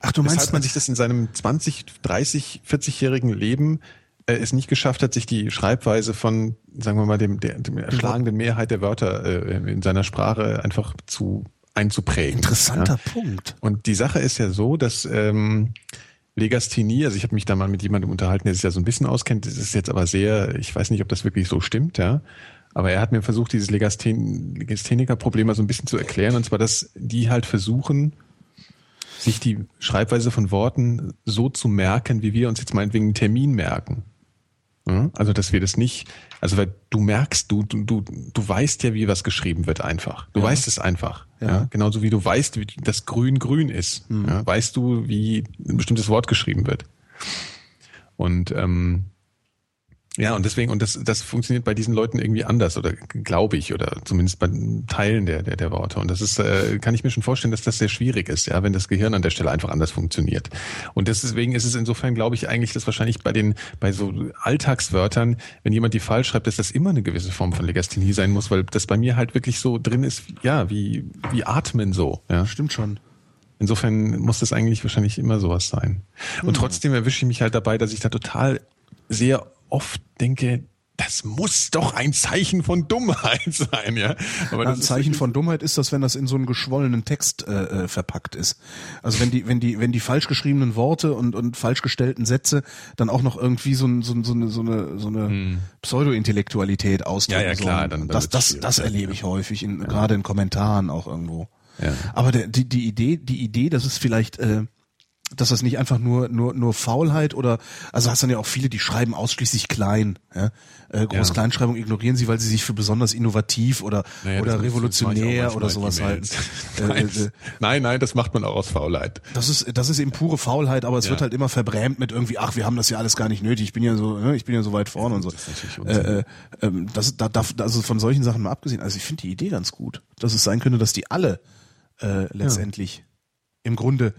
Ach, du meinst, weshalb man sich das in seinem 20, 30, 40-jährigen Leben äh, es nicht geschafft hat, sich die Schreibweise von, sagen wir mal, dem, der, dem erschlagenden Mehrheit der Wörter äh, in seiner Sprache einfach zu einzuprägen. interessanter Ja. Punkt. Und die Sache ist ja so, dass ähm, Legasthenie, also ich habe mich da mal mit jemandem unterhalten, der sich ja so ein bisschen auskennt, das ist jetzt aber sehr, ich weiß nicht, ob das wirklich so stimmt, ja. Aber er hat mir versucht, dieses Legasthen Legastheniker-Problem mal so ein bisschen zu erklären, und zwar, dass die halt versuchen, sich die Schreibweise von Worten so zu merken, wie wir uns jetzt meinetwegen einen Termin merken. Also, dass wir das nicht, also weil du merkst, du, du, du, du weißt ja, wie was geschrieben wird einfach. Du Ja. weißt es einfach. Ja. Ja. Genauso wie du weißt, wie das Grün grün ist. Ja? Weißt du, wie ein bestimmtes Wort geschrieben wird. Und ähm, ja, und deswegen, und das, das funktioniert bei diesen Leuten irgendwie anders, oder glaube ich, oder zumindest bei Teilen der, der, der Worte. Und das ist, äh, kann ich mir schon vorstellen, dass das sehr schwierig ist, ja, wenn das Gehirn an der Stelle einfach anders funktioniert. Und deswegen ist es insofern, glaube ich, eigentlich, dass wahrscheinlich bei den, bei so Alltagswörtern, wenn jemand die falsch schreibt, dass das immer eine gewisse Form von Legasthenie sein muss, weil das bei mir halt wirklich so drin ist, ja, wie, wie atmen so, ja. Stimmt schon. Insofern muss das eigentlich wahrscheinlich immer sowas sein. Und trotzdem erwische ich mich halt dabei, dass ich da total sehr oft denke, das muss doch ein Zeichen von Dummheit sein, ja. Aber Ja, das ein Zeichen von Dummheit ist das, wenn das in so einen geschwollenen Text äh, äh, verpackt ist. Also wenn die, wenn die, wenn die falsch geschriebenen Worte und, und falsch gestellten Sätze dann auch noch irgendwie so, ein, so, ein- so eine, so eine, so eine Pseudo-Intellektualität ausdrücken. Hm. Ja, ja, klar, dann- dann das, das, das ja. erlebe ich häufig, in, gerade in Kommentaren auch irgendwo. Ja. Aber der, die, die Idee, die Idee, dass es vielleicht, äh, dass das nicht einfach nur nur nur Faulheit oder also hast dann ja auch viele, die schreiben ausschließlich klein, ja? äh, Groß-Kleinschreibung ignorieren sie, weil sie sich für besonders innovativ oder Naja, oder revolutionär oder sowas halten. E-Mails. Äh, nein, äh, nein, nein, das macht man auch aus Faulheit. das ist das ist eben pure Faulheit, aber es Ja. wird halt immer verbrämt mit irgendwie, ach, wir haben das ja alles gar nicht nötig. Ich bin ja so, ne, ich bin ja so weit vorne und so. Das ist natürlich. Äh, äh, ähm, das, da, da, also von solchen Sachen mal abgesehen, also ich finde die Idee ganz gut, dass es sein könnte, dass die alle äh, letztendlich im Grunde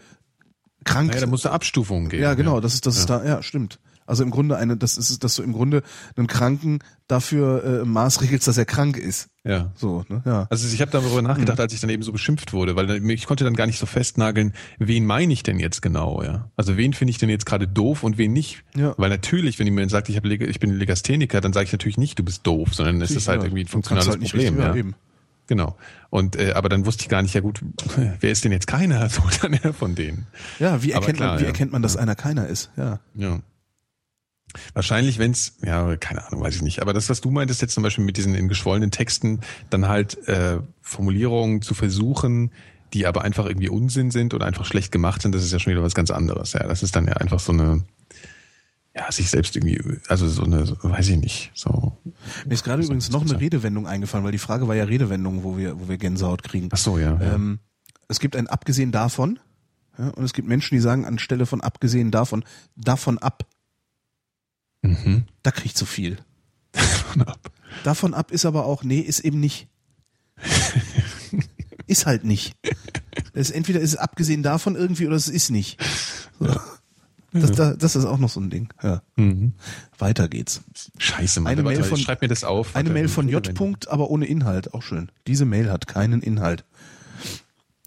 krank Naja, da muss eine Abstufung geben. Ja, genau, das ist das ist da, ja, stimmt. Also im Grunde eine, das ist, dass du im Grunde einen Kranken dafür äh, maßregelst, dass er krank ist. Ja. So, ne? Ja. Also ich habe darüber nachgedacht, Mhm. als ich dann eben so beschimpft wurde, weil ich konnte dann gar nicht so festnageln, wen meine ich denn jetzt genau, ja? Also wen finde ich denn jetzt gerade doof und wen nicht? Ja. Weil natürlich, wenn jemand sagt, ich, hab, ich bin Legastheniker, dann sage ich natürlich nicht, du bist doof, sondern es ist halt Ja, irgendwie ein kannst funktionales halt Problem. richtig- ja. eben. Genau. Und äh, aber dann wusste ich gar nicht, ja gut, wer ist denn jetzt keiner so dann ja, von denen? Ja, wie erkennt klar, man, wie ja. erkennt man, dass einer keiner ist? Ja. Ja. Wahrscheinlich, wenn's, ja, keine Ahnung, weiß ich nicht. Aber das, was du meintest jetzt zum Beispiel mit diesen in geschwollenen Texten, dann halt äh, Formulierungen zu versuchen, die aber einfach irgendwie Unsinn sind oder einfach schlecht gemacht sind, das ist ja schon wieder was ganz anderes. Ja, das ist dann ja einfach so eine, ja, sich selbst irgendwie, also so eine, so, weiß ich nicht, so. Mir ist gerade übrigens noch eine Redewendung eingefallen, weil die Frage war ja Redewendung, wo wir, wo wir Gänsehaut kriegen. Ach so, ja. ja. Ähm, es gibt ein abgesehen davon, ja, und es gibt Menschen, die sagen anstelle von abgesehen davon, davon ab. Mhm. Da kriegt zu viel. Ab. Davon ab ist aber auch, nee, ist eben nicht. ist halt nicht. Das ist, entweder ist es abgesehen davon irgendwie oder es ist nicht. So. Das, da- das ist auch noch so ein Ding. Ja. Mhm. Weiter geht's. Scheiße, Mann. Eine Mail von- schreib mir das auf. Eine Mail von J. Punkt, aber ohne Inhalt. Auch schön. Diese Mail hat keinen Inhalt.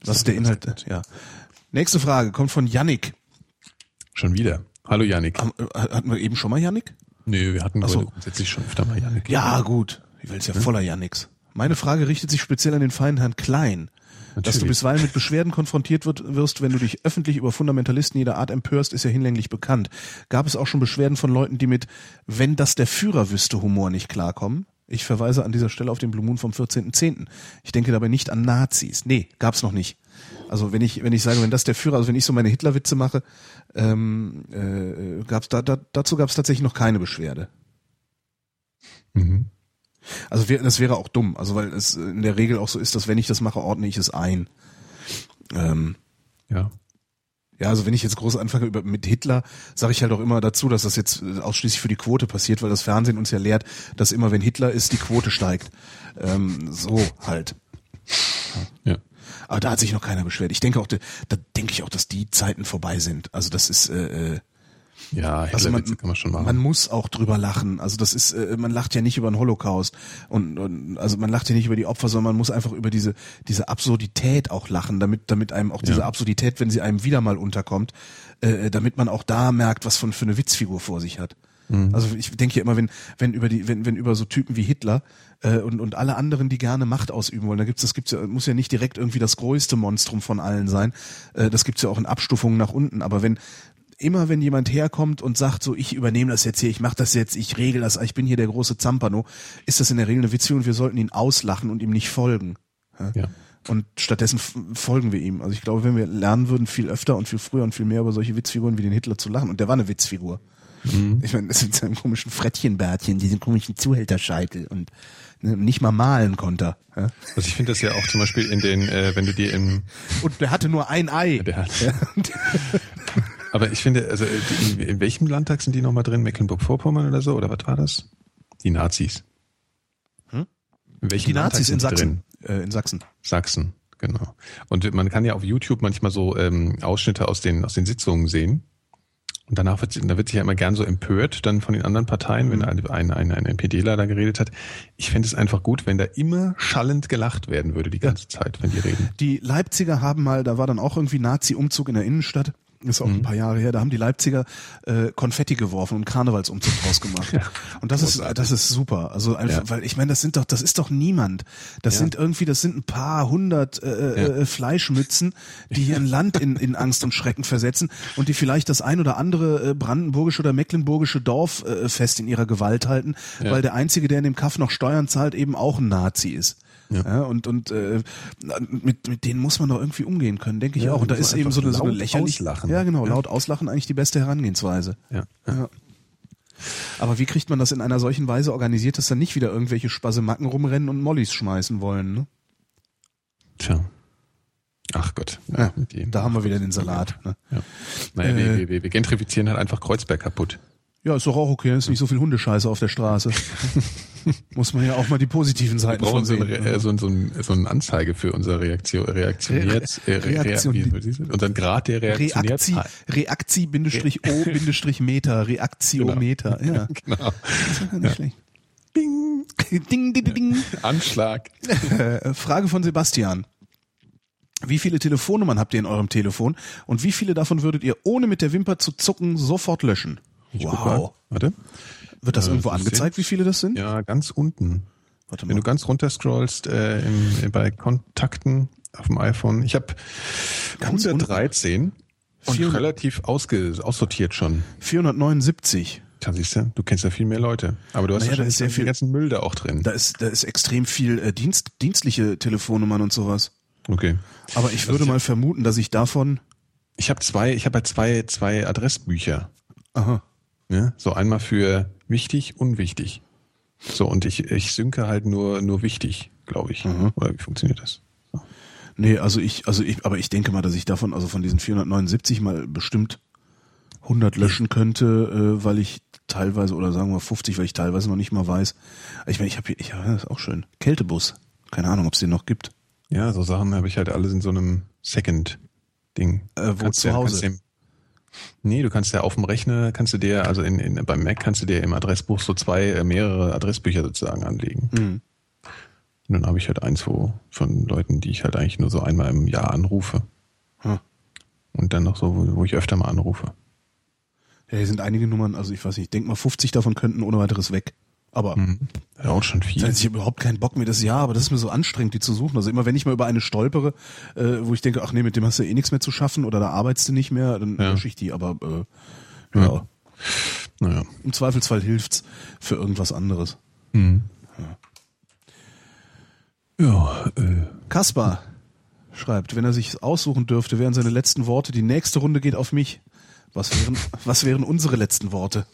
Was ist der Inhalt? Ja. Nächste Frage kommt von Yannick. Schon wieder. Hallo. Haben- äh, Hatten wir eben schon mal Yannick? Nö, wir hatten so. grundsätzlich schon öfter mal Janik. Ja, gut. Die Welt ist ja voller Yannicks. Meine Frage richtet sich speziell an den feinen Herrn Klein. Dass du Natürlich. bisweilen mit Beschwerden konfrontiert wird, wirst, wenn du dich öffentlich über Fundamentalisten jeder Art empörst, ist ja hinlänglich bekannt. Gab es auch schon Beschwerden von Leuten, die mit wenn das der Führer wüsste Humor nicht klarkommen? Ich verweise an dieser Stelle auf den Blue Moon vom 14.10. Ich denke dabei nicht an Nazis. Nee, gab's noch nicht. Also wenn ich, wenn ich sage, wenn das der Führer, also wenn ich so meine Hitlerwitze mache, ähm, äh, gab's da, da, dazu gab's tatsächlich noch keine Beschwerde. Mhm. Also wär, das wäre auch dumm, also weil es in der Regel auch so ist, dass wenn ich das mache, ordne ich es ein. Ähm, Ja. ja, also wenn ich jetzt groß anfange über mit Hitler, sage ich halt auch immer dazu, dass das jetzt äh, ausschließlich für die Quote passiert, weil das Fernsehen uns ja lehrt, dass immer wenn Hitler ist, die Quote steigt. Ähm, so halt. Ja. Aber da hat sich noch keiner beschwert. Ich denke auch, da, da denke ich auch, dass die Zeiten vorbei sind. Also das ist äh, äh, Ja, also man, kann man schon machen. man muss auch drüber lachen. Also das ist, äh, man lacht ja nicht über den Holocaust und, und also man lacht ja nicht über die Opfer, sondern man muss einfach über diese diese Absurdität auch lachen, damit damit einem auch diese Ja. Absurdität, wenn sie einem wieder mal unterkommt, äh, damit man auch da merkt, was von für eine Witzfigur vor sich hat. Mhm. Also ich denke ja immer, wenn wenn über die wenn wenn über so Typen wie Hitler äh, und und alle anderen, die gerne Macht ausüben wollen, da gibt's das gibt's ja muss ja nicht direkt irgendwie das größte Monstrum von allen sein. Äh, das gibt's ja auch in Abstufungen nach unten. Aber wenn immer wenn jemand herkommt und sagt so, ich übernehme das jetzt hier, ich mache das jetzt, ich regel das, ich bin hier der große Zampano, ist das in der Regel eine Witzfigur und wir sollten ihn auslachen und ihm nicht folgen. Ja. Und stattdessen folgen wir ihm. Also ich glaube, wenn wir lernen würden, viel öfter und viel früher und viel mehr über solche Witzfiguren wie den Hitler zu lachen, und der war eine Witzfigur. Ich meine, das mit seinem komischen Frettchenbärtchen, diesen komischen Zuhälterscheitel und ne, nicht mal malen konnte. Ja? Also ich finde das ja auch zum Beispiel in den, äh, wenn du dir im, Und der hatte nur ein Ei. der hat, aber ich finde, also in, in welchem Landtag sind die nochmal drin? Mecklenburg-Vorpommern oder so? Oder was war das? Die Nazis. Hm? In welchem Die Nazis in Sachsen. Äh, in Sachsen. Sachsen, genau. Und man kann ja auf YouTube manchmal so ähm, Ausschnitte aus den aus den Sitzungen sehen. Und danach wird, da wird sich ja immer gern so empört dann von den anderen Parteien, wenn ein, ein, ein, ein NPDler da geredet hat. Ich fände es einfach gut, wenn da immer schallend gelacht werden würde die ganze Zeit, wenn die reden. Die Leipziger haben mal, da war dann auch irgendwie Nazi-Umzug in der Innenstadt. Ist auch ein paar Jahre her, da haben die Leipziger äh, Konfetti geworfen und Karnevalsumzug draus gemacht. und das ist das ist super. Also einfach, Ja. weil ich meine, das sind doch, das ist doch niemand. Das Ja. sind irgendwie, das sind ein paar hundert äh, äh, Fleischmützen, die hier ein Land in, in Angst und Schrecken versetzen und die vielleicht das ein oder andere äh, brandenburgische oder mecklenburgische Dorf äh, fest in ihrer Gewalt halten, Ja. weil der einzige, der in dem Kaff noch Steuern zahlt, eben auch ein Nazi ist. Ja. Ja, und und äh, mit, mit denen muss man doch irgendwie umgehen können, denke ich Ja, auch. Und da ist eben so eine, so eine laut lächerlich. auslachen. Ja, genau, laut auslachen eigentlich die beste Herangehensweise. Ja. Ja. Aber wie kriegt man das in einer solchen Weise organisiert, dass dann nicht wieder irgendwelche Spasemacken rumrennen und Mollys schmeißen wollen? Ne? Tja. Ach Gott. Ja, da haben wir wieder den Salat. Ne? Ja. Naja, Äh. wir, wir, wir gentrifizieren halt einfach Kreuzberg kaputt. Ja, ist doch auch okay, ist nicht so viel Hundescheiße auf der Straße. Muss man ja auch mal die positiven Wir Seiten brauchen von so sehen. eine, äh, so, ein- so, ein, so eine Anzeige für unsere Reaktion, Reaktioniert, Re- äh, Re- Reaktion- Rea- wie- wie ist es? unseren Grad der Reakti, Reaktioniert. Reakti-O-Meter. Ja, Genau. das ist gar nicht schlecht. Ding, ding, ding, ding. Anschlag. Äh, Frage von Sebastian. Wie viele Telefonnummern habt ihr in eurem Telefon und wie viele davon würdet ihr ohne mit der Wimper zu zucken sofort löschen? Ich mal. Warte. Wird das Äh, irgendwo angezeigt, sind- wie viele das sind? Ja, ganz unten. Warte Wenn mal. du ganz runter scrollst äh, im, bei Kontakten auf dem iPhone, ich habe Ganz 113 und 400 relativ ausge, aussortiert schon. 479. Da siehst du, du kennst ja viel mehr Leute. Aber du hast Naja, ist sehr den viel- ganzen Müll da auch drin. Da ist, da ist extrem viel äh, Dienst, dienstliche Telefonnummern und sowas. Okay. Aber ich würde ist ja- mal vermuten, dass ich davon. Ich habe zwei, ich habe halt zwei, zwei Adressbücher. Aha. Ne? So einmal für wichtig, unwichtig. So, und ich, ich synke halt nur, nur wichtig, glaube ich. Mhm. Oder wie funktioniert das? So. Nee, also ich, also ich, aber ich denke mal, dass ich davon, also von diesen 479 mal bestimmt 100 löschen könnte, äh, weil ich teilweise, oder sagen wir 50, weil ich teilweise noch nicht mal weiß. Ich meine, ich habe hier, ich, ja, das ist auch schön. Kältebus. Keine Ahnung, ob es den noch gibt. Ja, so Sachen habe ich halt alles in so einem Second-Ding. Äh, wo Kannst zu Hause? Nee, du kannst ja auf dem Rechner, kannst du dir, also in, in, beim Mac kannst du dir im Adressbuch so zwei, äh, mehrere Adressbücher sozusagen anlegen. Mhm. Und dann habe ich halt eins wo, von Leuten, die ich halt eigentlich nur so einmal im Jahr anrufe. Hm. Und dann noch so, wo, wo ich öfter mal anrufe. Ja, hier sind einige Nummern, also ich weiß nicht, ich denke mal 50 davon könnten ohne weiteres weg. Aber Mhm. Ja, auch schon viel. Ich habe überhaupt keinen Bock mehr das Jahr, aber das ist mir so anstrengend, die zu suchen. Also immer wenn ich mal über eine stolpere, äh, wo ich denke, ach nee, mit dem hast du eh nichts mehr zu schaffen oder da arbeitest du nicht mehr, dann Ja. lösche ich die. Aber äh, ja. Ja. Naja. im Zweifelsfall hilft's für irgendwas anderes. Mhm. Ja, äh, Kaspar schreibt, wenn er sich aussuchen dürfte, wären seine letzten Worte, die nächste Runde geht auf mich. Was wären, was wären unsere letzten Worte?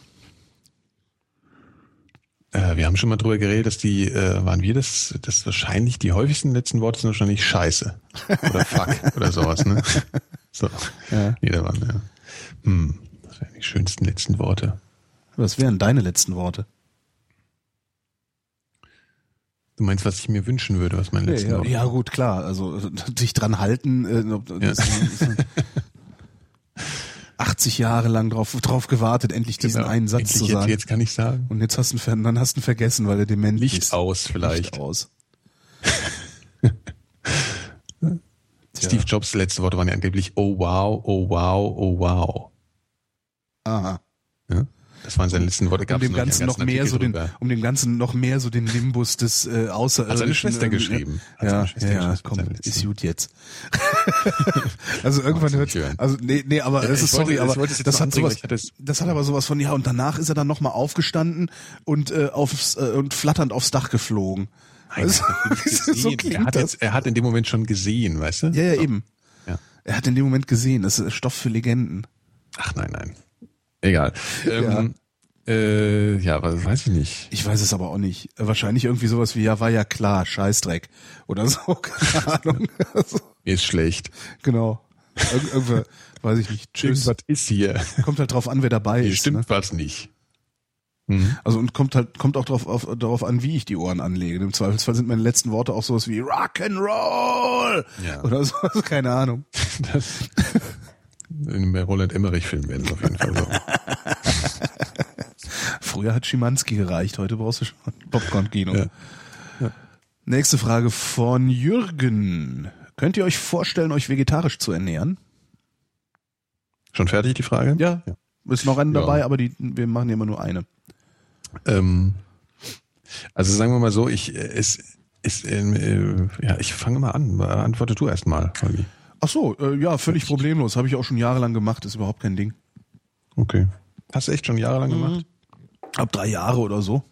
Äh, wir haben schon mal drüber geredet, dass die, äh, waren wir das, das wahrscheinlich die häufigsten letzten Worte sind wahrscheinlich Scheiße oder Fuck oder sowas, ne? So. Ja. Waren, ja. Hm, das wären die schönsten letzten Worte. Was wären deine letzten Worte? Du meinst, was ich mir wünschen würde, was meine letzten ja, Worte ja, gut, klar. Also sich dran halten. Äh, das, 80 Jahre lang drauf, drauf gewartet, endlich diesen Genau. einen Satz Endlich zu jetzt, sagen. Jetzt kann ich sagen. Und jetzt hast du ihn, dann hast du ihn vergessen, weil er dement Licht ist. aus vielleicht. Licht aus. Steve Jobs letzte Worte waren ja angeblich oh wow, oh wow, oh wow. Aha. Ja? Das waren seine letzten Worte. Um dem Ganzen noch mehr Artikel so den, drüber. um dem Ganzen noch mehr so den Nimbus des äh, Außerirdischen. Hat seine Schwester irgendwie- geschrieben. Hat Ja, ja, Schwester ja, geschrieben, komm, ist gut jetzt. also irgendwann hört, also nee, nee, aber das ich ist sorry, aber es das hat sowas, es- das hat aber sowas von ja und danach ist er dann nochmal aufgestanden und äh, aufs äh, und flatternd aufs Dach geflogen. Nein, Also, er so er, hat jetzt, er hat in dem Moment schon gesehen, weißt du? Ja, ja, So. eben. Ja. Er hat in dem Moment gesehen, das ist Stoff für Legenden. Ach nein, nein. Egal. Ähm, äh, ja, was weiß ich nicht. Ich weiß es aber auch nicht. Wahrscheinlich irgendwie sowas wie, ja, war ja klar, Scheißdreck. Oder so, keine Ahnung. Also, Mir ist schlecht. genau. Irg irgendwer, weiß ich nicht. Tschüss. Irgendwas ist hier. Kommt halt drauf an, wer dabei Hier ist. stimmt Ne? was nicht. Mhm. Also und kommt halt, kommt auch drauf, auf, darauf an, wie ich die Ohren anlege. Im Zweifelsfall sind meine letzten Worte auch sowas wie Rock'n'Roll Ja. oder so, also keine Ahnung. Das, in einem Roland Emmerich-Film werden es auf jeden Fall so. Früher hat Schimanski gereicht, heute brauchst du schon Popcorn-Kino. Ja. Nächste Frage von Jürgen. Könnt ihr euch vorstellen, euch vegetarisch zu ernähren? Schon fertig die Frage? Ja. Ist noch eine Ja. dabei, aber die, wir machen ja immer nur eine. Ähm, also sagen wir mal so, ich äh, es ähm, äh, ja, ich fange mal an. Antworte du erst mal, Holgi. Ach so, äh, ja, völlig problemlos. Habe ich auch schon jahrelang gemacht, ist überhaupt kein Ding. Okay. Hast du echt schon jahrelang gemacht? Ab drei Jahre oder so.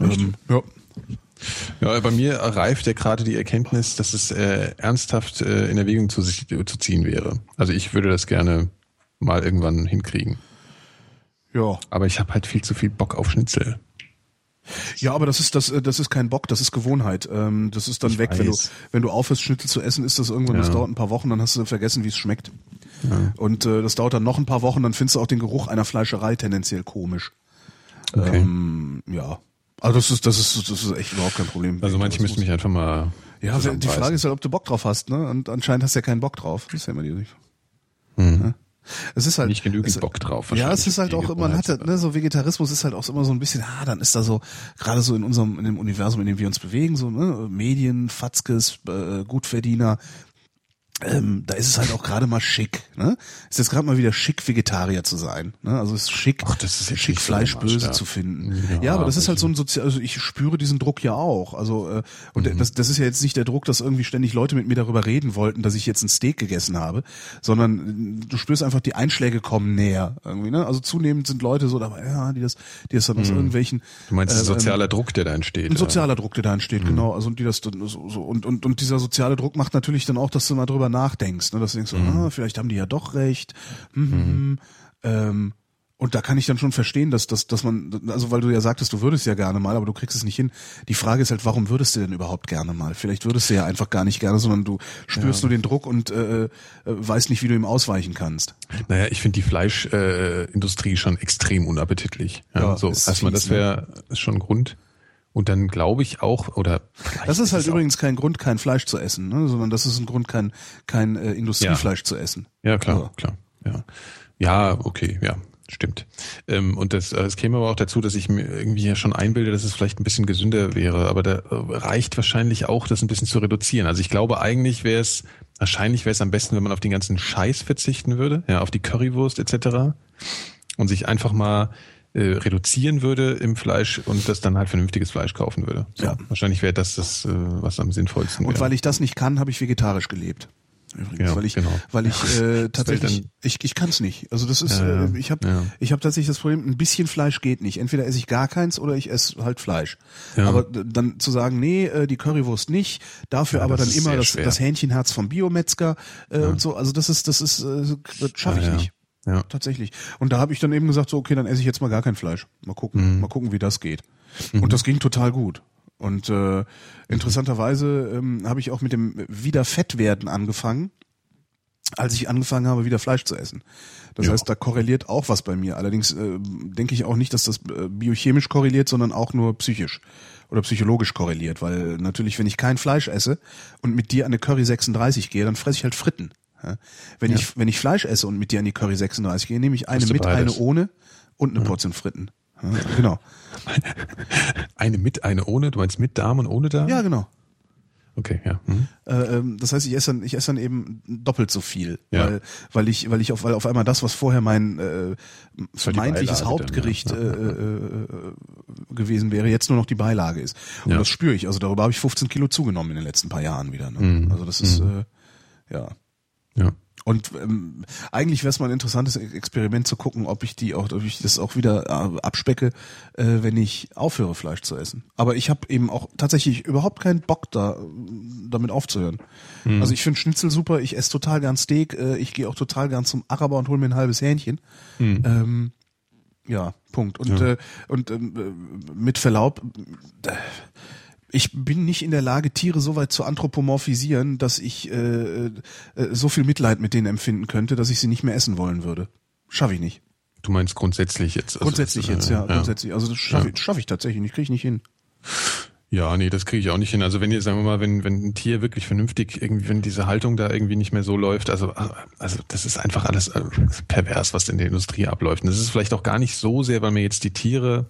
Ähm, ja. Ja, bei mir reift ja gerade die Erkenntnis, dass es äh, ernsthaft äh, in Erwägung zu, sich, zu ziehen wäre. Also ich würde das gerne mal irgendwann hinkriegen. Ja. Aber ich habe halt viel zu viel Bock auf Schnitzel. Ja, aber das ist das, äh, das ist kein Bock, das ist Gewohnheit. Ähm, das ist dann Ich weg, wenn du, wenn du aufhörst, Schnitzel zu essen, ist das irgendwann, das Ja. dauert ein paar Wochen, dann hast du vergessen, wie es schmeckt. Und äh, das dauert dann noch ein paar Wochen, dann findest du auch den Geruch einer Fleischerei tendenziell komisch. Okay. Ähm, ja. Also das ist, das ist, das ist echt überhaupt kein Problem. also manche müssen mich einfach mal. Ja, die. Frage ist halt, ob du Bock drauf hast, ne? Und anscheinend hast du ja keinen Bock drauf. Das ist ja immer die. Hm. Ja. Es ist halt Nicht genügend es, Bock drauf. Ja, es ist halt auch, man hat, ne, so Vegetarismus ist halt auch immer so ein bisschen, ah, dann ist da so, gerade so in unserem, in dem Universum, in dem wir uns bewegen, so, ne, Medien, Fatzkes, äh, Gutverdiener, ähm, da ist es halt auch gerade mal schick, ne? Ist jetzt gerade mal wieder schick, Vegetarier zu sein, ne? Also es ist schick, Ach, das ist schick nicht so Fleisch der böse Maßstab. zu finden. Ja, Ja, aber das ist halt so ein sozial, also ich spüre diesen Druck ja auch. Also äh, und Mhm. das, das ist ja jetzt nicht der Druck, dass irgendwie ständig Leute mit mir darüber reden wollten, dass ich jetzt ein Steak gegessen habe, sondern äh, du spürst einfach, die Einschläge kommen näher irgendwie. Ne? Also zunehmend sind Leute so dabei, ja, die das, die das dann aus irgendwelchen Mhm. Du meinst, äh, ein sozialer Druck, der da entsteht. ein sozialer Druck, der da entsteht, genau. Also und die das so, so und, und und dieser soziale Druck macht natürlich dann auch, dass du mal drüber nachdenkst, ne? dass du denkst, so, ah, vielleicht haben die ja doch recht. Hm, hm, hm. Ähm, und da kann ich dann schon verstehen, dass, dass, dass man, also weil du ja sagtest, du würdest ja gerne mal, aber du kriegst es nicht hin. Die Frage ist halt, warum würdest du denn überhaupt gerne mal? Vielleicht würdest du ja einfach gar nicht gerne, sondern du spürst nur den Druck und äh, äh, weißt nicht, wie du ihm ausweichen kannst. Naja, ich finde die Fleischindustrie äh, schon extrem unappetitlich. Ja, Ja, so, erstmal, das wäre schon ein Grund. Und dann glaube ich auch, oder Das ist halt auch- übrigens kein Grund, kein Fleisch zu essen, ne? sondern das ist ein Grund, kein, kein äh, Industriefleisch zu essen. Ja, klar, Ja. klar. Ja. ja, okay, ja, stimmt. Ähm, und das, äh, es käme aber auch dazu, dass ich mir irgendwie ja schon einbilde, dass es vielleicht ein bisschen gesünder wäre, aber da äh, reicht wahrscheinlich auch, das ein bisschen zu reduzieren. Also ich glaube, eigentlich wäre es, wahrscheinlich wäre es am besten, wenn man auf den ganzen Scheiß verzichten würde, ja, auf die Currywurst etc. und sich einfach mal äh, reduzieren würde im Fleisch und das dann halt vernünftiges Fleisch kaufen würde. So, Ja. Wahrscheinlich wäre das das, äh, was am sinnvollsten Und wäre. weil ich das nicht kann, habe ich vegetarisch gelebt. Übrigens, Ja, weil ich, genau. weil ich äh, tatsächlich, ich, ich kann es nicht. Also das ist, Ja, äh, ich habe, Ja. ich habe tatsächlich das Problem, ein bisschen Fleisch geht nicht. Entweder esse ich gar keins oder ich esse halt Fleisch. Ja. Aber dann zu sagen, nee, äh, die Currywurst nicht, dafür aber dann immer das, das Hähnchenherz vom Biometzger äh, und so. Also das ist, das ist, äh, das schaffe ich nicht. Ja. Tatsächlich. Und da habe ich dann eben gesagt, so, okay, dann esse ich jetzt mal gar kein Fleisch. Mal gucken, Mhm. mal gucken, wie das geht. Und das ging total gut. Und äh, interessanterweise ähm, habe ich auch mit dem Wiederfettwerden angefangen, als ich angefangen habe, wieder Fleisch zu essen. Das Ja. heißt, da korreliert auch was bei mir. Allerdings äh, denke ich auch nicht, dass das äh, biochemisch korreliert, sondern auch nur psychisch oder psychologisch korreliert. Weil natürlich, wenn ich kein Fleisch esse und mit dir an eine Curry 36 gehe, dann fresse ich halt Fritten. Ja? Wenn ich wenn ich Fleisch esse und mit dir an die Curry 36 gehe, nehme ich eine mit, beides. eine ohne und eine Portion Fritten. Ja, genau. Eine mit, eine ohne, du meinst mit Darm und ohne Darm? Ja, genau. Okay, ja. Mhm. Äh, das heißt, ich esse dann, ich esse dann eben doppelt so viel, Ja. weil, weil ich, weil ich auf, weil auf einmal das, was vorher mein äh, vermeintliches Beilage dann, Hauptgericht ja. äh, äh, äh, gewesen wäre, jetzt nur noch die Beilage ist. Und Ja. das spüre ich. Also darüber habe ich 15 Kilo zugenommen in den letzten paar Jahren wieder. Ne? Mhm. Also das ist äh, ja. Ja. Und ähm, eigentlich wäre es mal ein interessantes Experiment zu gucken, ob ich die auch, ob ich das auch wieder äh, abspecke, äh, wenn ich aufhöre, Fleisch zu essen. Aber ich habe eben auch tatsächlich überhaupt keinen Bock da, äh, damit aufzuhören. Also ich finde Schnitzel super, ich esse total gern Steak, äh, ich gehe auch total gern zum Araber und hole mir ein halbes Hähnchen. Ähm, ja, Punkt. Und, Ja. äh, und ähm, äh, mit Verlaub, äh, ich bin nicht in der Lage, Tiere so weit zu anthropomorphisieren, dass ich äh, äh, so viel Mitleid mit denen empfinden könnte, dass ich sie nicht mehr essen wollen würde. Schaffe ich nicht. Du meinst grundsätzlich jetzt? also Grundsätzlich das, jetzt, äh, ja, grundsätzlich. Also das schaffe Ja. ich, schaff ich tatsächlich nicht, kriege ich nicht hin. Ja, nee, das kriege ich auch nicht hin. Also wenn ihr, sagen wir mal, wenn, wenn ein Tier wirklich vernünftig, irgendwie, wenn diese Haltung da irgendwie nicht mehr so läuft, also, also das ist einfach alles äh, pervers, was in der Industrie abläuft. Und das ist vielleicht auch gar nicht so sehr, weil mir jetzt die Tiere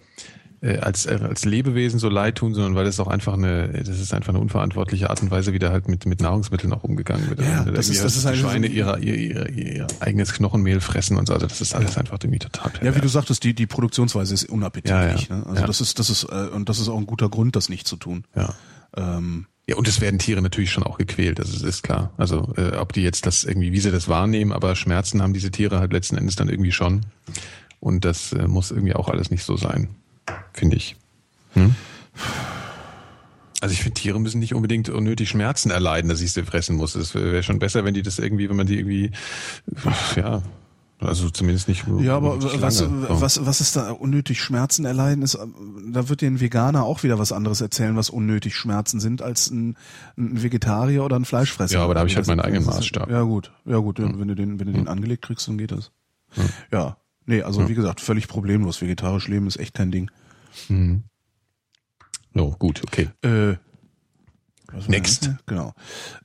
äh, als, äh, als Lebewesen so leid tun, sondern weil es auch einfach eine, das ist einfach eine unverantwortliche Art und Weise, wie da halt mit, mit Nahrungsmitteln auch umgegangen wird. Ja, Also das ist- das ist dass die eine- Schweine ihrer, ihr, ihr, ihr eigenes Knochenmehl fressen und so. Also das ist alles einfach irgendwie total Ja, wie du sagst, die, die Produktionsweise ist unappetitlich. Ja, ja. Ne? Also Ja. das ist, das ist, äh, und das ist auch ein guter Grund, das nicht zu tun. ja. Ähm, Ja, und es werden Tiere natürlich schon auch gequält, das ist, ist klar. Also äh, ob die jetzt das irgendwie, wie sie das wahrnehmen, aber Schmerzen haben diese Tiere halt letzten Endes dann irgendwie schon. Und das äh, muss irgendwie auch alles nicht so sein, finde ich. Hm? Also ich finde, Tiere müssen nicht unbedingt unnötig Schmerzen erleiden, dass ich sie fressen muss. Es wäre schon besser, wenn die das irgendwie, wenn man die irgendwie, ja, also zumindest nicht. ja, aber was. So. was, was ist da unnötig Schmerzen erleiden ist, da wird dir ein Veganer auch wieder was anderes erzählen, was unnötig Schmerzen sind, als ein, ein Vegetarier oder ein Fleischfresser. Ja, aber da habe ich halt Das- meinen eigenen Maßstab. Ja, gut, ja gut, wenn du den, wenn du den angelegt kriegst, dann geht das. Ja. Nee, also wie gesagt, völlig problemlos. Vegetarisch leben ist echt kein Ding. So, gut, okay. Äh, Next. Genau.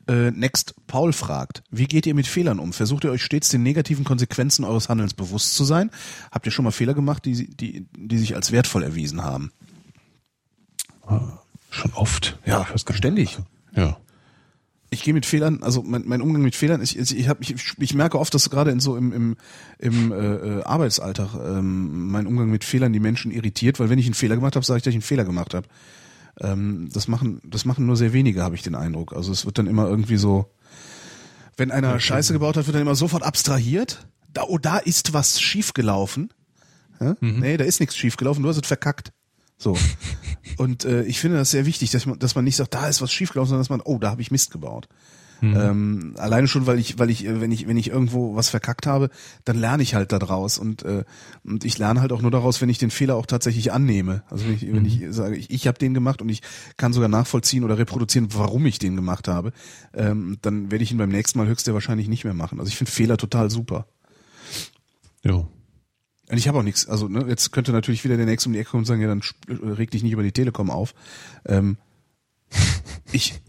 Äh, next. Paul fragt, wie geht ihr mit Fehlern um? Versucht ihr euch stets den negativen Konsequenzen eures Handelns bewusst zu sein? Habt ihr schon mal Fehler gemacht, die, die, die sich als wertvoll erwiesen haben? Schon oft. Ja, gar nicht. ständig. Ja. Ich gehe mit Fehlern, also mein, mein Umgang mit Fehlern, ich, ich, hab, ich, ich merke oft, dass gerade in so im, im, im äh, Arbeitsalltag ähm, mein Umgang mit Fehlern die Menschen irritiert, weil wenn ich einen Fehler gemacht habe, sage ich, dass ich einen Fehler gemacht habe. Ähm, das machen, das machen nur sehr wenige, habe ich den Eindruck. Also es wird dann immer irgendwie so, wenn einer Scheiße gebaut hat, wird dann immer sofort abstrahiert. Da, oh, da ist was schiefgelaufen. Ja? Nee, da ist nichts schiefgelaufen, du hast es verkackt. So. Und äh, ich finde das sehr wichtig, dass man, dass man nicht sagt, da ist was schiefgelaufen, sondern dass man, oh, da habe ich Mist gebaut. Ähm, alleine schon, weil ich, weil ich, wenn ich, wenn ich irgendwo was verkackt habe, dann lerne ich halt daraus und äh, und ich lerne halt auch nur daraus, wenn ich den Fehler auch tatsächlich annehme. Also wenn ich, wenn ich sage, ich, ich habe den gemacht und ich kann sogar nachvollziehen oder reproduzieren, warum ich den gemacht habe, ähm, dann werde ich ihn beim nächsten Mal höchstwahrscheinlich nicht mehr machen. Also ich finde Fehler total super. Jo. Und ich habe auch nichts. Also ne, jetzt könnte natürlich wieder der nächste um die Ecke kommen und sagen, ja, dann sp- reg dich nicht über die Telekom auf. Ähm, ich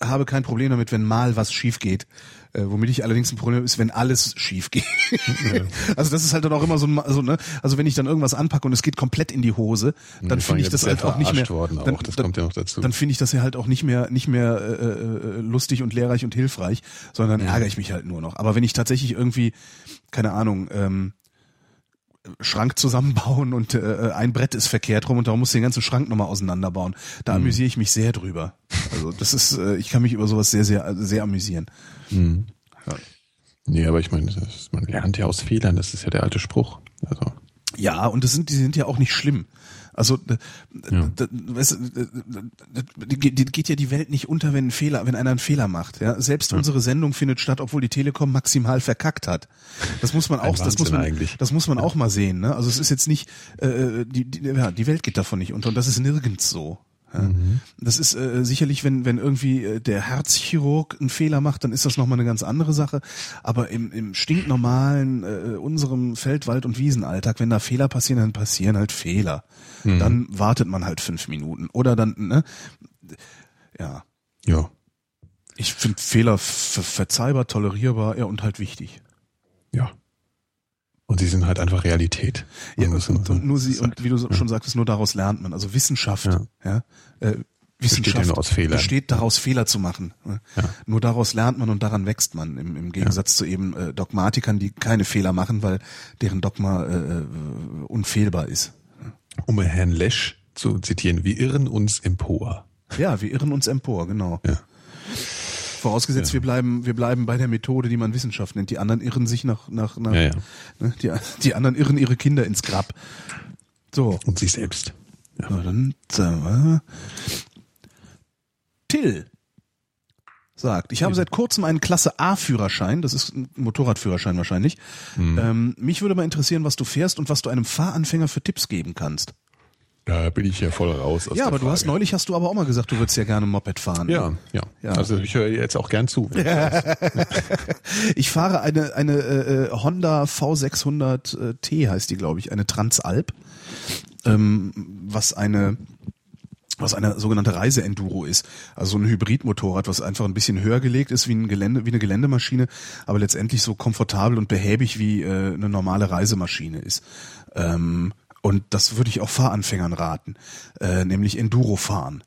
habe kein Problem damit, wenn mal was schief geht. Äh, womit ich allerdings ein Problem ist, wenn alles schief geht. Also das ist halt dann auch immer so, ein, also ne, also wenn ich dann irgendwas anpacke und es geht komplett in die Hose, dann finde ich das halt auch nicht mehr. dann, auch. Das dann, kommt ja noch dazu. Dann finde ich das ja halt auch nicht mehr nicht mehr äh, äh, lustig und lehrreich und hilfreich, sondern dann ärgere ich mich halt nur noch. Aber wenn ich tatsächlich irgendwie, keine Ahnung, ähm, Schrank zusammenbauen und äh, ein Brett ist verkehrt rum und darum muss ich den ganzen Schrank nochmal auseinanderbauen. Da Mhm. amüsiere ich mich sehr drüber. Also das ist, äh, ich kann mich über sowas sehr, sehr, sehr amüsieren. Nee, aber ich meine, man lernt ja aus Fehlern, das ist ja der alte Spruch. Also, Ja, und das sind, die sind ja auch nicht schlimm. Also, Ja. die geht ja die Welt nicht unter, wenn ein Fehler, wenn einer einen Fehler macht. Ja, selbst unsere Sendung findet statt, obwohl die Telekom maximal verkackt hat. Das muss man auch, das Wahnsinn muss man, eigentlich. das muss man auch mal sehen. Ne? Also es ist jetzt nicht, äh, die, die, ja, die Welt geht davon nicht unter und das ist nirgends so. Ja. Das ist äh, sicherlich, wenn wenn irgendwie äh, der Herzchirurg einen Fehler macht, dann ist das nochmal eine ganz andere Sache. Aber im, im stinknormalen, äh, unserem Feldwald- und Wiesenalltag, wenn da Fehler passieren, dann passieren halt Fehler. Dann wartet man halt fünf Minuten. Oder dann, ne? Ja. ja, Ich finde Fehler ver verzeihbar, tolerierbar, ja, und halt wichtig. ja. Und sie sind halt einfach Realität. Ja, muss- und, und nur sie, und wie du so- schon sagtest, nur daraus lernt man. Also Wissenschaft, ja, Ja. äh, Wissenschaft ja nur aus Fehlern. besteht daraus, Fehler zu machen. Ja. Nur daraus lernt man und daran wächst man. Im, im Gegensatz zu eben äh, Dogmatikern, die keine Fehler machen, weil deren Dogma äh, äh, unfehlbar ist. um Herrn Lesch zu zitieren, wir irren uns empor. Ja, wir irren uns empor, genau. Ja. Vorausgesetzt, wir bleiben, wir bleiben bei der Methode, die man Wissenschaft nennt. Die anderen irren sich nach, nach, nach Ja, ja. Ne? Die, die anderen irren ihre Kinder ins Grab. So, Und sich selbst. Na, dann sagen wir. Till sagt, ich habe seit kurzem einen Klasse A-Führerschein, das ist ein Motorradführerschein wahrscheinlich. Ähm, mich würde mal interessieren, was du fährst und was du einem Fahranfänger für Tipps geben kannst. Da bin ich ja voll raus. Aus ja, aber du hast neulich hast du aber auch mal gesagt, du würdest ja gerne Moped fahren. Ja, ja, Ja. Also ich höre jetzt auch gern zu. Ich fahre eine eine äh, äh, Honda V600 äh, T heißt die, glaube ich, eine Transalp, ähm, was eine was eine sogenannte Reiseenduro ist, also so ein Hybridmotorrad, was einfach ein bisschen höher gelegt ist wie ein Gelände, wie eine Geländemaschine, aber letztendlich so komfortabel und behäbig wie äh, eine normale Reisemaschine ist. Ähm, Und das würde ich auch Fahranfängern raten, äh, nämlich Enduro fahren.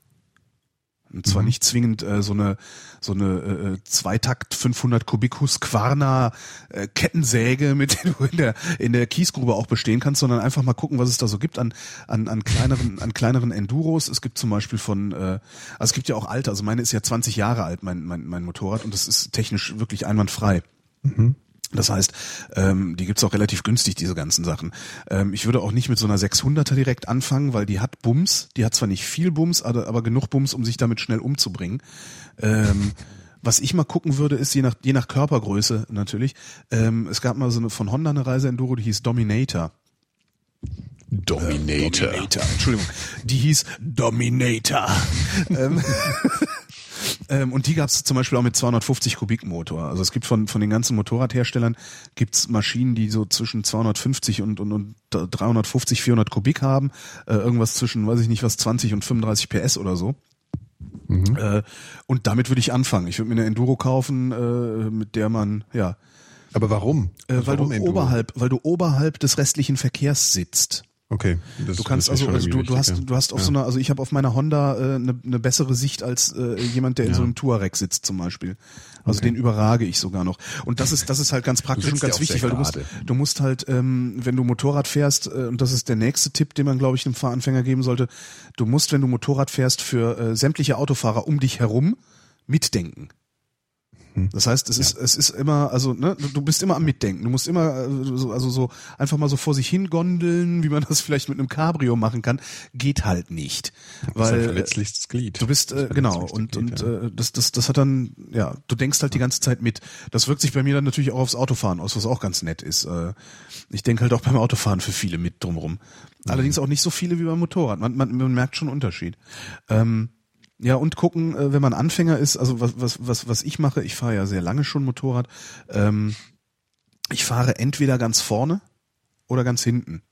Und zwar Mhm. nicht zwingend äh, so eine so eine äh, Zweitakt 500 Kubik Husqvarna äh, Kettensäge, mit der du in der in der Kiesgrube auch bestehen kannst, sondern einfach mal gucken, was es da so gibt an an an kleineren an kleineren Enduros. Es gibt zum Beispiel von äh, also es gibt ja auch alte. Also meine ist ja 20 Jahre alt mein mein mein Motorrad und das ist technisch wirklich einwandfrei. Das heißt, ähm, die gibt's auch relativ günstig, diese ganzen Sachen. Ähm, ich würde auch nicht mit so einer 600er direkt anfangen, weil die hat Bums. Die hat zwar nicht viel Bums, aber, aber genug Bums, um sich damit schnell umzubringen. Ähm, was ich mal gucken würde, ist je nach, je nach Körpergröße natürlich. Ähm, es gab mal so eine von Honda eine Reise-Enduro, die hieß Dominator. Dominator. Dominator, Entschuldigung. Die hieß Dominator. ähm, und die gab es zum Beispiel auch mit 250 Kubik Motor. Also es gibt von, von den ganzen Motorradherstellern gibt's Maschinen, die so zwischen 250 und, und, und 350, 400 Kubik haben. Äh, irgendwas zwischen, weiß ich nicht was, 20 und 35 PS oder so. Äh, und damit würde ich anfangen. Ich würde mir eine Enduro kaufen, äh, mit der man, ja, Aber warum? äh, weil warum du Enduro? oberhalb, weil du oberhalb des restlichen Verkehrs sitzt. Okay. Das, Du kannst also, also du, irgendwie du hast, richtig, du hast auf ja. so einer, also ich habe auf meiner Honda eine äh, ne ne bessere Sicht als äh, jemand, der in Ja. so einem Touareg sitzt zum Beispiel. Also Okay. den überrage ich sogar noch. Und das ist, das ist halt ganz praktisch und ja ganz wichtig, weil du musst, du musst halt, ähm, wenn du Motorrad fährst, äh, und das ist der nächste Tipp, den man, glaube ich, einem Fahranfänger geben sollte, du musst, wenn du Motorrad fährst, für äh, sämtliche Autofahrer um dich herum mitdenken. Hm. Das heißt, es ist, es ist immer, also, ne, du- bist immer am Mitdenken. Du musst immer, äh, so- also so einfach mal so vor sich hin gondeln, wie man das vielleicht mit einem Cabrio machen kann, geht halt nicht. Das ist ein Weil äh, verletzlichstes Glied. du bist, äh, genau, und, und Glied, ja. äh, das, das, das hat dann, ja, du denkst halt die ganze Zeit mit. Das wirkt sich bei mir dann natürlich auch aufs Autofahren aus, was auch ganz nett ist. Äh, Ich denke halt auch beim Autofahren für viele mit drumrum. Allerdings auch nicht so viele wie beim Motorrad. Man, man, man merkt schon einen Unterschied. Ähm, ja, und gucken, äh, wenn man Anfänger ist, also was, was, was, was ich mache, ich fahre ja sehr lange schon Motorrad, ähm, ich fahre entweder ganz vorne oder ganz hinten.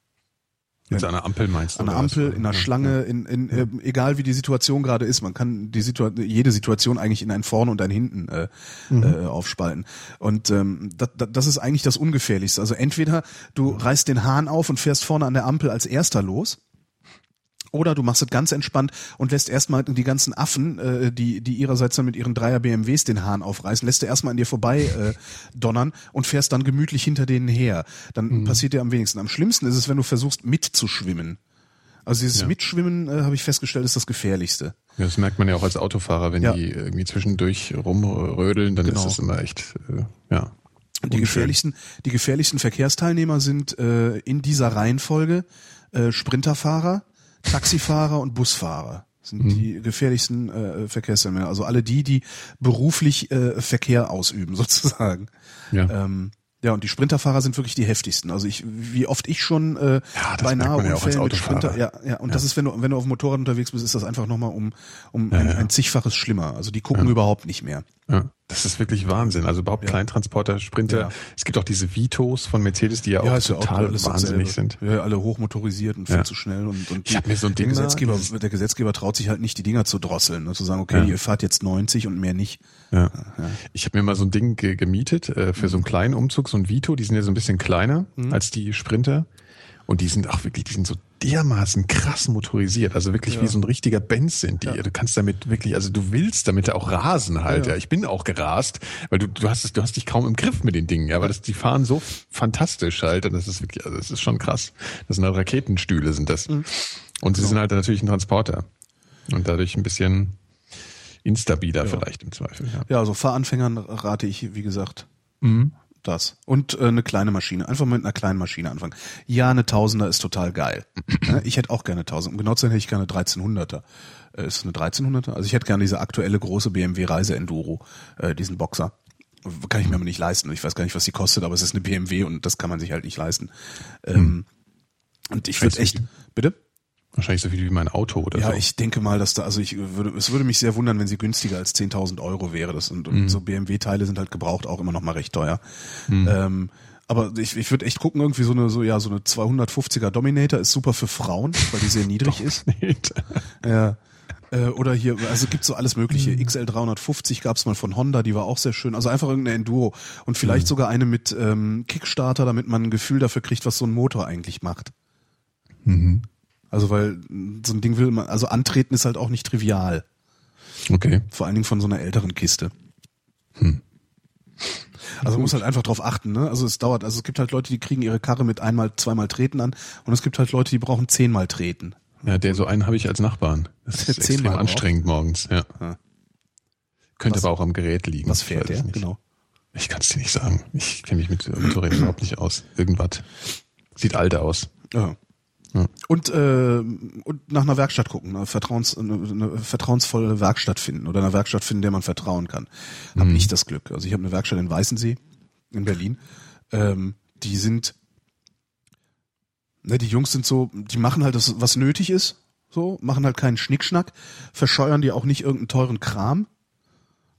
Mit einer Ampel meinst du? An der oder was? Ampel, in der. Schlange, in, in äh, egal wie die Situation gerade ist, man kann die Situa jede Situation eigentlich in ein Vorne und ein Hinten äh, Mhm. äh, aufspalten. Und ähm, das, das ist eigentlich das Ungefährlichste. Also entweder du reißt den Hahn auf und fährst vorne an der Ampel als erster los. Oder du machst es ganz entspannt und lässt erstmal die ganzen Affen, äh, die, die ihrerseits dann mit ihren Dreier BMWs den Hahn aufreißen, lässt du erstmal an dir vorbei äh, donnern und fährst dann gemütlich hinter denen her. Dann Mhm. passiert dir am wenigsten. Am schlimmsten ist es, wenn du versuchst mitzuschwimmen. Also dieses Ja. Mitschwimmen, äh, habe ich festgestellt, ist das gefährlichste. Ja, das merkt man ja auch als Autofahrer, wenn Ja. die irgendwie zwischendurch rumrödeln, dann Genau. ist das immer echt, äh, ja. Die unschön. gefährlichsten, die gefährlichsten Verkehrsteilnehmer sind äh, in dieser Reihenfolge äh, Sprinterfahrer, Taxifahrer und Busfahrer. Sind Mhm. die gefährlichsten äh, Verkehrsteilnehmer. Also alle die, die beruflich äh, Verkehr ausüben, sozusagen. Ja. Ähm, ja, und die Sprinterfahrer sind wirklich die heftigsten. Also ich, wie oft ich schon äh, Ja, beinahe man ja Unfällen mit. Sprinter, ja, ja, und das ist, wenn du, wenn du auf dem Motorrad unterwegs bist, ist das einfach nochmal um, um ein, ja. ein zigfaches schlimmer. Also die gucken überhaupt nicht mehr. Ja, das ist wirklich Wahnsinn. Also überhaupt Kleintransporter, Sprinter. Ja. Es gibt auch diese Vitos von Mercedes, die ja, auch total alles wahnsinnig sind. Ja, alle hochmotorisiert und viel Ja. zu schnell und, und Ich hab mir so ein der Ding da, Gesetzgeber, der Gesetzgeber traut sich halt nicht, die Dinger zu drosseln, ne, zu sagen, okay, Ja. ihr fahrt jetzt 90 und mehr nicht. Ja. Ich habe mir mal so ein Ding ge gemietet äh, für so Mhm. einen kleinen Umzug, so ein Vito. Die sind ja so ein bisschen kleiner als die Sprinter. Und die sind auch wirklich, die sind so dermaßen krass motorisiert. Also wirklich wie so ein richtiger Benz sind die. Du kannst damit wirklich, also du willst damit auch rasen halt. Ja, ich bin auch gerast, weil du, du hast es, du hast dich kaum im Griff mit den Dingen. Ja, weil das, die fahren so fantastisch halt. Und das ist wirklich, also das ist schon krass. Das sind halt Raketenstühle sind das. Mhm. Und sie sind halt natürlich ein Transporter. Und dadurch ein bisschen instabiler vielleicht im Zweifel. Ja. Ja, also Fahranfängern rate ich, wie gesagt, Mhm. Das. Und äh, eine kleine Maschine. Einfach mit einer kleinen Maschine anfangen. Ja, eine Tausender ist total geil. Ich hätte auch gerne 1000. Um genau zu sein, hätte ich gerne 1300er. Äh, ist es eine 1300er? Also ich hätte gerne diese aktuelle große BMW Reise Enduro, äh, diesen Boxer. Kann ich mir aber nicht leisten. Ich weiß gar nicht, was die kostet, aber es ist eine BMW und das kann man sich halt nicht leisten. Ähm, und ich würde echt, bitte? Wahrscheinlich so viel wie mein Auto oder Ja, so. ich denke mal, dass da, also ich würde, es würde mich sehr wundern, wenn sie günstiger als 10.000 Euro wäre. Das und, und so BMW-Teile sind halt gebraucht auch immer noch mal recht teuer. Ähm, aber ich, ich würde echt gucken, irgendwie so eine, so, ja, so eine 250er Dominator ist super für Frauen, weil die sehr niedrig ist. Ja. Äh, oder hier, also gibt so alles mögliche. XL 350 gab's mal von Honda, die war auch sehr schön. Also einfach irgendeine Enduro. Und vielleicht sogar eine mit ähm, Kickstarter, damit man ein Gefühl dafür kriegt, was so ein Motor eigentlich macht. Mhm. Also weil so ein Ding will man, also antreten ist halt auch nicht trivial. Okay. Vor allen Dingen von so einer älteren Kiste. Hm. Also man muss halt einfach drauf achten, ne? Also es dauert, also es gibt halt Leute, die kriegen ihre Karre mit einmal, zweimal Treten an und es gibt halt Leute, die brauchen zehnmal Treten. Ja, der so einen habe ich als Nachbarn. Das ist Der extrem zehnmal braucht. anstrengend morgens, ja. Ja. Könnte Was- aber auch am Gerät liegen. Was fährt der? nicht. Genau. Ich kann es dir nicht sagen. Ich kenne mich mit Motorrädern überhaupt nicht aus. Irgendwas. Sieht alt aus. Ja. Ja. Und, äh, und nach einer Werkstatt gucken, eine, Vertrauens, eine, eine vertrauensvolle Werkstatt finden oder eine Werkstatt finden, der man vertrauen kann. Mhm. Habe ich das Glück. Also ich habe eine Werkstatt in Weißensee in Berlin. Ähm, die sind, ne, die Jungs sind so, die machen halt das, was nötig ist, so, machen halt keinen Schnickschnack, verscheuern dir auch nicht irgendeinen teuren Kram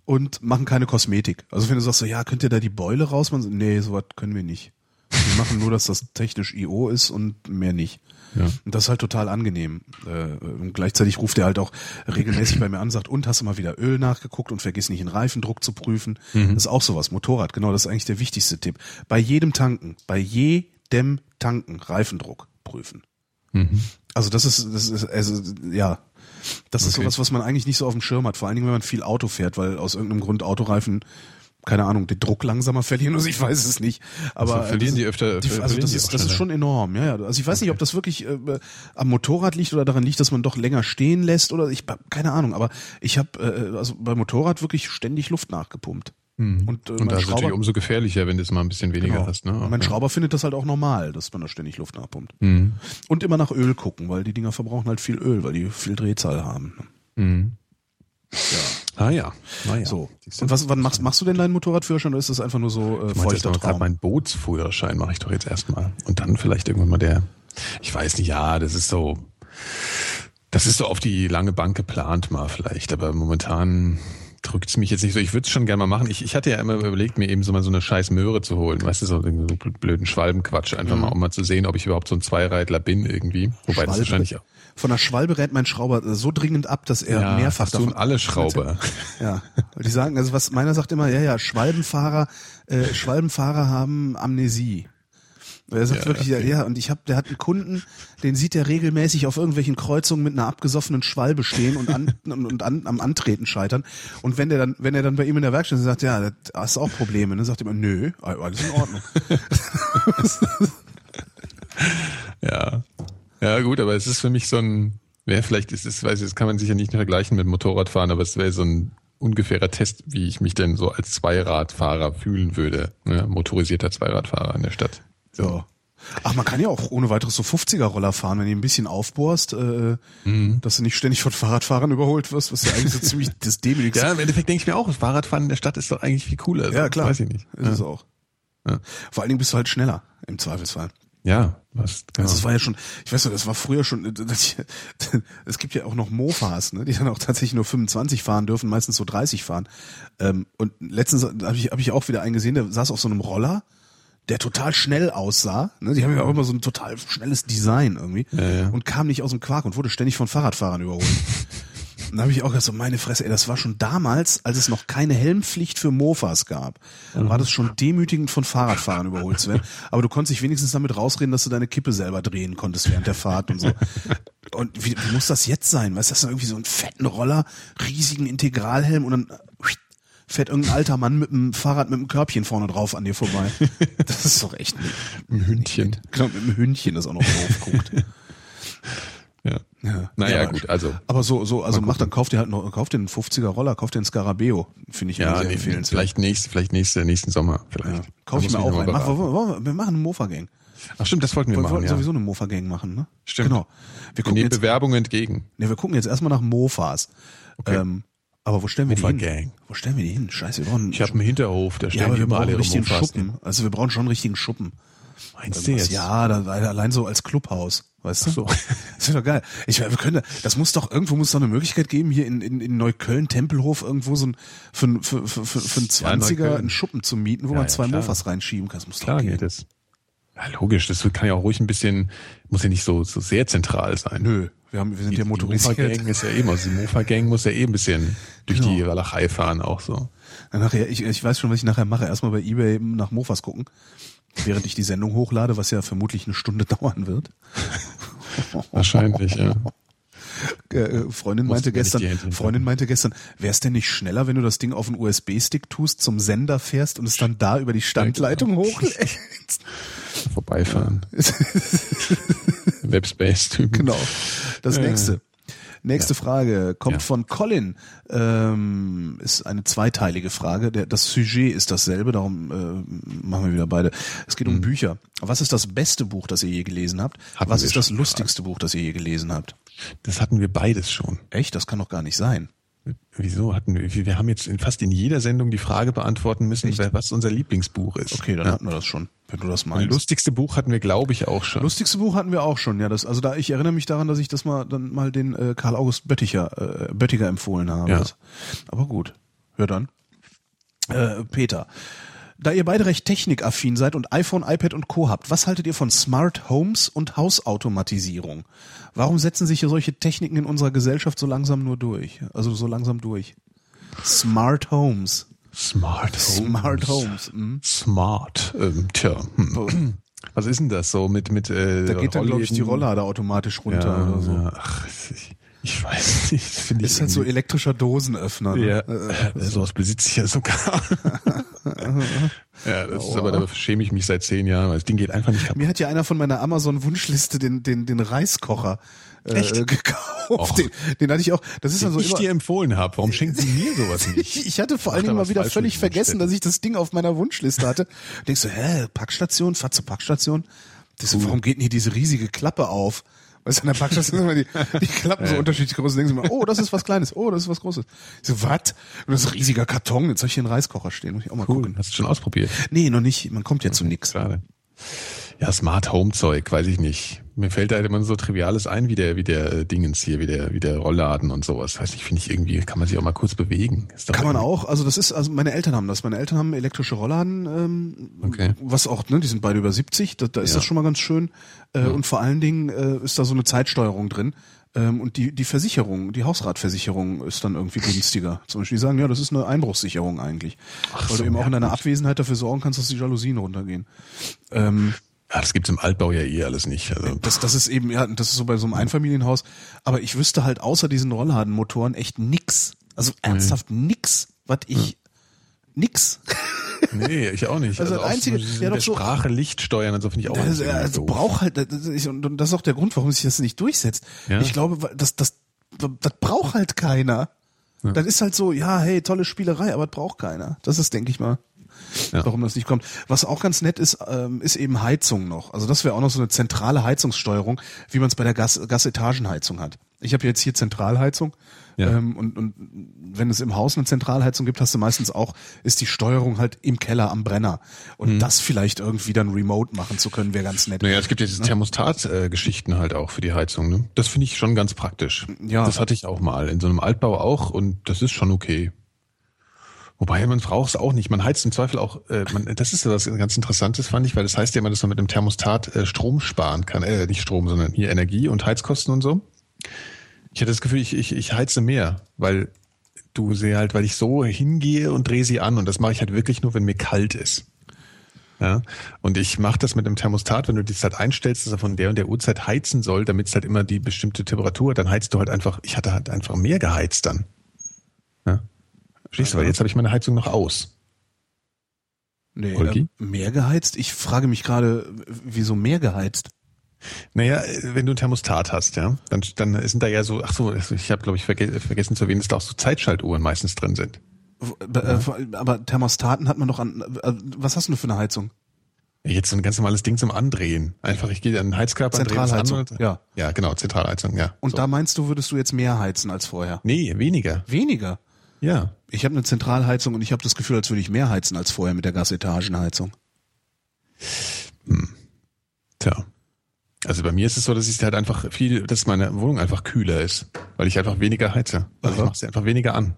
und machen keine Kosmetik. Also wenn du sagst so, ja, könnt ihr da die Beule rausmachen? Nee, sowas können wir nicht. Wir machen nur, dass das technisch IO ist und mehr nicht. Ja. Und das ist halt total angenehm. Äh, Und gleichzeitig ruft er halt auch regelmäßig bei mir an und sagt, und hast du mal wieder Öl nachgeguckt und vergiss nicht den Reifendruck zu prüfen. Das ist auch sowas. Motorrad, genau, das ist eigentlich der wichtigste Tipp. Bei jedem Tanken, bei jedem Tanken Reifendruck prüfen. Mhm. Also das ist, das ist, also, ja, das ist Okay. sowas, was man eigentlich nicht so auf dem Schirm hat. Vor allen Dingen, wenn man viel Auto fährt, weil aus irgendeinem Grund Autoreifen, keine Ahnung, den Druck langsamer verlieren, also ich weiß es nicht. Aber Also verlieren die öfter- die, also das ist, das ist schon enorm, ja, ja. Also ich weiß nicht, ob das wirklich äh, am Motorrad liegt oder daran liegt, dass man doch länger stehen lässt oder ich keine Ahnung, aber ich habe äh, also beim Motorrad wirklich ständig Luft nachgepumpt. Und, äh, Und das ist natürlich umso gefährlicher, wenn du es mal ein bisschen weniger genau. hast. Ne? Und mein. Schrauber findet das halt auch normal, dass man da ständig Luft nachpumpt. Mhm. Und immer nach Öl gucken, weil die Dinger verbrauchen halt viel Öl, weil die viel Drehzahl haben. Mhm. Ah ja. Naja. So. Siehst du? Und was, wann machst, machst du denn deinen Motorradführerschein oder ist das einfach nur so äh, Ich jetzt feuchter Traum? meinen Bootsführerschein mache ich doch jetzt erstmal. Und dann vielleicht irgendwann mal der, ich weiß nicht, ja, das ist so, das ist so auf die lange Bank geplant mal vielleicht, aber momentan drückt es mich jetzt nicht so. Ich würde es schon gerne mal machen. Ich, ich hatte ja immer überlegt, mir eben so mal so eine scheiß Möhre zu holen. Weißt du, so, so blöden Schwalbenquatsch. Einfach Mhm. mal, um mal zu sehen, ob ich überhaupt so ein Zweireitler bin irgendwie. Wobei das Schwalbe- wahrscheinlich auch. Von der Schwalbe rät mein Schrauber so dringend ab, dass er mehrfach hast du und alle Schrauber. Ja, die sagen, also was meiner sagt immer, ja, ja, Schwalbenfahrer, äh, Schwalbenfahrer haben Amnesie. Er sagt Ja, wirklich, ja, ja, und ich habe, der hat einen Kunden, den sieht er regelmäßig auf irgendwelchen Kreuzungen mit einer abgesoffenen Schwalbe stehen und, an, und, und an, am Antreten scheitern. Und wenn der dann, wenn er dann bei ihm in der Werkstatt ist, sagt, ja, das hast auch Probleme, dann sagt er immer, nö, alles in Ordnung. Ja. Ja, gut, aber es ist für mich so ein, wäre vielleicht, ist es, weiß ich, das kann man sicher nicht vergleichen mit Motorradfahren, aber es wäre so ein ungefährer Test, wie ich mich denn so als Zweiradfahrer fühlen würde. Ne? Motorisierter Zweiradfahrer in der Stadt. Ja. Ach, man kann ja auch ohne weiteres so 50er-Roller fahren, wenn du ein bisschen aufbohrst, äh, Mhm. dass du nicht ständig von Fahrradfahrern überholt wirst, was ja eigentlich so ziemlich das Dämlichste Ja, im Endeffekt denke ich mir auch, Fahrradfahren in der Stadt ist doch eigentlich viel cooler. Ja, klar. Weiß ich nicht. Ist es auch. Ja. Vor allen Dingen bist du halt schneller im Zweifelsfall. Ja, was, genau. Also das war ja schon, ich weiß noch, das war früher schon, äh, das- es gibt ja auch noch Mofas, ne, die dann auch tatsächlich nur 25 fahren dürfen, meistens so 30 fahren. Ähm, und letztens habe ich, hab ich auch wieder einen gesehen, der saß auf so einem Roller, der total schnell aussah. Ne? Die haben ja auch immer so ein total schnelles Design irgendwie. Ja, ja. Und kam nicht aus dem Quark und wurde ständig von Fahrradfahrern überholt. Und da habe ich auch gesagt, so meine Fresse, ey, das war schon damals, als es noch keine Helmpflicht für Mofas gab, war das schon demütigend von Fahrradfahrern überholt zu werden. Aber du konntest dich wenigstens damit rausreden, dass du deine Kippe selber drehen konntest während der Fahrt und so. Und wie, wie muss das jetzt sein? Weißt du, das ist irgendwie so einen fetten Roller, riesigen Integralhelm und dann fährt irgendein alter Mann mit einem Fahrrad mit einem Körbchen vorne drauf an dir vorbei. Das ist doch echt nicht. ein Hündchen. Genau, mit einem Hündchen, das auch noch drauf guckt. Ja. Ja. Naja, aber- gut, also. Aber so, so, also mach dann, kauf dir halt noch, kauf dir einen 50er Roller, kauf dir einen Scarabeo. Finde ich Ja, sehr empfehlenswert. vielleicht nächste, vielleicht nächste, nächsten Sommer, vielleicht. Ja. Kauf ich mir auch einen. Mach, wir, wir machen eine Mofa-Gang. Ach stimmt, das wollten wir Wir machen, wollten ja. sowieso eine Mofa-Gang machen, ne? Stimmt. Genau. Wir Wir gucken nehmen jetzt, Bewerbungen entgegen. ne, wir gucken jetzt erstmal nach Mofas. Okay. Ähm, aber wo stellen wir die hin? Mofa-Gang. Wo stellen wir die hin? Scheiße, wir brauchen, Ich habe einen Hinterhof, da ja, stellen aber die wir immer brauchen alle richtigen. Schuppen. Also wir brauchen schon einen richtigen Schuppen. Meinst du jetzt? Ja, da, weil allein so als Clubhaus, weißt du? So. Das wäre doch geil. Ich, wir können, das muss doch, irgendwo muss doch eine Möglichkeit geben, hier in, in, in Neukölln, Tempelhof, irgendwo so ein, für, für, für, für, einen Ja, 20er Neukölln. einen Schuppen zu mieten, wo Ja, man ja, zwei klar. Mofas reinschieben kann. Das muss Klar doch gehen. geht es. Ja, logisch, das kann ja auch ruhig ein bisschen, muss ja nicht so, so sehr zentral sein. Nö, wir, haben, wir sind ja Die motorisiert. Mofa-Gang ist ja eben, also die Mofa-Gang muss ja eh ein bisschen durch Genau. die Walachei fahren auch so. Dann nachher, ich, ich weiß schon, was ich nachher mache. Erstmal bei Ebay eben nach Mofas gucken, während ich die Sendung hochlade, was ja vermutlich eine Stunde dauern wird. Wahrscheinlich, ja. Äh, Freundin Mussten meinte gestern, die Freundin meinte gestern, wäre es denn nicht schneller, wenn du das Ding auf einen USB-Stick tust, zum Sender fährst und es dann da über die Standleitung hochlädst? Vorbeifahren. Webspace-Typen. genau. Das Ja. nächste. Nächste Frage kommt Ja. von Colin. Ähm, ist eine zweiteilige Frage. Der, das Sujet ist dasselbe, darum äh, machen wir wieder beide. Es geht um Bücher. Was ist das beste Buch, das ihr je gelesen habt? Hatten Was ist das lustigste Buch, das ihr je gelesen habt? Das hatten wir beides schon. Echt? Das kann doch gar nicht sein. Wieso hatten wir, wir haben jetzt in fast in jeder Sendung die Frage beantworten müssen, wer- was unser Lieblingsbuch ist. Okay, dann ja. hatten wir das schon, wenn du das meinst. lustigste Buch hatten wir, glaube ich, auch schon. Lustigste Buch hatten wir auch schon, ja. Das, also da ich erinnere mich daran, dass ich das mal dann mal den äh, Karl August Bötticher, äh, Böttiger empfohlen habe. Ja. Aber gut. Hör dann. Äh, Peter. Da ihr beide recht technikaffin seid und iPhone, iPad und Co. habt, was haltet ihr von Smart Homes und Hausautomatisierung? Warum setzen sich hier solche Techniken in unserer Gesellschaft so langsam nur durch? Also so langsam durch. Smart Homes. Smart Homes. Smart Homes. Mhm. Smart. Ähm, tja. Hm. Was ist denn das so mit mit äh, Da geht dann, glaube ich, die Rollläden? Rolllade automatisch runter ja, oder so. ja. Ach, ich, ich weiß nicht. Das finde ich Ist halt so elektrischer Dosenöffner. Ne? Ja, Äh, äh, sowas besitze ich ja sogar. ja, das ist aber, da schäme ich mich seit zehn Jahren, weil das Ding geht einfach nicht kaputt. Mir hat ja einer von meiner Amazon-Wunschliste den, den, den Reiskocher äh, Echt? gekauft. Den, den hatte ich auch. Das ist Den so ich immer, dir empfohlen habe. Warum schenken Sie mir sowas nicht? ich, ich hatte vor allen Dingen mal wieder völlig vergessen, dass ich das Ding auf meiner Wunschliste hatte. Denkst so, hä, Packstation, fahr zur Packstation. Ich so, warum geht denn hier diese riesige Klappe auf? Weißt du, an der Packstation sind immer die, die Klappen so unterschiedlich groß. Und denkst du immer, oh, das ist was Kleines, oh, das ist was Großes. Ich so, was? Und das ist ein riesiger Karton, jetzt soll ich hier einen Reiskocher stehen. Muss ich auch mal Cool. gucken. Hast du schon ausprobiert? Nee, noch nicht. Man kommt ja zu nix. Schade. Ja, Smart Home Zeug, weiß ich nicht. Mir fällt da halt immer so Triviales ein, wie der, wie der Dingens hier, wie der, wie der Rollladen und sowas. Weiß nicht, finde ich irgendwie, kann man sich auch mal kurz bewegen. Kann man auch, also das ist, also meine Eltern haben das. Meine Eltern haben elektrische Rollladen, ähm, Okay. was auch, ne, die sind beide über 70, da, da ist Ja. das schon mal ganz schön. Äh, Und vor allen Dingen äh, ist da so eine Zeitsteuerung drin. Ähm, und die, die Versicherung, die Hausratversicherung ist dann irgendwie günstiger. Zum Beispiel die sagen, ja, das ist eine Einbruchssicherung eigentlich. Weil so, du eben auch ja, in deiner gut. Abwesenheit dafür sorgen kannst, dass die Jalousien runtergehen. Ähm, Ja, das gibt's im Altbau ja eh alles nicht. Also, das, das ist eben, ja, das ist so bei so einem Einfamilienhaus. Aber ich wüsste halt außer diesen Rollladenmotoren echt nix. Also ernsthaft nix, was ich, nix. nee, ich auch nicht. Also das auch Einzige- so, ja, doch der so- Sprache Licht steuern und so finde ich auch Das, also braucht halt, das ist, und das ist auch der Grund, warum sich das nicht durchsetzt. Ja. Ich glaube, das, das, das braucht halt keiner. Das ist halt so, ja, hey, tolle Spielerei, aber das braucht keiner. Das ist, denke ich mal, Ja. warum das nicht kommt. Was auch ganz nett ist, ähm, ist eben Heizung noch. Also das wäre auch noch so eine zentrale Heizungssteuerung, wie man es bei der Gas Gasetagenheizung hat. Ich habe jetzt hier Zentralheizung Ja. ähm, und, und wenn es im Haus eine Zentralheizung gibt, hast du meistens auch, ist die Steuerung halt im Keller am Brenner. Und das vielleicht irgendwie dann remote machen zu können, wäre ganz nett. Naja, es gibt ja diese Thermostat-Geschichten halt auch für die Heizung. Ne? Das finde ich schon ganz praktisch. Ja. Das hatte ich auch mal in so einem Altbau auch und das ist schon okay. Wobei man braucht es auch nicht. Man heizt im Zweifel auch. Äh, man, das ist ja was ganz Interessantes, fand ich, weil das heißt ja immer, dass man mit einem Thermostat äh, Strom sparen kann. Äh, nicht Strom, sondern hier Energie und Heizkosten und so. Ich hatte das Gefühl, ich, ich, ich heize mehr, weil du sie halt, weil ich so hingehe und drehe sie an und das mache ich halt wirklich nur, wenn mir kalt ist. Ja, und ich mache das mit einem Thermostat, wenn du die Zeit einstellst, dass er von der und der Uhrzeit heizen soll, damit es halt immer die bestimmte Temperatur hat, dann heizt du halt einfach, ich hatte halt einfach mehr geheizt dann. Ja. Verstehst du, weil jetzt habe ich meine Heizung noch aus. Nee, äh, mehr geheizt? Ich frage mich gerade, wieso mehr geheizt? Naja, äh, wenn du ein Thermostat hast, ja, dann, dann sind da ja so, ach so, ich habe glaube ich verge vergessen zu erwähnen, dass da auch so Zeitschaltuhren meistens drin sind. W- äh, Aber Thermostaten hat man doch an. äh, Was hast du denn für eine Heizung? Jetzt so ein ganz normales Ding zum Andrehen. Einfach, ich gehe an den Heizkörper, das an Zentralheizung, und, ja. Ja, genau, Zentralheizung, ja. Und so. da meinst du, würdest du jetzt mehr heizen als vorher? Nee, weniger. Weniger. Ja. Ich habe eine Zentralheizung und ich habe das Gefühl, als würde ich mehr heizen als vorher mit der Gasetagenheizung. Tja. Also bei mir ist es so, dass ich halt einfach viel, dass meine Wohnung einfach kühler ist, weil ich einfach weniger heize. Also ich Aha. mache sie einfach weniger an.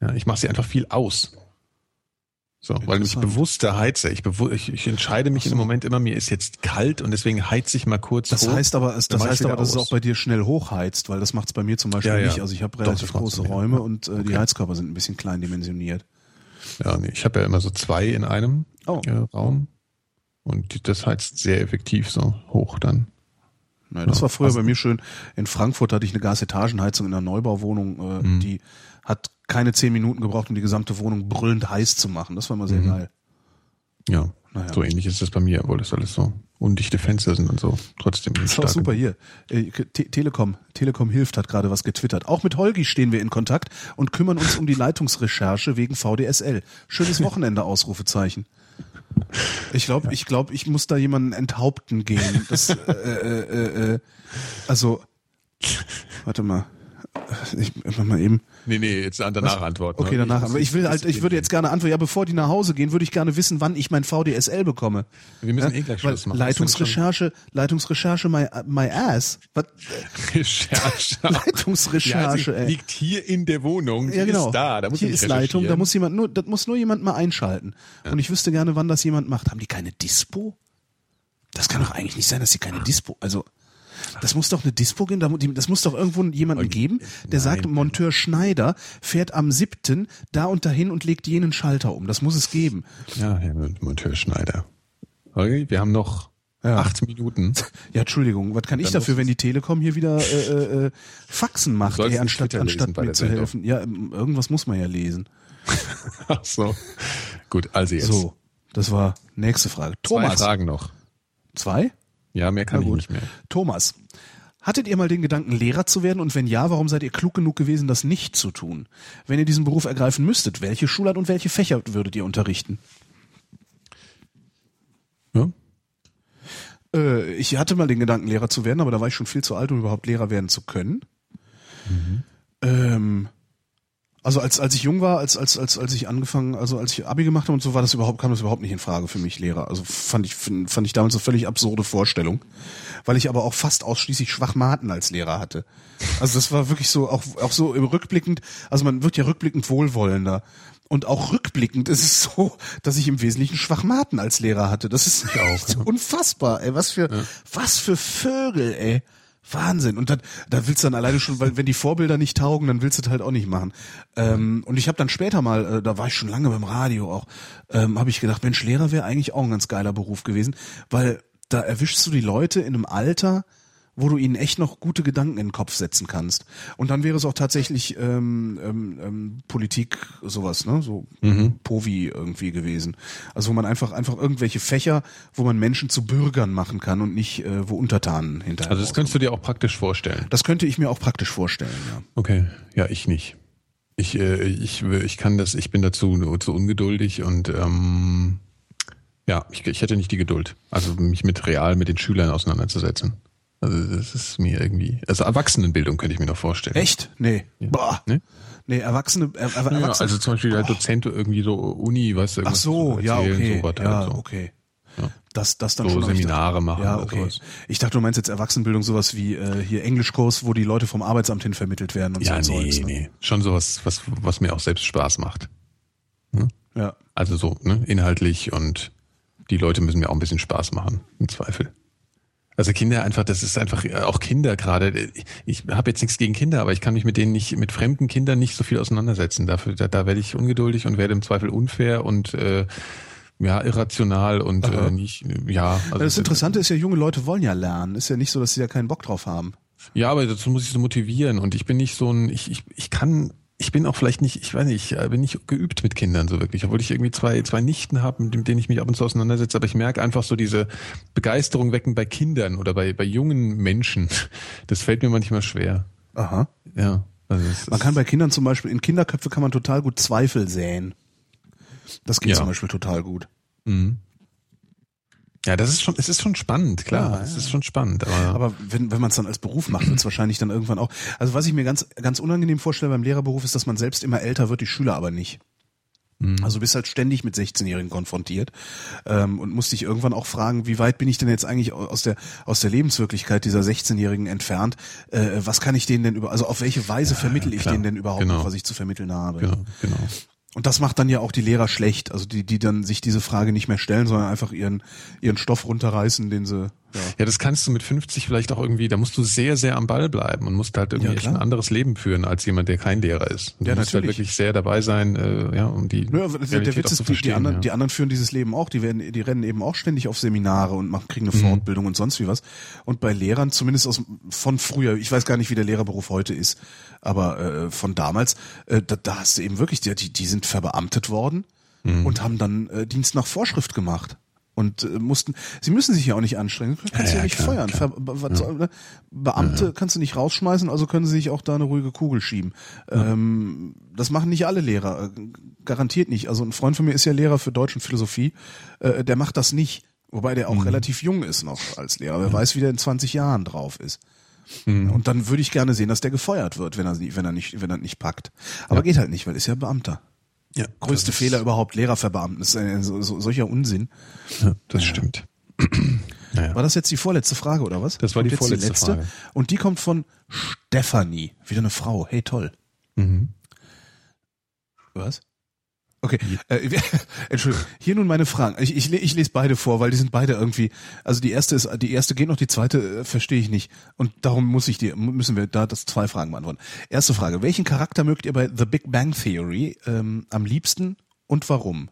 Ja, ich mache sie einfach viel aus. So, weil ich bewusster heize. Ich, bewu ich, ich entscheide mich im Moment immer, mir ist jetzt kalt und deswegen heize ich mal kurz Das hoch. heißt aber, das ich heißt aber, dass es auch bei dir schnell hochheizt, weil das macht es bei mir zum Beispiel Ja, ja. nicht. Also ich habe Doch, relativ macht's große Räume ja. und äh, die Okay. Heizkörper sind ein bisschen klein dimensioniert. Ja, nee, ich habe ja immer so zwei in einem Oh. äh, Raum und das heizt sehr effektiv so hoch dann. Nein, das war früher also- bei mir schön. In Frankfurt hatte ich eine Gasetagenheizung in einer Neubauwohnung, äh, Mhm. die hat keine zehn Minuten gebraucht, um die gesamte Wohnung brüllend heiß zu machen. Das war immer sehr Mhm. geil. Ja, Naja. so ähnlich ist das bei mir, obwohl das alles so undichte Fenster sind und so. Trotzdem. Das ist auch super hier. Äh, Te Telekom, Telekom hilft, hat gerade was getwittert. Auch mit Holgi stehen wir in Kontakt und kümmern uns um die Leitungsrecherche wegen VDSL. Schönes Wochenende, Ausrufezeichen. Ich glaube, ich glaube, ich muss da jemanden enthaupten gehen. Das, äh, äh, äh, äh, also, warte mal. Ich mach mal eben. Nee, nee, jetzt danach antworten. Okay, ne? danach. Aber ich will halt, ich würde jetzt gerne antworten. Ja, bevor die nach Hause gehen, würde ich gerne wissen, wann ich mein VDSL bekomme. Wir müssen Ja, eh gleich Schluss machen. Leitungsrecherche, Leitungsrecherche, my, my ass. Was? Recherche. Leitungsrecherche, ja, ey. liegt hier in der Wohnung. Ja, Die genau. ist da. Da muss Hier ist Leitung, da muss jemand nur, das muss nur jemand mal einschalten. Und ich wüsste gerne, wann das jemand macht. Haben die keine Dispo? Das kann doch eigentlich nicht sein, dass sie keine Dispo, also, das muss doch eine Dispo geben, das muss doch irgendwo jemanden geben, der sagt, Monteur Schneider fährt am siebten da und dahin und legt jenen Schalter um. Das muss es geben. Ja, Herr Monteur Schneider. Okay, wir haben noch Ja. acht Minuten. Ja, Entschuldigung, was kann ich Dann dafür, musst wenn die Telekom hier wieder äh, äh, äh, Faxen macht, ey, anstatt, anstatt mir zu helfen? Ja, ähm, irgendwas muss man ja lesen. Ach so. Gut, also jetzt. So, das war nächste Frage. Zwei Thomas. Fragen noch. Zwei? Ja, mehr kann Na ich gut. nicht mehr. Thomas. Hattet ihr mal den Gedanken, Lehrer zu werden? Und wenn ja, warum seid ihr klug genug gewesen, das nicht zu tun? Wenn ihr diesen Beruf ergreifen müsstet, welche Schulart und welche Fächer würdet ihr unterrichten? Ja? Äh, ich hatte mal den Gedanken, Lehrer zu werden, aber da war ich schon viel zu alt, um überhaupt Lehrer werden zu können. Ähm, also als, als ich jung war, als, als, als, als ich angefangen, also als ich Abi gemacht habe und so, war das überhaupt, kam das überhaupt nicht in Frage für mich, Lehrer. Also fand ich, fand, ich damals eine völlig absurde Vorstellung. Weil ich aber auch fast ausschließlich Schwachmaten als Lehrer hatte. Also das war wirklich so, auch, auch so im rückblickend, also man wird ja rückblickend wohlwollender. Und auch rückblickend ist es so, dass ich im Wesentlichen Schwachmaten als Lehrer hatte. Das ist echt unfassbar, ey. Was für, was für Vögel, ey. Wahnsinn. Und da, willst du dann alleine schon, weil wenn die Vorbilder nicht taugen, dann willst du das halt auch nicht machen. Ähm, und ich habe dann später mal, äh, da war ich schon lange beim Radio auch, ähm, habe ich gedacht, Mensch, Lehrer wäre eigentlich auch ein ganz geiler Beruf gewesen, weil da erwischst du die Leute in einem Alter, wo du ihnen echt noch gute Gedanken in den Kopf setzen kannst. Und dann wäre es auch tatsächlich ähm, ähm, ähm, Politik, sowas, ne? So Povi irgendwie gewesen. Also wo man einfach einfach irgendwelche Fächer, wo man Menschen zu Bürgern machen kann und nicht äh, wo Untertanen hinterher. Also das rauskommen. könntest du dir auch praktisch vorstellen. das könnte ich mir auch praktisch vorstellen, ja. Okay, ja, ich nicht. Ich, äh, ich, ich kann das, ich bin dazu zu ungeduldig und ähm, ja, ich, ich hätte nicht die Geduld, also mich mit real mit den Schülern auseinanderzusetzen. Also das ist mir irgendwie, also Erwachsenenbildung könnte ich mir noch vorstellen. Echt? Nee. Boah. Ne? Nee, Erwachsene, er, er, Ja, Erwachsene. also zum Beispiel der Dozent irgendwie so Uni, was Ach irgendwas so, ja, okay. sowas ja, halt so. okay. Ja. Das, das dann So schon. Seminare dachte, machen Ja, oder okay. Ich dachte, du meinst jetzt Erwachsenenbildung, sowas wie äh, hier Englischkurs, wo die Leute vom Arbeitsamt hin vermittelt werden und Ja, so. ein nee, Zeugs, ne? nee. Schon sowas, was, was mir auch selbst Spaß macht. Ja. Also so, ne, inhaltlich und die Leute müssen mir auch ein bisschen Spaß machen, im Zweifel. Also Kinder einfach, das ist einfach, äh, auch Kinder gerade, ich, habe jetzt nichts gegen Kinder, aber ich kann mich mit denen nicht, mit fremden Kindern nicht so viel auseinandersetzen. Dafür, da, da werde ich ungeduldig und werde im Zweifel unfair und äh, ja, irrational und äh, nicht, ja. Also Das Interessante ist ja, junge Leute wollen ja lernen. Ist ja nicht so, dass sie da keinen Bock drauf haben. Ja, aber dazu muss ich so motivieren und ich bin nicht so ein, ich, ich, ich kann, ich bin auch vielleicht nicht, ich weiß nicht, ich äh, bin nicht geübt mit Kindern so wirklich, obwohl ich irgendwie zwei, zwei Nichten habe, mit denen ich mich ab und zu auseinandersetze, aber ich merke einfach so diese Begeisterung wecken bei Kindern oder bei, bei jungen Menschen. Das fällt mir manchmal schwer. Aha. Ja. Also Man kann bei Kindern zum Beispiel, in Kinderköpfe kann man total gut Zweifel säen. Das geht Ja. zum Beispiel total gut. Mhm. Ja, das ist schon, es ist schon spannend, klar. Ja, es ja. ist schon spannend, aber, Aber wenn, wenn man es dann als Beruf macht, wird es wahrscheinlich dann irgendwann auch. Also was ich mir ganz, ganz unangenehm vorstelle beim Lehrerberuf ist, dass man selbst immer älter wird, die Schüler aber nicht. Also du bist halt ständig mit 16-Jährigen konfrontiert ähm, und musst dich irgendwann auch fragen, wie weit bin ich denn jetzt eigentlich aus der aus der Lebenswirklichkeit dieser 16-Jährigen entfernt? Äh, was kann ich denen denn über, also auf welche Weise vermittel ich denen denn überhaupt Genau. noch, was ich zu vermitteln habe? genau, genau. Und das macht dann ja auch die Lehrer schlecht, also die, die dann sich diese Frage nicht mehr stellen, sondern einfach ihren, ihren Stoff runterreißen, den sie Ja, das kannst du mit 50 vielleicht auch irgendwie, da musst du sehr, sehr am Ball bleiben und musst halt irgendwie Ja, ein anderes Leben führen als jemand, der kein Lehrer ist. Und Ja, du musst halt natürlich. wirklich sehr dabei sein, äh, ja, um die. Ja, der, der Witz ist, die, die, anderen, ja. die anderen führen dieses Leben auch, die werden, die rennen eben auch ständig auf Seminare und machen, kriegen eine Mhm. Fortbildung und sonst wie was. Und bei Lehrern, zumindest aus, von früher, ich weiß gar nicht, wie der Lehrerberuf heute ist, aber äh, von damals, äh, da, da hast du eben wirklich, die, die die sind verbeamtet worden Mhm. und haben dann äh, Dienst nach Vorschrift gemacht. Und äh, mussten, sie müssen sich ja auch nicht anstrengen, du kannst Ja, ja, ja, nicht klar, feuern. Ver, was soll, ne? Beamte kannst du nicht rausschmeißen, also können sie sich auch da eine ruhige Kugel schieben. Ähm, das machen nicht alle Lehrer, äh, garantiert nicht. Also ein Freund von mir ist ja Lehrer für Deutsch und Philosophie, äh, der macht das nicht. Wobei der auch relativ jung ist noch als Lehrer. Wer weiß, wie der in 20 Jahren drauf ist. Und dann würde ich gerne sehen, dass der gefeuert wird, wenn er, wenn er nicht, wenn er nicht packt. Aber geht halt nicht, weil ist ja Beamter. Ja, Größte Fehler überhaupt, Lehrer verbeamten. Das ist ein, so, so, solcher Unsinn. Ja, das stimmt. naja. War das jetzt die vorletzte Frage oder was? Das war die Kommt jetzt vorletzte Frage. Und die kommt von Stefanie. Wieder eine Frau. Hey, toll. Mhm. Was? Okay, äh, Entschuldigung. Hier nun meine Fragen. Ich, ich, ich lese beide vor, weil die sind beide irgendwie. Also die erste ist, die erste geht noch, die zweite äh, verstehe ich nicht. Und darum muss ich dir, müssen wir da das zwei Fragen beantworten. Erste Frage: Welchen Charakter mögt ihr bei The Big Bang Theory ähm, am liebsten und warum?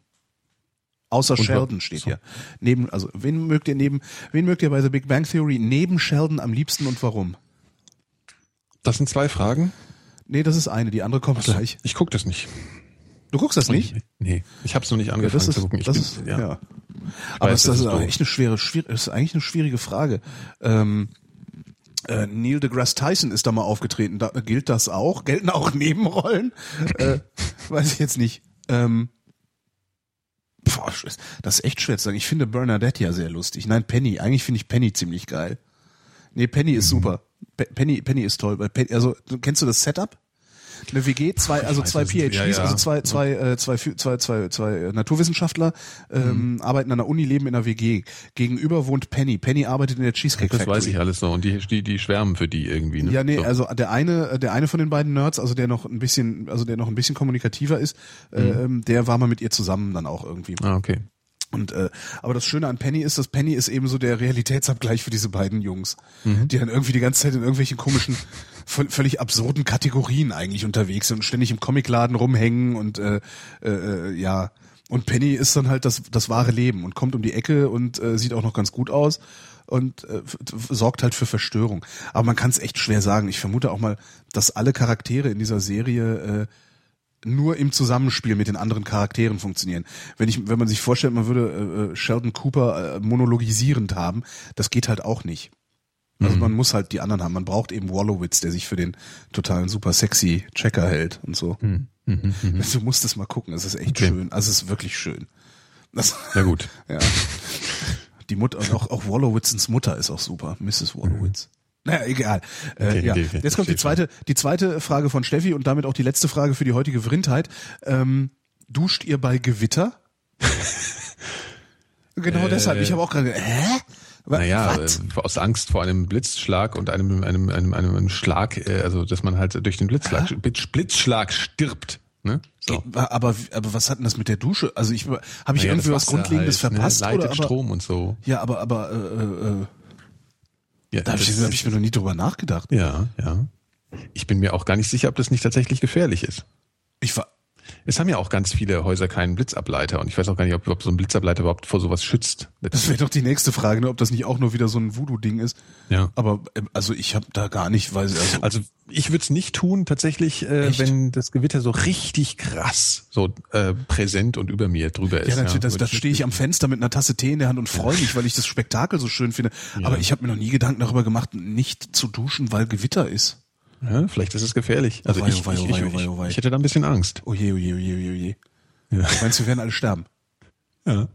Außer Und Sheldon steht so. hier. Neben, also wen mögt ihr neben, wen mögt ihr bei The Big Bang Theory neben Sheldon am liebsten und warum? Das sind zwei Fragen. Nee, das ist eine, die andere kommt gleich. Ich gucke das nicht. Du guckst das nicht? Nee, ich habe es noch nicht angefangen das ist, zu gucken. Ich das bin, ist, ja. ja. Aber weiß, es, das das ist ist echt eine schwere, schwierig, ist eigentlich eine schwierige Frage. Ähm, äh, Neil deGrasse Tyson ist da mal aufgetreten. Da, gilt das auch? Gelten auch Nebenrollen? äh, weiß ich jetzt nicht. Ähm, boah, das ist echt schwer zu sagen. Ich finde Bernadette ja sehr lustig. Nein, Penny. Eigentlich finde ich Penny ziemlich geil. Nee, Penny Mhm. ist super. Pe Penny, Penny ist toll. Also, kennst du das Setup? Eine WG, zwei, also zwei PhDs. Ja, ja. also zwei, zwei, äh, zwei, zwei, zwei, zwei, äh, Naturwissenschaftler ähm, Mhm. arbeiten an der Uni, leben in einer WG. Gegenüber wohnt Penny. Penny arbeitet in der Cheesecake Das Factory. weiß ich alles so. Und die, die, die schwärmen für die irgendwie. Ne? Ja, nee, so. also der eine, der eine von den beiden Nerds, also der noch ein bisschen, also der noch ein bisschen kommunikativer ist, äh, Mhm. ähm, der war mal mit ihr zusammen dann auch irgendwie. Ah, okay. Und äh, aber das Schöne an Penny ist, dass Penny ist eben so der Realitätsabgleich für diese beiden Jungs, Mhm. die dann irgendwie die ganze Zeit in irgendwelchen komischen, völlig absurden Kategorien eigentlich unterwegs sind und ständig im Comicladen rumhängen und äh, äh, ja. Und Penny ist dann halt das, das wahre Leben und kommt um die Ecke und äh, sieht auch noch ganz gut aus und äh, sorgt halt für Verstörung. Aber man kann es echt schwer sagen. Ich vermute auch mal, dass alle Charaktere in dieser Serie äh, nur im Zusammenspiel mit den anderen Charakteren funktionieren. Wenn ich, wenn man sich vorstellt, man würde äh, äh, Sheldon Cooper äh, monologisierend haben, das geht halt auch nicht. Also man muss halt die anderen haben. Man braucht eben Wallowitz, der sich für den totalen super sexy Checker hält und so. Du musst es mal gucken. Es ist echt Okay. schön. Also es ist wirklich schön. Das, Na gut. ja. Die Mutter und auch, auch Wallowitzens Mutter ist auch super, Mrs. Wallowitz. Naja, egal. Äh, Okay, ja. okay. Jetzt kommt die zweite, die zweite Frage von Steffi und damit auch die letzte Frage für die heutige Vrindheit. Ähm, duscht ihr bei Gewitter? genau Äh, deshalb. Ich habe auch gerade. Hä? Naja, was? äh, aus Angst vor einem Blitzschlag und einem, einem, einem, einem, Schlag, äh, also dass man halt durch den Blitzschlag, Blitz, Blitzschlag stirbt. Ne? So. Aber, aber was hat denn das mit der Dusche? Also ich habe ich Naja, irgendwie was Grundlegendes halt, verpasst ne? oder? Leitet Aber, Strom und so. ja, aber aber äh, äh, äh, Ja, da habe ich, hab ich mir noch nie drüber nachgedacht. ja, ja. Ich bin mir auch gar nicht sicher, ob das nicht tatsächlich gefährlich ist. Ich war Es haben ja auch ganz viele Häuser keinen Blitzableiter und ich weiß auch gar nicht, ob, ob so ein Blitzableiter überhaupt vor sowas schützt. Das wäre doch die nächste Frage, ne? ob das nicht auch nur wieder so ein Voodoo-Ding ist. Ja. Aber ähm, also ich habe da gar nicht, weil also, Also ich würde es nicht tun, tatsächlich, äh, Echt? wenn das Gewitter so richtig krass so äh, präsent und über mir drüber ist. ja, natürlich, das, Würde das stehe ich am Fenster mit einer Tasse Tee in der Hand und freue mich, weil ich das Spektakel so schön finde. Aber ich habe mir noch nie Gedanken darüber gemacht, nicht zu duschen, weil Gewitter ist. Ja, vielleicht ist es gefährlich. Also Oh ich, oh oh oh oh hätte da ein bisschen Angst. Oje, oje, oje, oje, oje. Ja. Meinst du, wir werden alle sterben? Ja.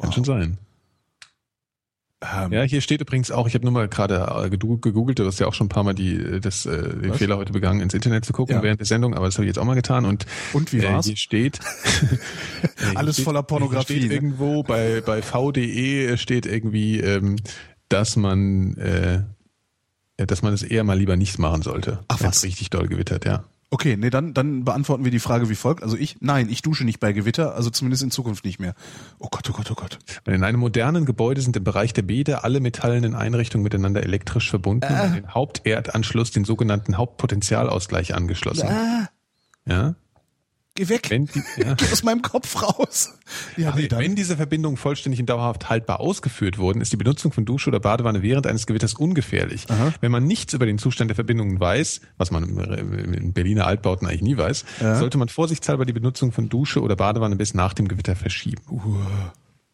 Kann schon sein. Ähm, Ja, hier steht übrigens auch, ich habe nur mal gerade äh, gegoogelt, du hast ja auch schon ein paar Mal die, äh, das, äh, den? Fehler heute begangen, ins Internet zu gucken während der Sendung, aber das habe ich jetzt auch mal getan und, Und wie war's? hier steht Alles voller Pornografie, Hier steht ne? irgendwo bei, bei VDE steht irgendwie, ähm, dass man dass man es eher mal lieber nicht machen sollte. Ach, was? richtig doll gewittert, ja. Okay, nee, dann, dann beantworten wir die Frage wie folgt. Also ich, nein, ich dusche nicht bei Gewitter, also zumindest in Zukunft nicht mehr. Oh Gott, oh Gott, oh Gott. In einem modernen Gebäude sind im Bereich der Bäder alle metallenen Einrichtungen miteinander elektrisch verbunden und an den Haupterdanschluss den sogenannten Hauptpotentialausgleich angeschlossen. Ah, Ja? Geh weg. Die, ja. Geh aus meinem Kopf raus. Ja, nee. Wenn diese Verbindungen vollständig und dauerhaft haltbar ausgeführt wurden, ist die Benutzung von Dusche oder Badewanne während eines Gewitters ungefährlich. Wenn man nichts über den Zustand der Verbindungen weiß, was man in Berliner Altbauten eigentlich nie weiß, sollte man vorsichtshalber die Benutzung von Dusche oder Badewanne bis nach dem Gewitter verschieben.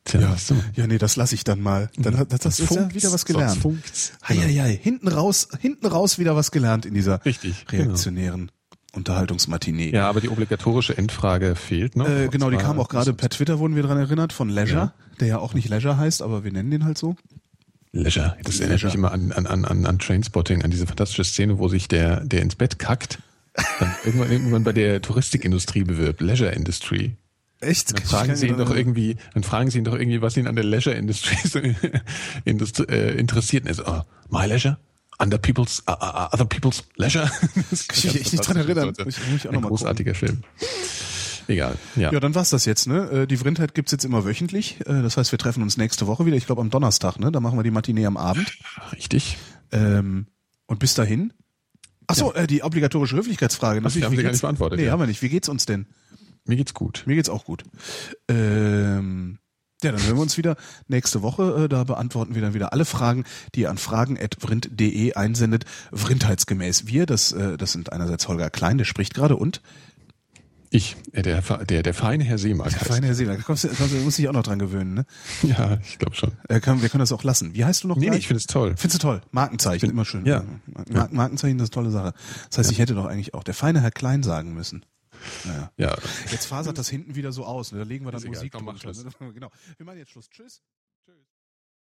Tja, ja, ja, nee, das lasse ich dann mal. Dann, hat- das, das ja funkt's, wieder was gelernt. funkt's. Hei, hei. Hinten raus, hinten raus wieder was gelernt in dieser Richtig, genau. reaktionären Unterhaltungsmatinee. Ja, aber die obligatorische Endfrage fehlt noch. Äh, genau, die kam auch gerade per Twitter, wurden wir dran erinnert, von Leisure, der ja auch nicht Leisure heißt, aber wir nennen den halt so. Leisure. Das erinnert mich immer an, an, an, an, an Trainspotting, an diese fantastische Szene, wo sich der, der ins Bett kackt, dann irgendwann, irgendwann bei der Touristikindustrie bewirbt, Leisure Industry. Echt? Dann fragen sie ihn doch irgendwie, dann fragen sie ihn doch irgendwie, was ihn an der Leisure Industry so Industrie, äh, interessiert. Und er so, oh, my leisure? Under people's, uh, uh, other people's leisure? Das Kann ich mich echt nicht dran erinnern. Ich- ich auch Ein großartiger Film. Egal, ja. Ja, dann war's das jetzt, ne? Äh, Die Vrindheit gibt's jetzt immer wöchentlich. Äh, Das heißt, wir treffen uns nächste Woche wieder. Ich glaube am Donnerstag, ne? Da machen wir die Matinee am Abend. Richtig. Ähm, und bis dahin. Ach so, äh, die obligatorische Höflichkeitsfrage. Natürlich, haben wir gar nicht beantwortet, Nee, ja. haben wir nicht. Wie geht's uns denn? Mir geht's gut. Mir geht's auch gut. Ähm, ja, dann hören wir uns wieder nächste Woche. Äh, Da beantworten wir dann wieder alle Fragen, die ihr an fragen.vrind.de einsendet. Vrindheitsgemäß. Wir, das, äh, das sind einerseits Holger Klein, der spricht gerade, und Ich, äh, der, der, der feine Herr Seemark der feine Herr Seeler. Da kommst kommst du, musst dich auch noch dran gewöhnen, ne? Ja, ich glaube schon. Wir können das auch lassen. Wie heißt du noch Nee, nee, ich finde es toll. Findest du toll? Markenzeichen, Find- immer schön. ja. Mar Markenzeichen, das ist eine tolle Sache. Das heißt, ich hätte doch eigentlich auch der feine Herr Klein sagen müssen. Naja. Ja. Jetzt fasert das hinten wieder so aus. Ne? Da legen wir dann egal, Musik komm, mach drunter. Schluss. Genau. Wir machen jetzt Schluss. Tschüss.